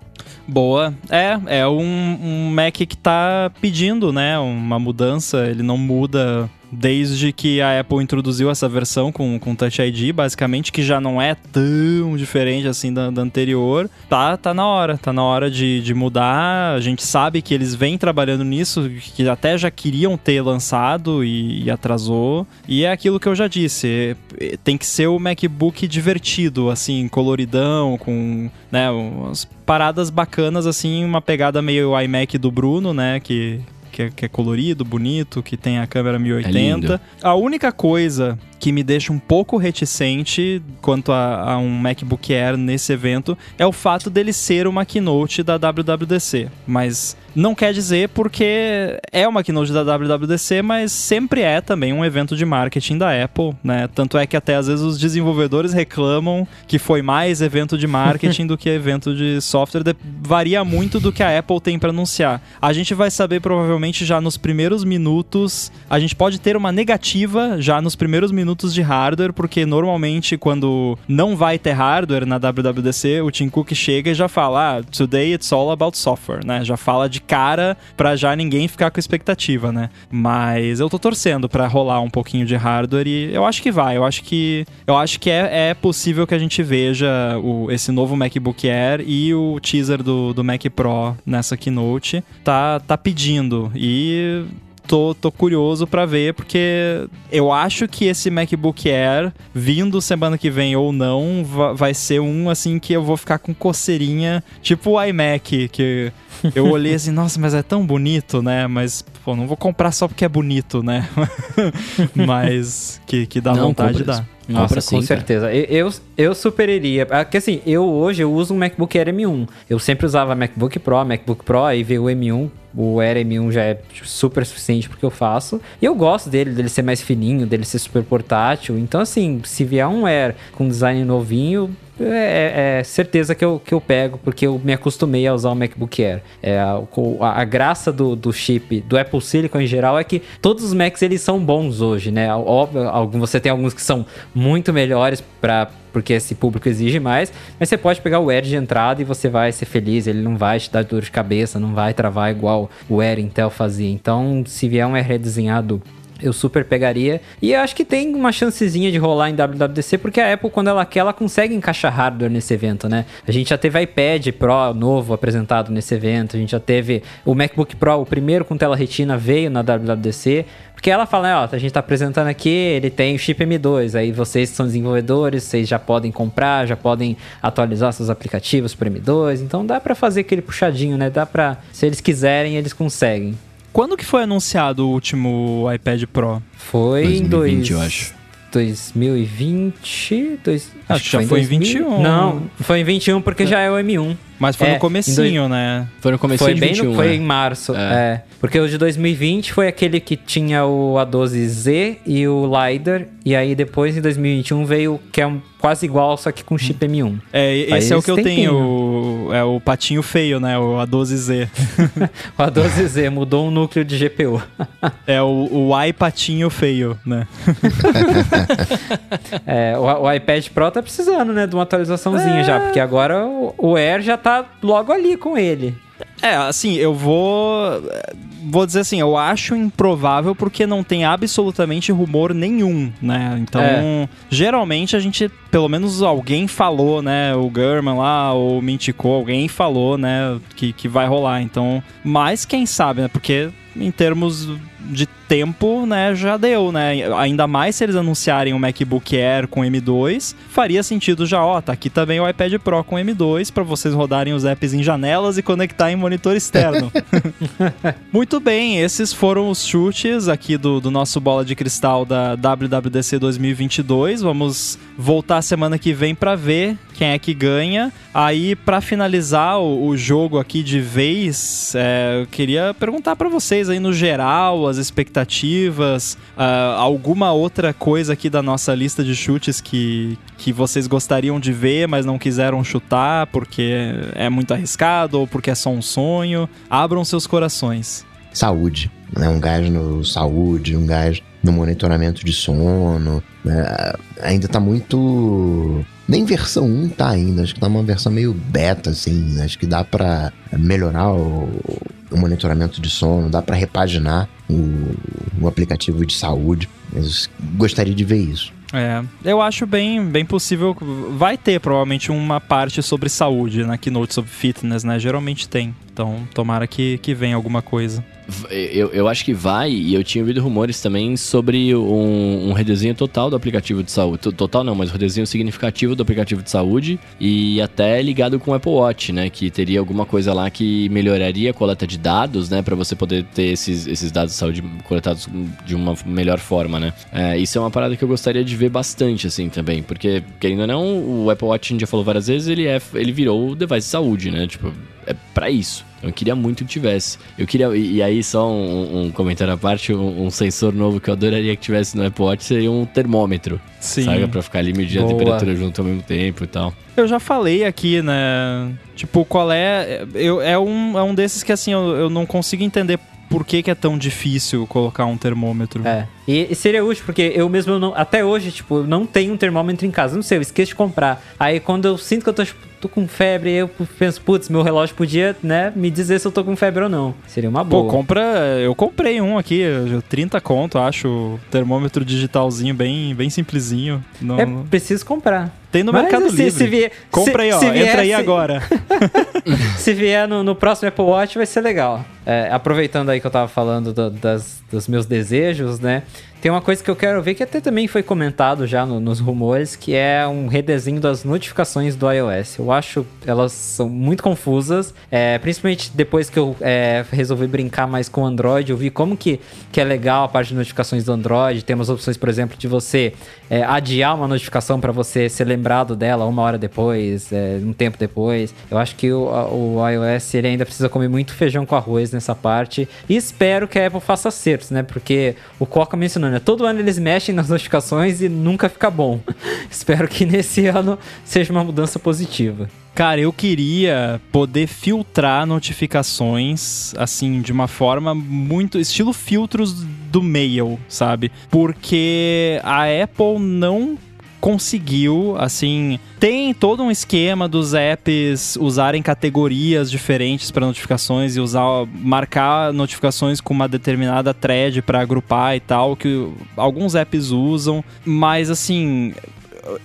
Boa. É, é um, um Mac que tá pedindo, né, uma mudança. Ele não muda desde que a Apple introduziu essa versão com, com Touch ID, basicamente, que já não é tão diferente assim da, da anterior. Tá, tá na hora, tá na hora de, de mudar. A gente sabe que eles vêm trabalhando nisso, que até já queriam ter lançado e, e atrasou. E é aquilo que eu já disse, é- tem que ser o MacBook divertido, assim, coloridão, com, né, umas paradas bacanas, assim, uma pegada meio iMac do Bruno, né, que... Que é, que é colorido, bonito, que tem a câmera 1080. lindo. A única coisa que me deixa um pouco reticente quanto a, a um MacBook Air nesse evento é o fato dele ser uma keynote da WWDC. Mas não quer dizer porque é uma keynote da WWDC, mas sempre é também um evento de marketing da Apple, né? Tanto é que até às vezes os desenvolvedores reclamam que foi mais evento de marketing do que evento de software. De- Varia muito do que a Apple tem para anunciar. A gente vai saber provavelmente já nos primeiros minutos. A gente pode ter uma negativa já nos primeiros minutos de hardware, porque normalmente quando não vai ter hardware na WWDC, o Tim Cook chega e já fala: ah, today it's all about software, né? Já fala de cara pra já ninguém ficar com expectativa, né? Mas eu tô torcendo pra rolar um pouquinho de hardware e eu acho que vai. Eu acho que eu acho que é, é possível que a gente veja o, esse novo MacBook Air e o teaser do, do Mac Pro nessa keynote. Tá, tá pedindo e tô, tô curioso pra ver, porque eu acho que esse MacBook Air, vindo semana que vem ou não, va- vai ser um assim que eu vou ficar com coceirinha, tipo o iMac, que eu <laughs> olhei assim, nossa, mas é tão bonito, né? Mas, pô, não vou comprar só porque é bonito, né? <laughs> mas que, que dá Não, vontade dá. Nossa, Compra com sim, certeza. Eu, eu, eu super iria. Porque assim, eu hoje eu uso um MacBook Air M1. Eu sempre usava MacBook Pro, MacBook Pro, aí veio o M1. O Air M1 já é super suficiente porque eu faço. E eu gosto dele, dele ser mais fininho, dele ser super portátil. Então, assim, se vier um Air com design novinho, é, é certeza que eu, que eu pego, porque eu me acostumei a usar o MacBook Air. É, a, a- a graça do, do chip, do Apple Silicon em geral, é que todos os Macs eles são bons hoje, né? Óbvio, algum, você tem alguns que são muito melhores para porque esse público exige mais, mas você pode pegar o Air de entrada e você vai ser feliz, ele não vai te dar dor de cabeça, não vai travar igual o Air Intel fazia. Então, se vier um Air redesenhado eu super pegaria. E eu acho que tem uma chancezinha de rolar em WWDC, porque a Apple, quando ela quer, ela consegue encaixar hardware nesse evento, né? A gente já teve iPad Pro novo apresentado nesse evento, a gente já teve o MacBook Pro, o primeiro com tela retina, veio na WWDC. Porque ela fala, ó, a gente tá apresentando aqui, ele tem o chip M2, aí vocês que são desenvolvedores, vocês já podem comprar, já podem atualizar seus aplicativos pro M2, então dá pra fazer aquele puxadinho, né? Dá pra, se eles quiserem, eles conseguem. Quando que foi anunciado o último iPad Pro? Foi em 2020, dois... eu acho. 2020. Dois... Acho que já foi em 21. Não, foi em 21 porque já é o M1. Mas foi É, no comecinho, né? Foi no começo Foi de bem 21, no, foi né? em março, É. é. Porque o de 2020 foi aquele que tinha o A12Z e o LiDAR. E aí depois, em 2021, veio o que é um, quase igual, só que com chip M1. É, Faz esse é o que eu tempinho. tenho, o- é o patinho feio, né? O A12Z. <laughs> O A12Z mudou um núcleo de GPU. <laughs> é o, o i patinho feio, né? <laughs> É, o, o iPad Pro tá precisando, né, de uma atualizaçãozinha já. Porque agora o, o Air já tá logo ali com ele. É, assim, eu vou. Vou dizer assim, eu acho improvável porque não tem absolutamente rumor nenhum, né? Então, É. geralmente a gente, pelo menos alguém falou, né? O German lá, o Mintico, alguém falou, né? Que, que vai rolar. Então, mas quem sabe, né? Porque em termos de tempo, né, já deu, né? Ainda mais se eles anunciarem o MacBook Air com M2, faria sentido já, ó, tá aqui também o iPad Pro com M2 para vocês rodarem os apps em janelas e conectar em monitor externo. <laughs> Muito bem, esses foram os chutes aqui do, do nosso bola de cristal da WWDC 2022. Vamos voltar semana que vem para ver quem é que ganha. Aí, para finalizar o, o jogo aqui de vez, é, eu queria perguntar para vocês aí no geral as expectativas, ah, alguma outra coisa aqui da nossa lista de chutes que, que vocês gostariam de ver, mas não quiseram chutar porque é muito arriscado ou porque é só um sonho. Abram seus corações. Saúde, né? Um gás no saúde, um gás no monitoramento de sono. né? Ainda tá muito. Nem versão 1 tá ainda, acho que tá uma versão meio beta, assim. né? Acho que dá pra melhorar o, o monitoramento de sono, dá pra repaginar o, o aplicativo de saúde. Mas gostaria de ver isso. É, eu acho bem, bem possível. Vai ter provavelmente uma parte sobre saúde na keynote sobre fitness, né? Geralmente tem. Então, tomara que, que venha alguma coisa. Eu, eu acho que vai, e eu tinha ouvido rumores também sobre um, um redesenho total do aplicativo de saúde. To- Total não, mas um redesenho significativo do aplicativo de saúde e até ligado com o Apple Watch, né? Que teria alguma coisa lá que melhoraria a coleta de dados, né? Pra você poder ter esses, esses dados de saúde coletados de uma melhor forma, né? É, isso é uma parada que eu gostaria de ver bastante, assim, também. Porque, querendo ou não, o Apple Watch, a gente já falou várias vezes, ele, é, ele virou o device de saúde, né? Tipo, é pra isso. Eu queria muito que tivesse. Eu queria. E, e aí, só um, um comentário à parte: um, um sensor novo que eu adoraria que tivesse no Apple Watch seria um termômetro. Sim. Sabe? Pra ficar ali medindo a temperatura junto ao mesmo tempo e tal. Eu já falei aqui, né? Tipo, qual é. Eu, é, um, é um desses que, assim, eu, eu não consigo entender por que, que é tão difícil colocar um termômetro. É. E, e seria útil, porque eu mesmo não, até hoje, tipo, eu não tenho um termômetro em casa. Não sei, eu esqueço de comprar. Aí quando eu sinto que eu tô, tipo, tô com febre, eu penso, putz, meu relógio podia, né, me dizer se eu tô com febre ou não. Seria uma Pô, boa. compra. Eu comprei um aqui, 30 conto, acho. Termômetro digitalzinho, bem, bem simplesinho. Não- É, preciso comprar. Tem no Mas, Mercado assim, Livre. se vier- Compra se- aí, ó. se Entra aí viesse- agora. <laughs> Se vier no, no próximo Apple Watch, vai ser legal. É, aproveitando aí que eu tava falando do- das, dos meus desejos, né? Tem uma coisa que eu quero ver que até também foi comentado já no- nos rumores, que é um redesenho das notificações do iOS. Eu acho elas são muito confusas, é, principalmente depois que eu é, resolvi brincar mais com o Android, eu vi como que, que é legal a parte de notificações do Android. Temos opções, por exemplo, de você é, adiar uma notificação para você ser lembrado dela uma hora depois, é, um tempo depois. Eu acho que o, o iOS ele ainda precisa comer muito feijão com arroz nessa parte. E espero que a Apple faça acertos, né? Porque o Coca mencionou, né? Todo ano eles mexem nas notificações e nunca fica bom. <laughs> espero que nesse ano seja uma mudança positiva. Cara, eu queria poder filtrar notificações, assim, de uma forma muito. estilo filtros do mail, sabe? Porque a Apple não conseguiu, assim, tem todo um esquema dos apps usarem categorias diferentes para notificações e usar marcar notificações com uma determinada thread para agrupar e tal, que alguns apps usam, mas assim,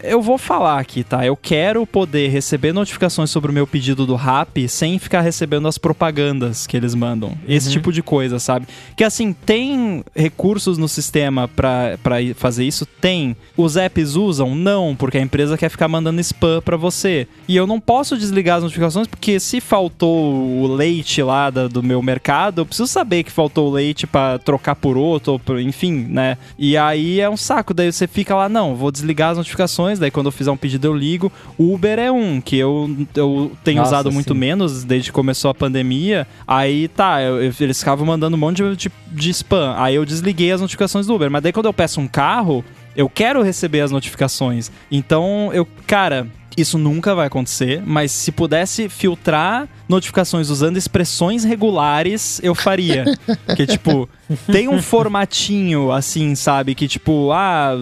eu vou falar aqui, tá? Eu quero poder receber notificações sobre o meu pedido do Rap sem ficar recebendo as propagandas que eles mandam. Esse tipo de coisa, sabe? Que assim, tem recursos no sistema pra, pra fazer isso? Tem. Os apps usam? Não, porque a empresa quer ficar mandando spam pra você. E eu não posso desligar as notificações porque se faltou o leite lá da- do meu mercado, eu preciso saber que faltou o leite pra trocar por outro, ou por- enfim, né? E aí é um saco. Daí você fica lá, não, vou desligar as notificações notificações, daí quando eu fizer um pedido eu ligo. Uber é um, que eu, eu tenho Nossa, usado muito sim. menos desde que começou a pandemia. Aí tá, eu- eu- eles ficavam mandando um monte de, de, de spam. Aí eu desliguei as notificações do Uber. Mas daí quando eu peço um carro, eu quero receber as notificações. Então, eu, cara, isso nunca vai acontecer, mas se pudesse filtrar notificações usando expressões regulares, eu faria. <laughs> que tipo, tem um formatinho assim, sabe? Que tipo, ah,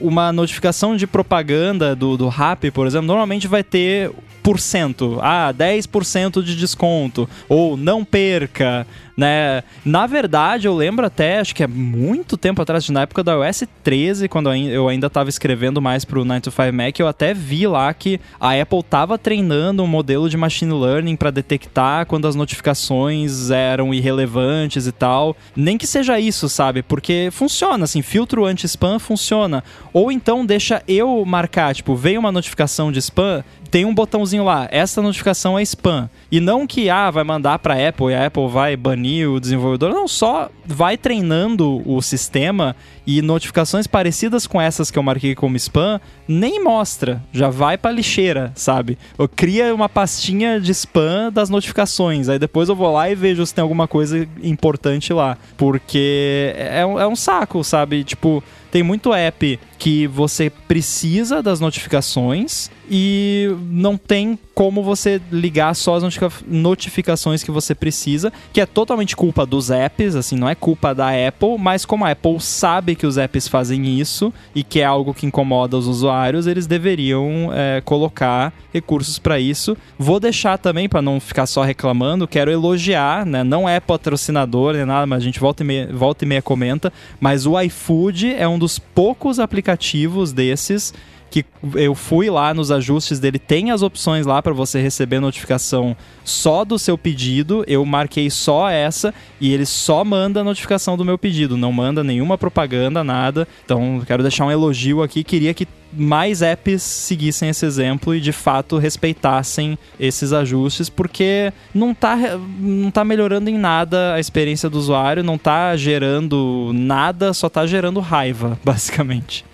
uma notificação de propaganda do, do Rap, por exemplo, normalmente vai ter por cento, ah, 10% de desconto, ou não perca, né? Na verdade, eu lembro até, acho que é muito tempo atrás, na época da iOS 13, quando eu ainda estava escrevendo mais pro 9 to 5 Mac, eu até vi lá que a Apple tava treinando um modelo de machine learning para detectar quando as notificações eram irrelevantes e tal. Nem que seja isso, sabe? Porque funciona, assim, filtro anti-spam funciona. Ou então deixa eu marcar, tipo, veio uma notificação de spam, tem um botãozinho lá, essa notificação é spam. E não que, ah, vai mandar pra Apple e a Apple vai banir o desenvolvedor. Não, só vai treinando o sistema e notificações parecidas com essas que eu marquei como spam, nem mostra. Já vai pra lixeira, sabe? Eu cria uma pastinha de spam das notificações. Aí depois eu vou lá e vejo se tem alguma coisa importante lá. Porque é, é um saco, sabe? Tipo, tem muito app que você precisa das notificações e não tem como você ligar só as notifica- notificações que você precisa, que é totalmente culpa dos apps, assim, não é culpa da Apple, mas como a Apple sabe que os apps fazem isso e que é algo que incomoda os usuários, eles deveriam é, colocar recursos para isso. Vou deixar também, para não ficar só reclamando, quero elogiar, né? Não é patrocinador nem nada, mas a gente volta e meia, volta e meia comenta, mas o iFood é um dos poucos aplicativos desses que eu fui lá nos ajustes dele, tem as opções lá para você receber notificação só do seu pedido. Eu marquei só essa e ele só manda a notificação do meu pedido, não manda nenhuma propaganda, nada. Então, quero deixar um elogio aqui, queria que mais apps seguissem esse exemplo e de fato respeitassem esses ajustes, porque não tá, não tá melhorando em nada a experiência do usuário, não tá gerando nada, só tá gerando raiva, <laughs> basicamente.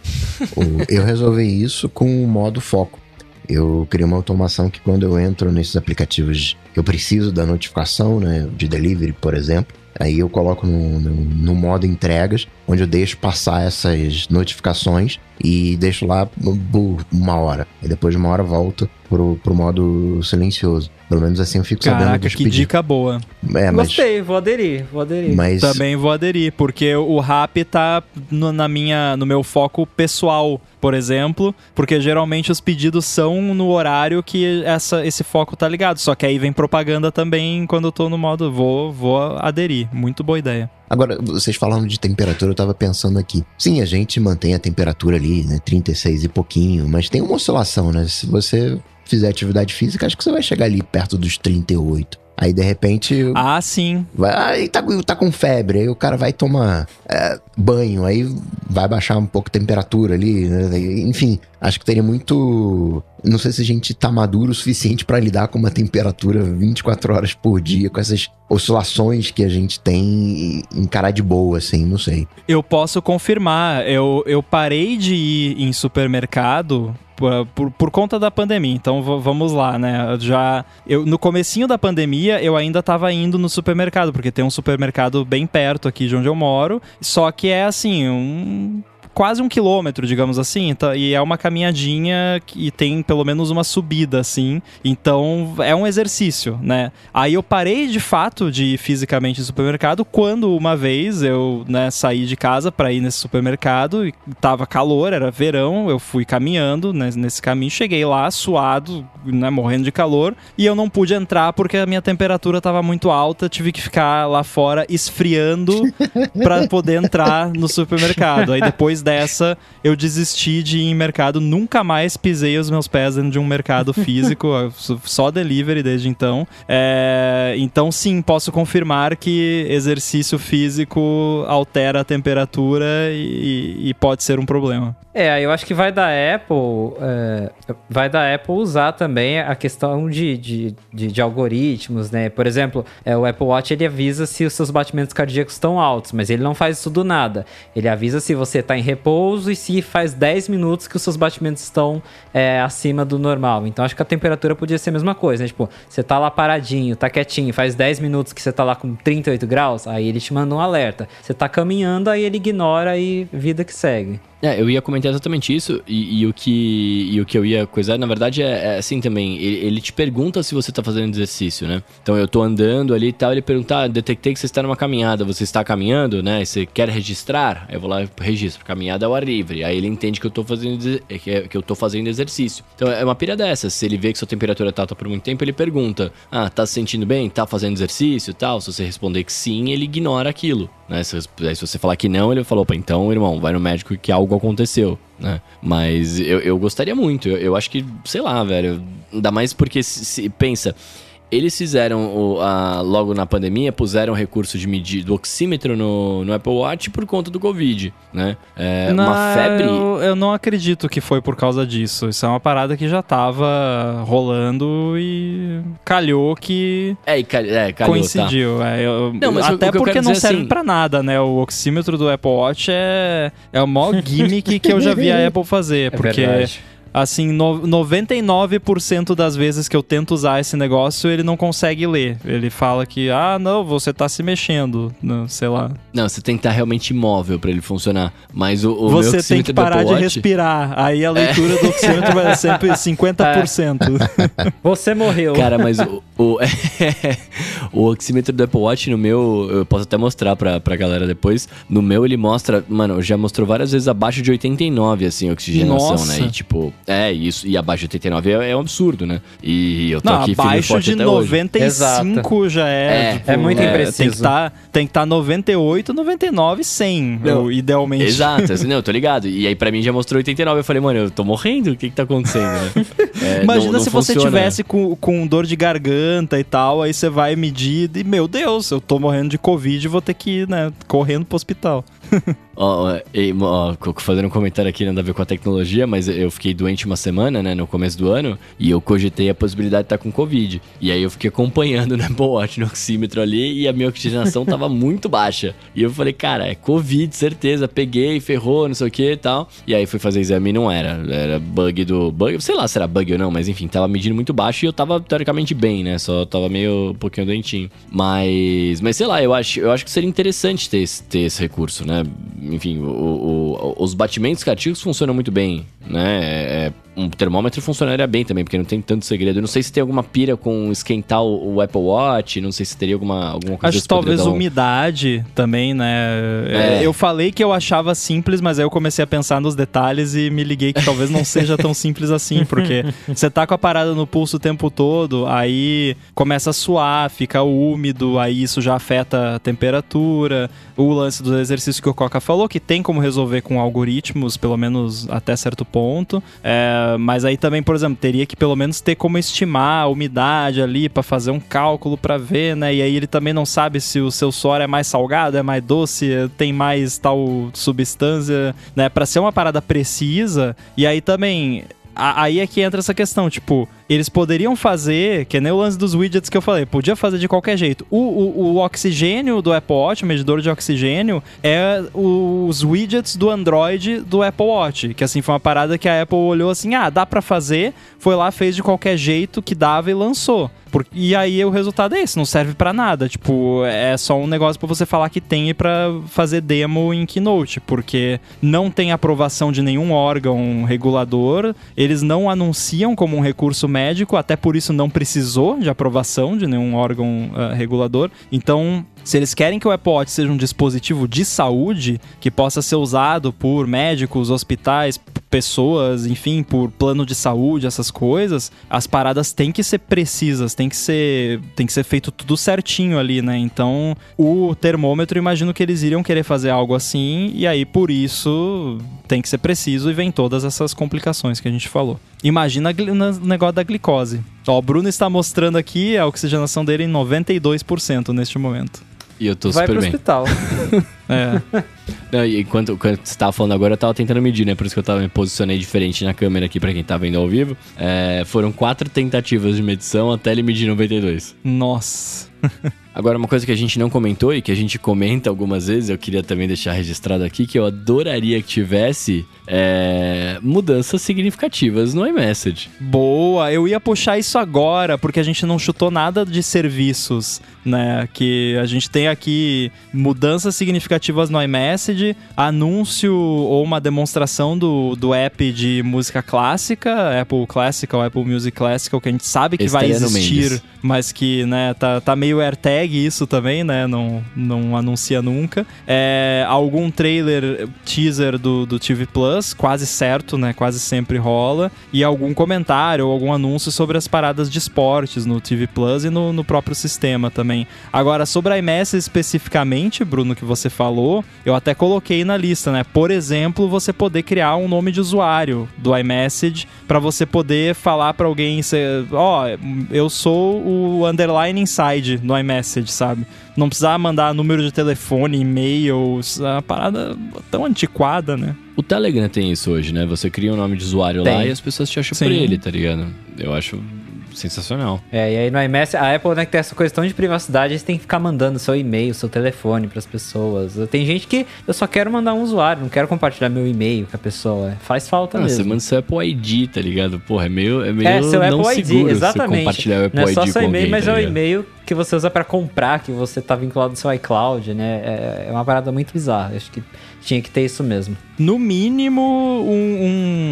Eu resolvi isso com o modo foco. Eu criei uma automação que quando eu entro nesses aplicativos eu preciso da notificação, né, de delivery, por exemplo, aí eu coloco no, no, no modo entregas, onde eu deixo passar essas notificações e deixo lá por uma hora. E depois de uma hora volto pro, pro modo silencioso. Pelo menos assim eu fico sabendo Caraca, dos que pedidos. dica boa. É, mas, Gostei, vou aderir, vou aderir. mas Também vou aderir, porque o rap tá no, na minha, no meu foco pessoal, por exemplo, porque geralmente os pedidos são no horário que essa, esse foco tá ligado. Só que aí vem propaganda também quando eu tô no modo vou, vou aderir. Muito boa ideia. Agora, vocês falando de temperatura, eu tava pensando aqui. Sim, a gente mantém a temperatura ali, né? 36 e pouquinho, mas tem uma oscilação, né? Se você fizer atividade física, acho que você vai chegar ali perto dos 38. Aí, de repente, Ah, sim. vai, aí tá, tá com febre, aí o cara vai tomar é, banho, aí vai baixar um pouco a temperatura ali, né? Enfim, acho que teria muito. Não sei se a gente tá maduro o suficiente pra lidar com uma temperatura 24 horas por dia, com essas oscilações que a gente tem e encarar de boa, assim, não sei. Eu posso confirmar. Eu, eu parei de ir em supermercado por, por, conta da pandemia. Então vamos lá, né? Já eu no comecinho da pandemia eu ainda tava indo no supermercado porque tem um supermercado bem perto aqui de onde eu moro. Só que é assim um quase um quilômetro, digamos assim, então, e é uma caminhadinha que tem pelo menos uma subida, assim, então é um exercício, né? Aí eu parei de fato de ir fisicamente no supermercado quando uma vez eu, né, saí de casa para ir nesse supermercado e tava calor, era verão, eu fui caminhando né, nesse caminho, cheguei lá suado, né, morrendo de calor, e eu não pude entrar porque a minha temperatura tava muito alta, tive que ficar lá fora esfriando <laughs> para poder entrar no supermercado. Aí depois dessa, eu desisti de ir em mercado, nunca mais pisei os meus pés dentro de um mercado <laughs> físico, só delivery desde então. É, então, sim, posso confirmar que exercício físico altera a temperatura e, e pode ser um problema. É, eu acho que vai da Apple, é, vai da Apple usar também a questão de, de, de, de algoritmos, né? Por exemplo, é, o Apple Watch ele avisa se os seus batimentos cardíacos estão altos, mas ele não faz isso do nada. Ele avisa se você está em repouso e se faz 10 minutos que os seus batimentos estão é, acima do normal. Então acho que a temperatura podia ser a mesma coisa, né? Tipo, você tá lá paradinho, tá quietinho, faz 10 minutos que você tá lá com 38 graus, aí ele te manda um alerta. Você tá caminhando, aí ele ignora e vida que segue. É, eu ia comentar exatamente isso, e, e, o, que, e o que eu ia coisar, na verdade, é, é assim também. Ele, ele, te pergunta se você tá fazendo exercício, né? Então eu tô andando ali e tal, ele pergunta, ah, detectei que você está numa caminhada, você está caminhando, né? Você quer registrar? Eu vou lá e registro. Caminhada ao ar livre. Aí ele entende que eu tô fazendo, que eu tô fazendo exercício. Então é uma pira dessa. Se ele vê que sua temperatura tá alta por muito tempo, ele pergunta, ah, tá se sentindo bem? Tá fazendo exercício tal? Se você responder que sim, ele ignora aquilo. Né? Se, se você falar que não, ele falou, opa, então, irmão, vai no médico que algo aconteceu, né? Mas eu, eu gostaria muito, eu, eu acho que, sei lá, velho, ainda mais porque, se, se pensa, eles fizeram, o, a, logo na pandemia, puseram recurso de medir do oxímetro no, no Apple Watch por conta do Covid, né? É, não, uma febre... Eu, eu, não acredito que foi por causa disso. Isso é uma parada que já tava rolando e calhou que... É, e cal, é, calhou, tá. coincidiu. Tá. É, eu, não, mas até porque não serve assim... pra nada, né? O oxímetro do Apple Watch é, é o maior <laughs> gimmick que eu já vi a <laughs> Apple fazer, é porque... Verdade assim, no, 99% das vezes que eu tento usar esse negócio, ele não consegue ler. Ele fala que, ah, não, você tá se mexendo, não, sei lá. Não, você tem que estar realmente imóvel para ele funcionar. Mas o, o Você tem que parar de Watch... respirar. Aí a leitura é. do oxímetro vai ser sempre 50%. É. <laughs> Você morreu. Cara, mas o, o, <laughs> o oxímetro do Apple Watch no meu, eu posso até mostrar pra, pra galera depois. No meu ele mostra, mano, já mostrou várias vezes abaixo de 89, assim, oxigenação, Nossa. né? E tipo, é, isso. E abaixo de 89 é, é um absurdo, né? E eu tô Não, aqui abaixo de 95 hoje. já é. É, tipo, é muito é, impreciso. Tem que tá, tem que estar tá 98, 99, 100, não, idealmente. Exato, <laughs> assim, não, eu tô ligado. E aí pra mim já mostrou 89. Eu falei, mano, eu tô morrendo? O que que tá acontecendo, né? <laughs> É, Imagina não, não se funciona. você tivesse com, com dor de garganta e tal, aí você vai medir e, meu Deus, eu tô morrendo de Covid e vou ter que ir, né, correndo pro hospital. <laughs> Ó, ó, ó, fazendo um comentário aqui, nada a ver com a tecnologia, mas eu fiquei doente uma semana, né, no começo do ano, e eu cogitei a possibilidade de estar com Covid. E aí eu fiquei acompanhando, <laughs> né, Apple Watch no oxímetro ali, e a minha oxigenação tava <laughs> muito baixa. E eu falei, cara, é Covid, certeza, peguei, ferrou, não sei o que e tal. E aí fui fazer exame e não era. Era bug do. Bug, sei lá se era bug ou não, mas enfim, tava medindo muito baixo e eu tava teoricamente bem, né? Só tava meio um pouquinho doentinho. Mas. Mas sei lá, eu acho, eu acho que seria interessante ter esse, ter esse recurso, né? Enfim, o, o, os batimentos cardíacos funcionam muito bem, né? É, é um termômetro funcionaria bem também, porque não tem tanto segredo. Eu não sei se tem alguma pira com esquentar o, o Apple Watch, não sei se teria alguma, alguma coisa Acho que talvez um... umidade também, né? É. Eu falei que eu achava simples, mas aí eu comecei a pensar nos detalhes e me liguei que talvez não seja tão simples assim, <laughs> porque você tá com a parada no pulso o tempo todo, aí começa a suar, fica úmido, aí isso já afeta a temperatura. O lance do exercício que o Coca falou, que tem como resolver com algoritmos, pelo menos até certo ponto. É, mas aí também, por exemplo, teria que pelo menos ter como estimar a umidade ali para fazer um cálculo para ver, né? E aí ele também não sabe se o seu suor é mais salgado, é mais doce, tem mais tal substância, né? Para ser uma parada precisa. E aí também aí é que entra essa questão, tipo, eles poderiam fazer, que é nem o lance dos widgets que eu falei, podia fazer de qualquer jeito. O, o, o oxigênio do Apple Watch, o medidor de oxigênio, é os widgets do Android do Apple Watch, que assim foi uma parada que a Apple olhou assim, ah, dá para fazer, foi lá, fez de qualquer jeito que dava e lançou. Por, e aí o resultado é esse, não serve para nada. Tipo, é só um negócio para você falar que tem e pra fazer demo em Keynote, porque não tem aprovação de nenhum órgão regulador, eles não anunciam como um recurso médico, até por isso não precisou de aprovação de nenhum órgão uh, regulador. Então, se eles querem que o Apple Watch seja um dispositivo de saúde que possa ser usado por médicos, hospitais, pessoas, enfim, por plano de saúde, essas coisas, as paradas têm que ser precisas, tem que ser, tem que ser feito tudo certinho ali, né? Então, o termômetro, imagino que eles iriam querer fazer algo assim, e aí por isso tem que ser preciso e vem todas essas complicações que a gente falou. Imagina o negócio da glicose. Ó, o Bruno está mostrando aqui a oxigenação dele em 92% neste momento. E eu tô Vai super pro bem. hospital. <laughs> É. Não, e enquanto, enquanto você tava falando agora, eu tava tentando medir, né? Por isso que eu tava me posicionei diferente na câmera aqui pra quem tá vendo ao vivo. É, foram quatro tentativas de medição até ele medir 92. Nossa. <laughs> Agora, uma coisa que a gente não comentou e que a gente comenta algumas vezes, eu queria também deixar registrado aqui, que eu adoraria que tivesse é, mudanças significativas no iMessage. Boa, eu ia puxar isso agora, porque a gente não chutou nada de serviços, né? Que a gente tem aqui mudanças significativas no iMessage, anúncio ou uma demonstração do, do app de música clássica, Apple Classical, Apple Music Classical, que a gente sabe que Esse vai no existir, Mendes. mas que, né, tá, tá meio AirTag isso também, né? Não, não anuncia nunca. É, algum trailer, teaser do, do TV Plus, quase certo, né? Quase sempre rola. E algum comentário ou algum anúncio sobre as paradas de esportes no TV Plus e no, no próprio sistema também. Agora, sobre a iMessage especificamente, Bruno, que você falou, eu até coloquei na lista, né? Por exemplo, você poder criar um nome de usuário do iMessage para você poder falar para alguém, ó, eu sou o underline inside no iMessage, sabe? Não precisar mandar número de telefone, e-mail, isso é uma parada tão antiquada, né? O Telegram tem isso hoje, né? Você cria um nome de usuário lá Tem. e as pessoas te acham Sim. por ele, tá ligado? Eu acho sensacional. É, e aí no iMessage, a Apple, né, que tem essa questão de privacidade, você tem que ficar mandando seu e-mail, seu telefone pras pessoas. Tem gente que eu só quero mandar um usuário, não quero compartilhar meu e-mail com a pessoa. Faz falta Não, você mesmo. manda seu Apple ID, tá ligado? Porra, é meio, é meio É, seu não Apple ID, seguro você exatamente. compartilhar o Apple não é ID só seu com e-mail, mas tá é o e-mail que você usa pra comprar, que você tá vinculado ao seu iCloud, né? É, é uma parada muito bizarra. Acho que tinha que ter isso mesmo. No mínimo, um, um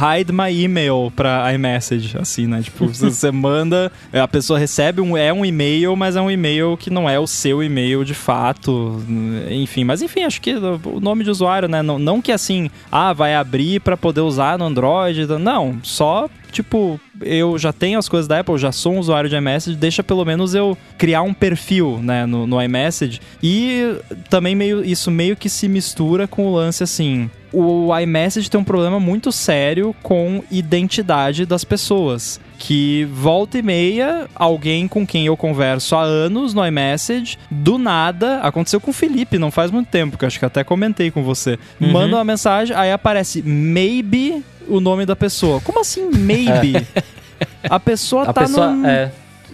hide my email pra iMessage, assim, né? Tipo, você <laughs> manda, a pessoa recebe um, é um e-mail, mas é um e-mail que não é o seu e-mail de fato, enfim. Mas enfim, acho que o nome de usuário, né? Não, não que assim, ah, vai abrir pra poder usar no Android, não, só tipo, eu já tenho as coisas da Apple, já sou um usuário de iMessage, deixa pelo menos eu criar um perfil, né, no, no iMessage. E também meio, isso meio que se mistura com o lance assim. O iMessage tem um problema muito sério com identidade das pessoas. Que volta e meia, alguém com quem eu converso há anos no iMessage, do nada, aconteceu com o Felipe, não faz muito tempo, que eu acho que até comentei com você. Uhum. Manda uma mensagem, aí aparece maybe o nome da pessoa. Como assim maybe? <laughs> A pessoa A tá pessoa. no. É,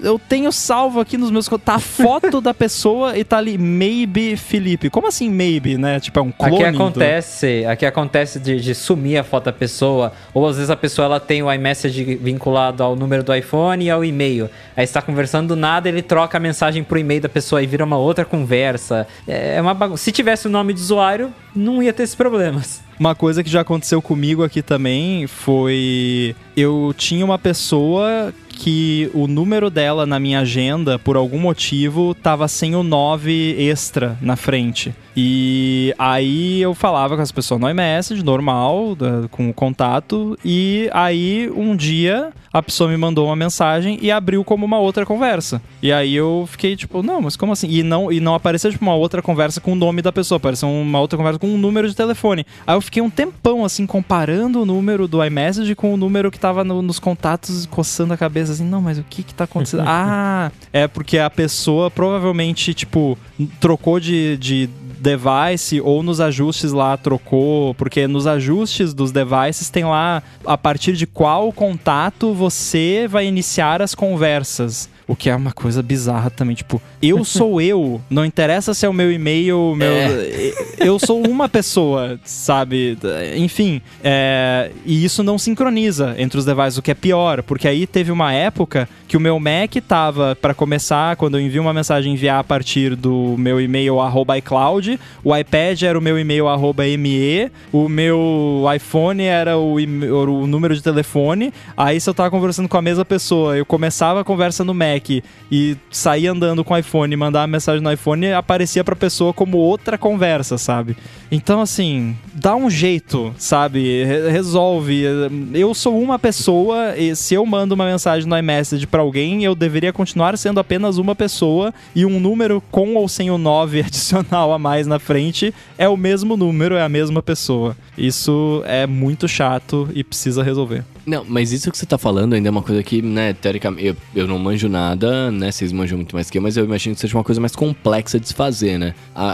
Eu tenho salvo aqui nos meus. Tá a foto da pessoa e tá ali maybe Felipe. Como assim maybe, né? Tipo, é um clone. Aqui do- acontece, aqui acontece de, de sumir a foto da pessoa, ou às vezes a pessoa ela tem o iMessage vinculado ao número do iPhone e ao e-mail. Aí você tá conversando do nada, ele troca a mensagem pro e-mail da pessoa e vira uma outra conversa. É uma bagunça. Se tivesse o nome de usuário, não ia ter esses problemas. Uma coisa que já aconteceu comigo aqui também foi. Eu tinha uma pessoa que o número dela na minha agenda, por algum motivo, tava sem o 9 extra na frente. E aí eu falava com as pessoas no iMessage, normal, da- com o contato. E aí um dia a pessoa me mandou uma mensagem e abriu como uma outra conversa. E aí eu fiquei tipo, não, mas como assim? E não, e não apareceu tipo uma outra conversa com o nome da pessoa, apareceu uma outra conversa com um número de telefone. Aí eu fiquei um tempão assim comparando o número do iMessage com o número que tava no- nos contatos, coçando a cabeça assim, não, mas o que que tá acontecendo? <laughs> ah, é porque a pessoa provavelmente, tipo, trocou de, de device ou nos ajustes lá trocou, porque nos ajustes dos devices tem lá a partir de qual contato você vai iniciar as conversas. O que é uma coisa bizarra também, tipo, eu <laughs> sou eu, não interessa se é o meu e-mail, meu, eu sou uma pessoa, sabe? Enfim, é, e isso não sincroniza entre os devices, o que é pior, porque aí teve uma época que o meu Mac tava, para começar, quando eu envio uma mensagem enviar a partir do meu e-mail arroba iCloud, o iPad era o meu e-mail arroba ME, o meu iPhone era o, o número de telefone, aí se eu tava conversando com a mesma pessoa, eu começava a conversa no Mac e saía andando com o iPhone mandava mensagem no iPhone, aparecia pra pessoa como outra conversa, sabe? Então, assim, dá um jeito, sabe? Re- resolve. Eu sou uma pessoa e se eu mando uma mensagem no iMessage pra alguém, eu deveria continuar sendo apenas uma pessoa e um número com ou sem o 9 <laughs> adicional a mais na frente é o mesmo número, é a mesma pessoa. Isso é muito chato e precisa resolver. Não, mas isso que você tá falando ainda é uma coisa que, né, teoricamente, eu, eu não manjo nada, né, vocês manjam muito mais que eu, mas eu imagino que seja uma coisa mais complexa de se fazer, né? A,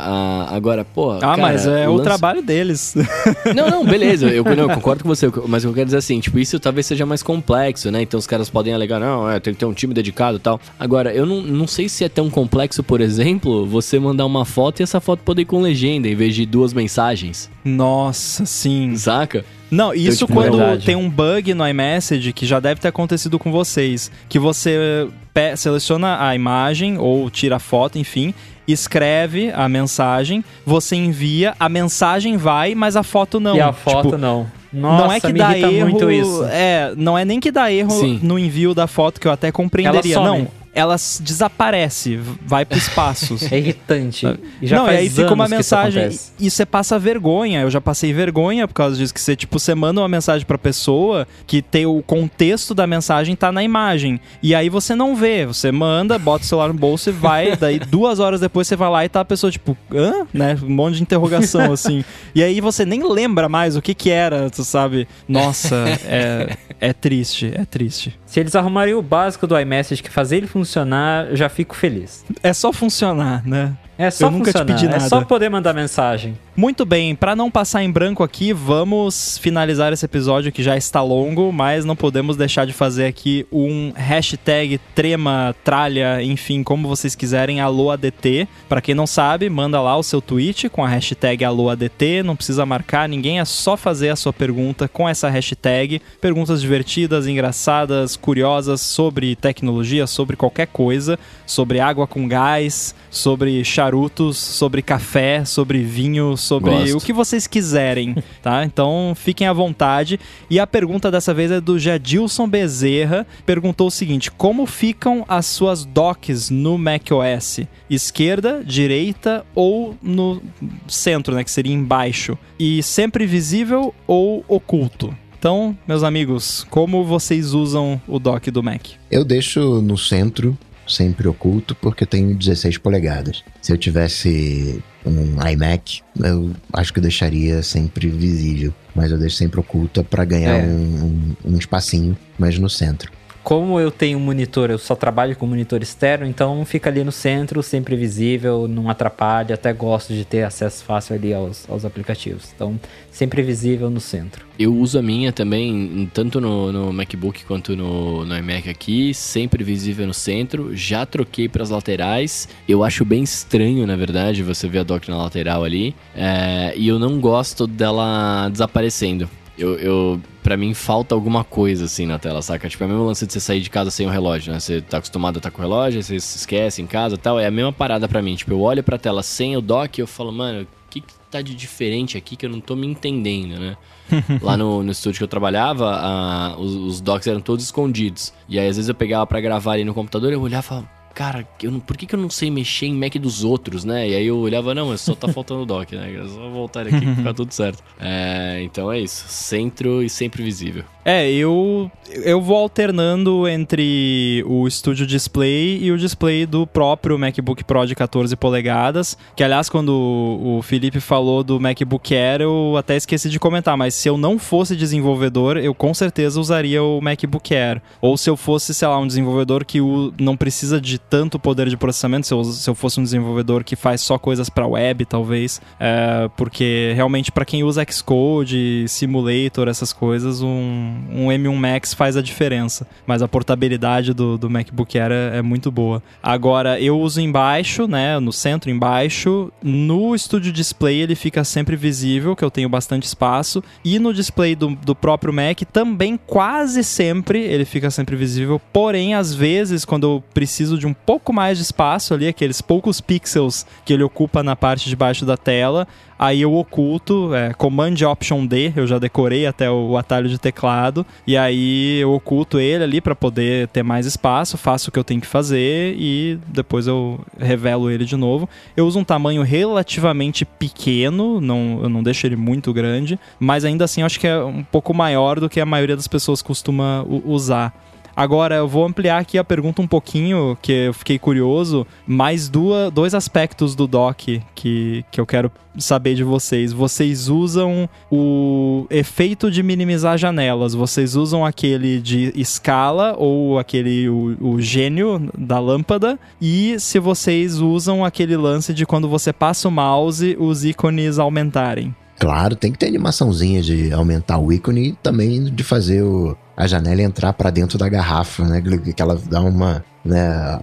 a- agora, pô. Ah, cara, mas é o lance- trabalho deles. <laughs> Não, não, beleza, eu, não, eu <laughs> concordo com você, mas eu quero dizer assim, tipo, isso talvez seja mais complexo, né? Então os caras podem alegar, não, é, tem que ter um time dedicado e tal. Agora, eu não, não sei se é tão complexo, por exemplo, você mandar uma foto e essa foto poder ir com legenda em vez de duas mensagens, Nossa, sim. saca? Não, isso tipo, quando verdade. tem um bug no iMessage que já deve ter acontecido com vocês, que você seleciona a imagem ou tira a foto, enfim, escreve a mensagem, você envia, a mensagem vai, mas a foto não. e a foto Tipo, não. Nossa, não é que me dá erro. muito isso. É, não é nem que dá erro Sim. no envio da foto que eu até compreenderia. Ela some. Não, ela desaparece, vai pro espaço. <laughs> É irritante. E já não, e aí fica uma isso mensagem acontece. e você passa vergonha. Eu já passei vergonha por causa disso. Que você, tipo, você manda uma mensagem pra pessoa que tem o contexto da mensagem tá na imagem. E aí você não vê. Você manda, bota o celular no bolso e vai. <laughs> daí duas horas depois você vai lá e tá a pessoa, tipo, hã? Né? Um monte de interrogação, <laughs> assim. E aí você nem lembra mais o que que era, tu sabe? Nossa, é, é triste, é triste. Se eles arrumarem o básico do iMessage que fazer ele funcionar, eu já fico feliz. É só funcionar, né? É só Eu nunca te funcionar, pedi é nada. só poder mandar mensagem. Muito bem, para não passar em branco aqui, vamos finalizar esse episódio que já está longo, mas não podemos deixar de fazer aqui um hashtag trema, tralha, enfim, como vocês quiserem, AlôADT. Para quem não sabe, manda lá o seu tweet com a hashtag AlôADT, não precisa marcar ninguém, é só fazer a sua pergunta com essa hashtag. Perguntas divertidas, engraçadas, curiosas sobre tecnologia, sobre qualquer coisa, sobre água com gás, sobre charutos, sobre café, sobre vinho, sobre Gosto. o que vocês quiserem, <laughs> tá? Então fiquem à vontade. E a pergunta dessa vez é do Jadilson Bezerra. Perguntou o seguinte: como ficam as suas docks no macOS? Esquerda, direita ou no centro, né? Que seria embaixo. E sempre visível ou oculto? Então, meus amigos, como vocês usam o dock do Mac? Eu deixo no centro, sempre oculto, porque tenho 16 polegadas. Se eu tivesse um iMac, eu acho que eu deixaria sempre visível. Mas eu deixo sempre oculta para ganhar É. um, um- um espacinho, mas no centro. Como eu tenho um monitor, eu só trabalho com monitor externo, então fica ali no centro, sempre visível, não atrapalha, até gosto de ter acesso fácil ali aos, aos aplicativos. Então, sempre visível no centro. Eu uso a minha também, tanto no, no MacBook quanto no, no iMac aqui, sempre visível no centro. Já troquei para as laterais. Eu acho bem estranho, na verdade, você ver a dock na lateral ali. É, e eu não gosto dela desaparecendo. Eu, eu, pra mim, falta alguma coisa assim na tela, saca? Tipo, é o mesmo lance de você sair de casa sem o relógio, né? Você tá acostumado a estar com o relógio, você se esquece em casa e tal. É a mesma parada pra mim. Tipo, eu olho pra tela sem o dock e eu falo, mano, o que, que tá de diferente aqui que eu não tô me entendendo, né? <laughs> Lá no, no estúdio que eu trabalhava, a- os, os docks eram todos escondidos. E aí, às vezes, eu pegava pra gravar ali no computador, eu olhava e falava, cara, não- por que, que eu não sei mexer em Mac dos outros, né? E aí eu olhava, não, mas só tá faltando o dock, né? É só voltar aqui que fica tudo certo. <laughs> É, então é isso, centro e sempre visível. É, eu eu vou alternando entre o Studio Display e o display do próprio MacBook Pro de 14 polegadas, que aliás quando o Felipe falou do MacBook Air, eu até esqueci de comentar, mas se eu não fosse desenvolvedor, eu com certeza usaria o MacBook Air. Ou se eu fosse, sei lá, um desenvolvedor que o- não precisa de tanto poder de processamento, se eu, se eu fosse um desenvolvedor que faz só coisas para web, talvez, é, porque realmente para quem usa Xcode, Simulator, essas coisas, um, um M1 Max faz a diferença. Mas a portabilidade do, do MacBook Air é, é muito boa. Agora, eu uso embaixo, né, no centro embaixo. No Studio Display ele fica sempre visível, que eu tenho bastante espaço. E no display do, do próprio Mac também quase sempre ele fica sempre visível. Porém, às vezes, quando eu preciso de um pouco mais de espaço ali, aqueles poucos pixels que ele ocupa na parte de baixo da tela, aí eu oculto, é, Command Option D, eu já decorei até o, o atalho de teclado, e aí eu oculto ele ali para poder ter mais espaço, faço o que eu tenho que fazer e depois eu revelo ele de novo. Eu uso um tamanho relativamente pequeno, não, eu não deixo ele muito grande, mas ainda assim acho que é um pouco maior do que a maioria das pessoas costuma usar. Agora, eu vou ampliar aqui a pergunta um pouquinho, que eu fiquei curioso. Mais duas, dois aspectos do dock que, que eu quero saber de vocês. Vocês usam o efeito de minimizar janelas. Vocês usam aquele de escala ou aquele o, o gênio da lâmpada. E se vocês usam aquele lance de quando você passa o mouse, os ícones aumentarem. Claro, tem que ter animaçãozinha de aumentar o ícone e também de fazer o, a janela entrar para dentro da garrafa, né? Que ela dá uma. Né,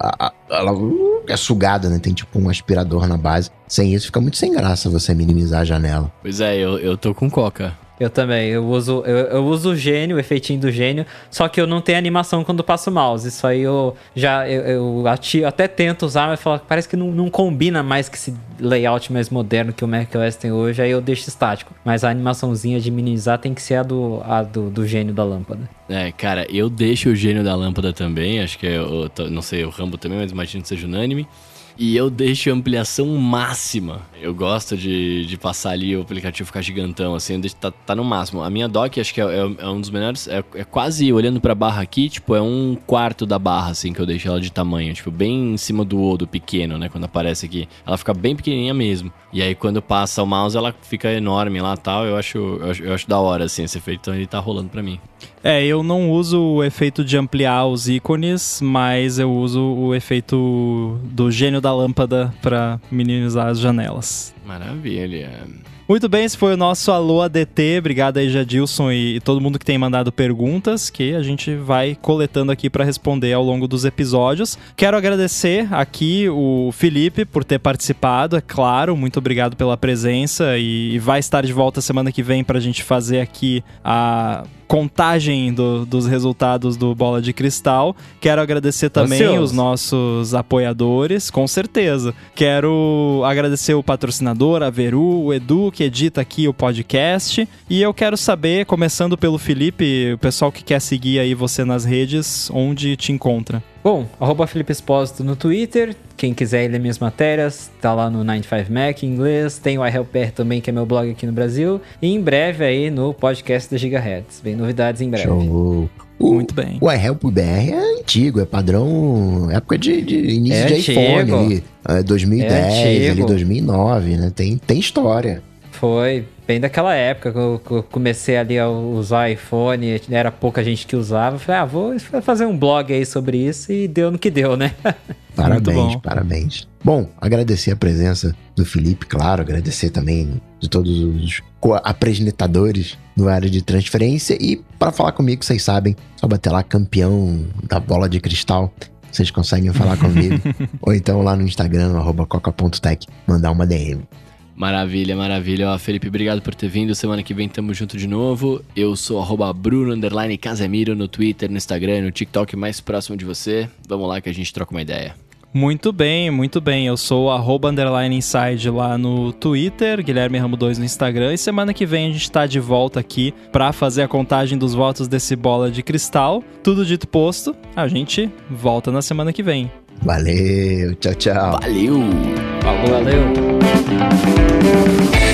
ela uh, é sugada, né? Tem tipo um aspirador na base. Sem isso fica muito sem graça você minimizar a janela. Pois é, eu, eu tô com coca. Eu também, eu uso, eu, eu, uso o gênio, o efeitinho do gênio, só que eu não tenho animação quando passo o mouse. Isso aí eu já eu, eu até tento usar, mas falo, parece que não, não combina mais com esse layout mais moderno que o macOS tem hoje, aí eu deixo estático. Mas a animaçãozinha de minimizar tem que ser a do, a do, do gênio da lâmpada. É, cara, eu deixo o gênio da lâmpada também, acho que é, eu, não sei, o Rambo também, mas imagino que seja unânime. E eu deixo a ampliação máxima. Eu gosto de, de passar ali o aplicativo ficar gigantão, assim, deixo, tá, tá no máximo. A minha dock, acho que é, é, é um dos menores, é, é quase olhando pra barra aqui, tipo, é um quarto da barra, assim, que eu deixo ela de tamanho. Tipo, bem em cima do O, do pequeno, né, quando aparece aqui. Ela fica bem pequenininha mesmo. E aí, quando passa o mouse, ela fica enorme lá tal. Eu acho, eu acho, eu acho da hora, assim, esse efeito. Então, ele tá rolando pra mim. É, eu não uso o efeito de ampliar os ícones, mas eu uso o efeito do gênio da lâmpada para minimizar as janelas. Maravilha. Muito bem, esse foi o nosso Alô ADT. Obrigado aí, Jadilson e, e todo mundo que tem mandado perguntas, que a gente vai coletando aqui para responder ao longo dos episódios. Quero agradecer aqui o Felipe por ter participado, é claro. Muito obrigado pela presença e, e vai estar de volta semana que vem para a gente fazer aqui a contagem do, dos resultados do Bola de Cristal. Quero agradecer também Ansioso. os nossos apoiadores, com certeza. Quero agradecer o patrocinador, a Veru, o Edu, que edita aqui o podcast. E eu quero saber, começando pelo Felipe, o pessoal que quer seguir aí você nas redes, onde te encontra. Bom, arroba Felipe Espósito no Twitter. Quem quiser ler minhas matérias, tá lá no 95Mac em inglês. Tem o iHelper também, que é meu blog aqui no Brasil. E em breve aí no podcast da Gigahertz. Vem novidades em breve. Show. O, Muito bem. O iHelp BR é antigo, é padrão época de, de início é de antigo. iPhone ali. É 2010, é ali 2009, né? Tem, tem história. Foi, bem daquela época que eu comecei ali a usar iPhone, era pouca gente que usava. Falei, ah, vou fazer um blog aí sobre isso e deu no que deu, né? <laughs> Parabéns, parabéns. Bom, agradecer a presença do Felipe, claro, agradecer também de todos os apresentadores no área de transferência e para falar comigo, vocês sabem, só bater lá campeão da bola de cristal. Vocês conseguem falar comigo. <laughs> ou então lá no Instagram, arroba coca.tech, mandar uma DM. Maravilha, maravilha. Ó, Felipe, obrigado por ter vindo. Semana que vem tamo junto de novo. Eu sou arroba Bruno Casemiro no Twitter, no Instagram, no TikTok mais próximo de você. Vamos lá que a gente troca uma ideia. Muito bem, muito bem. Eu sou arroba underline inside lá no Twitter, Guilherme Ramo 2 no Instagram. E semana que vem a gente tá de volta aqui para fazer a contagem dos votos desse bola de cristal. Tudo dito posto, a gente volta na semana que vem. Valeu, tchau, tchau. Valeu. Falou, valeu. Thank you.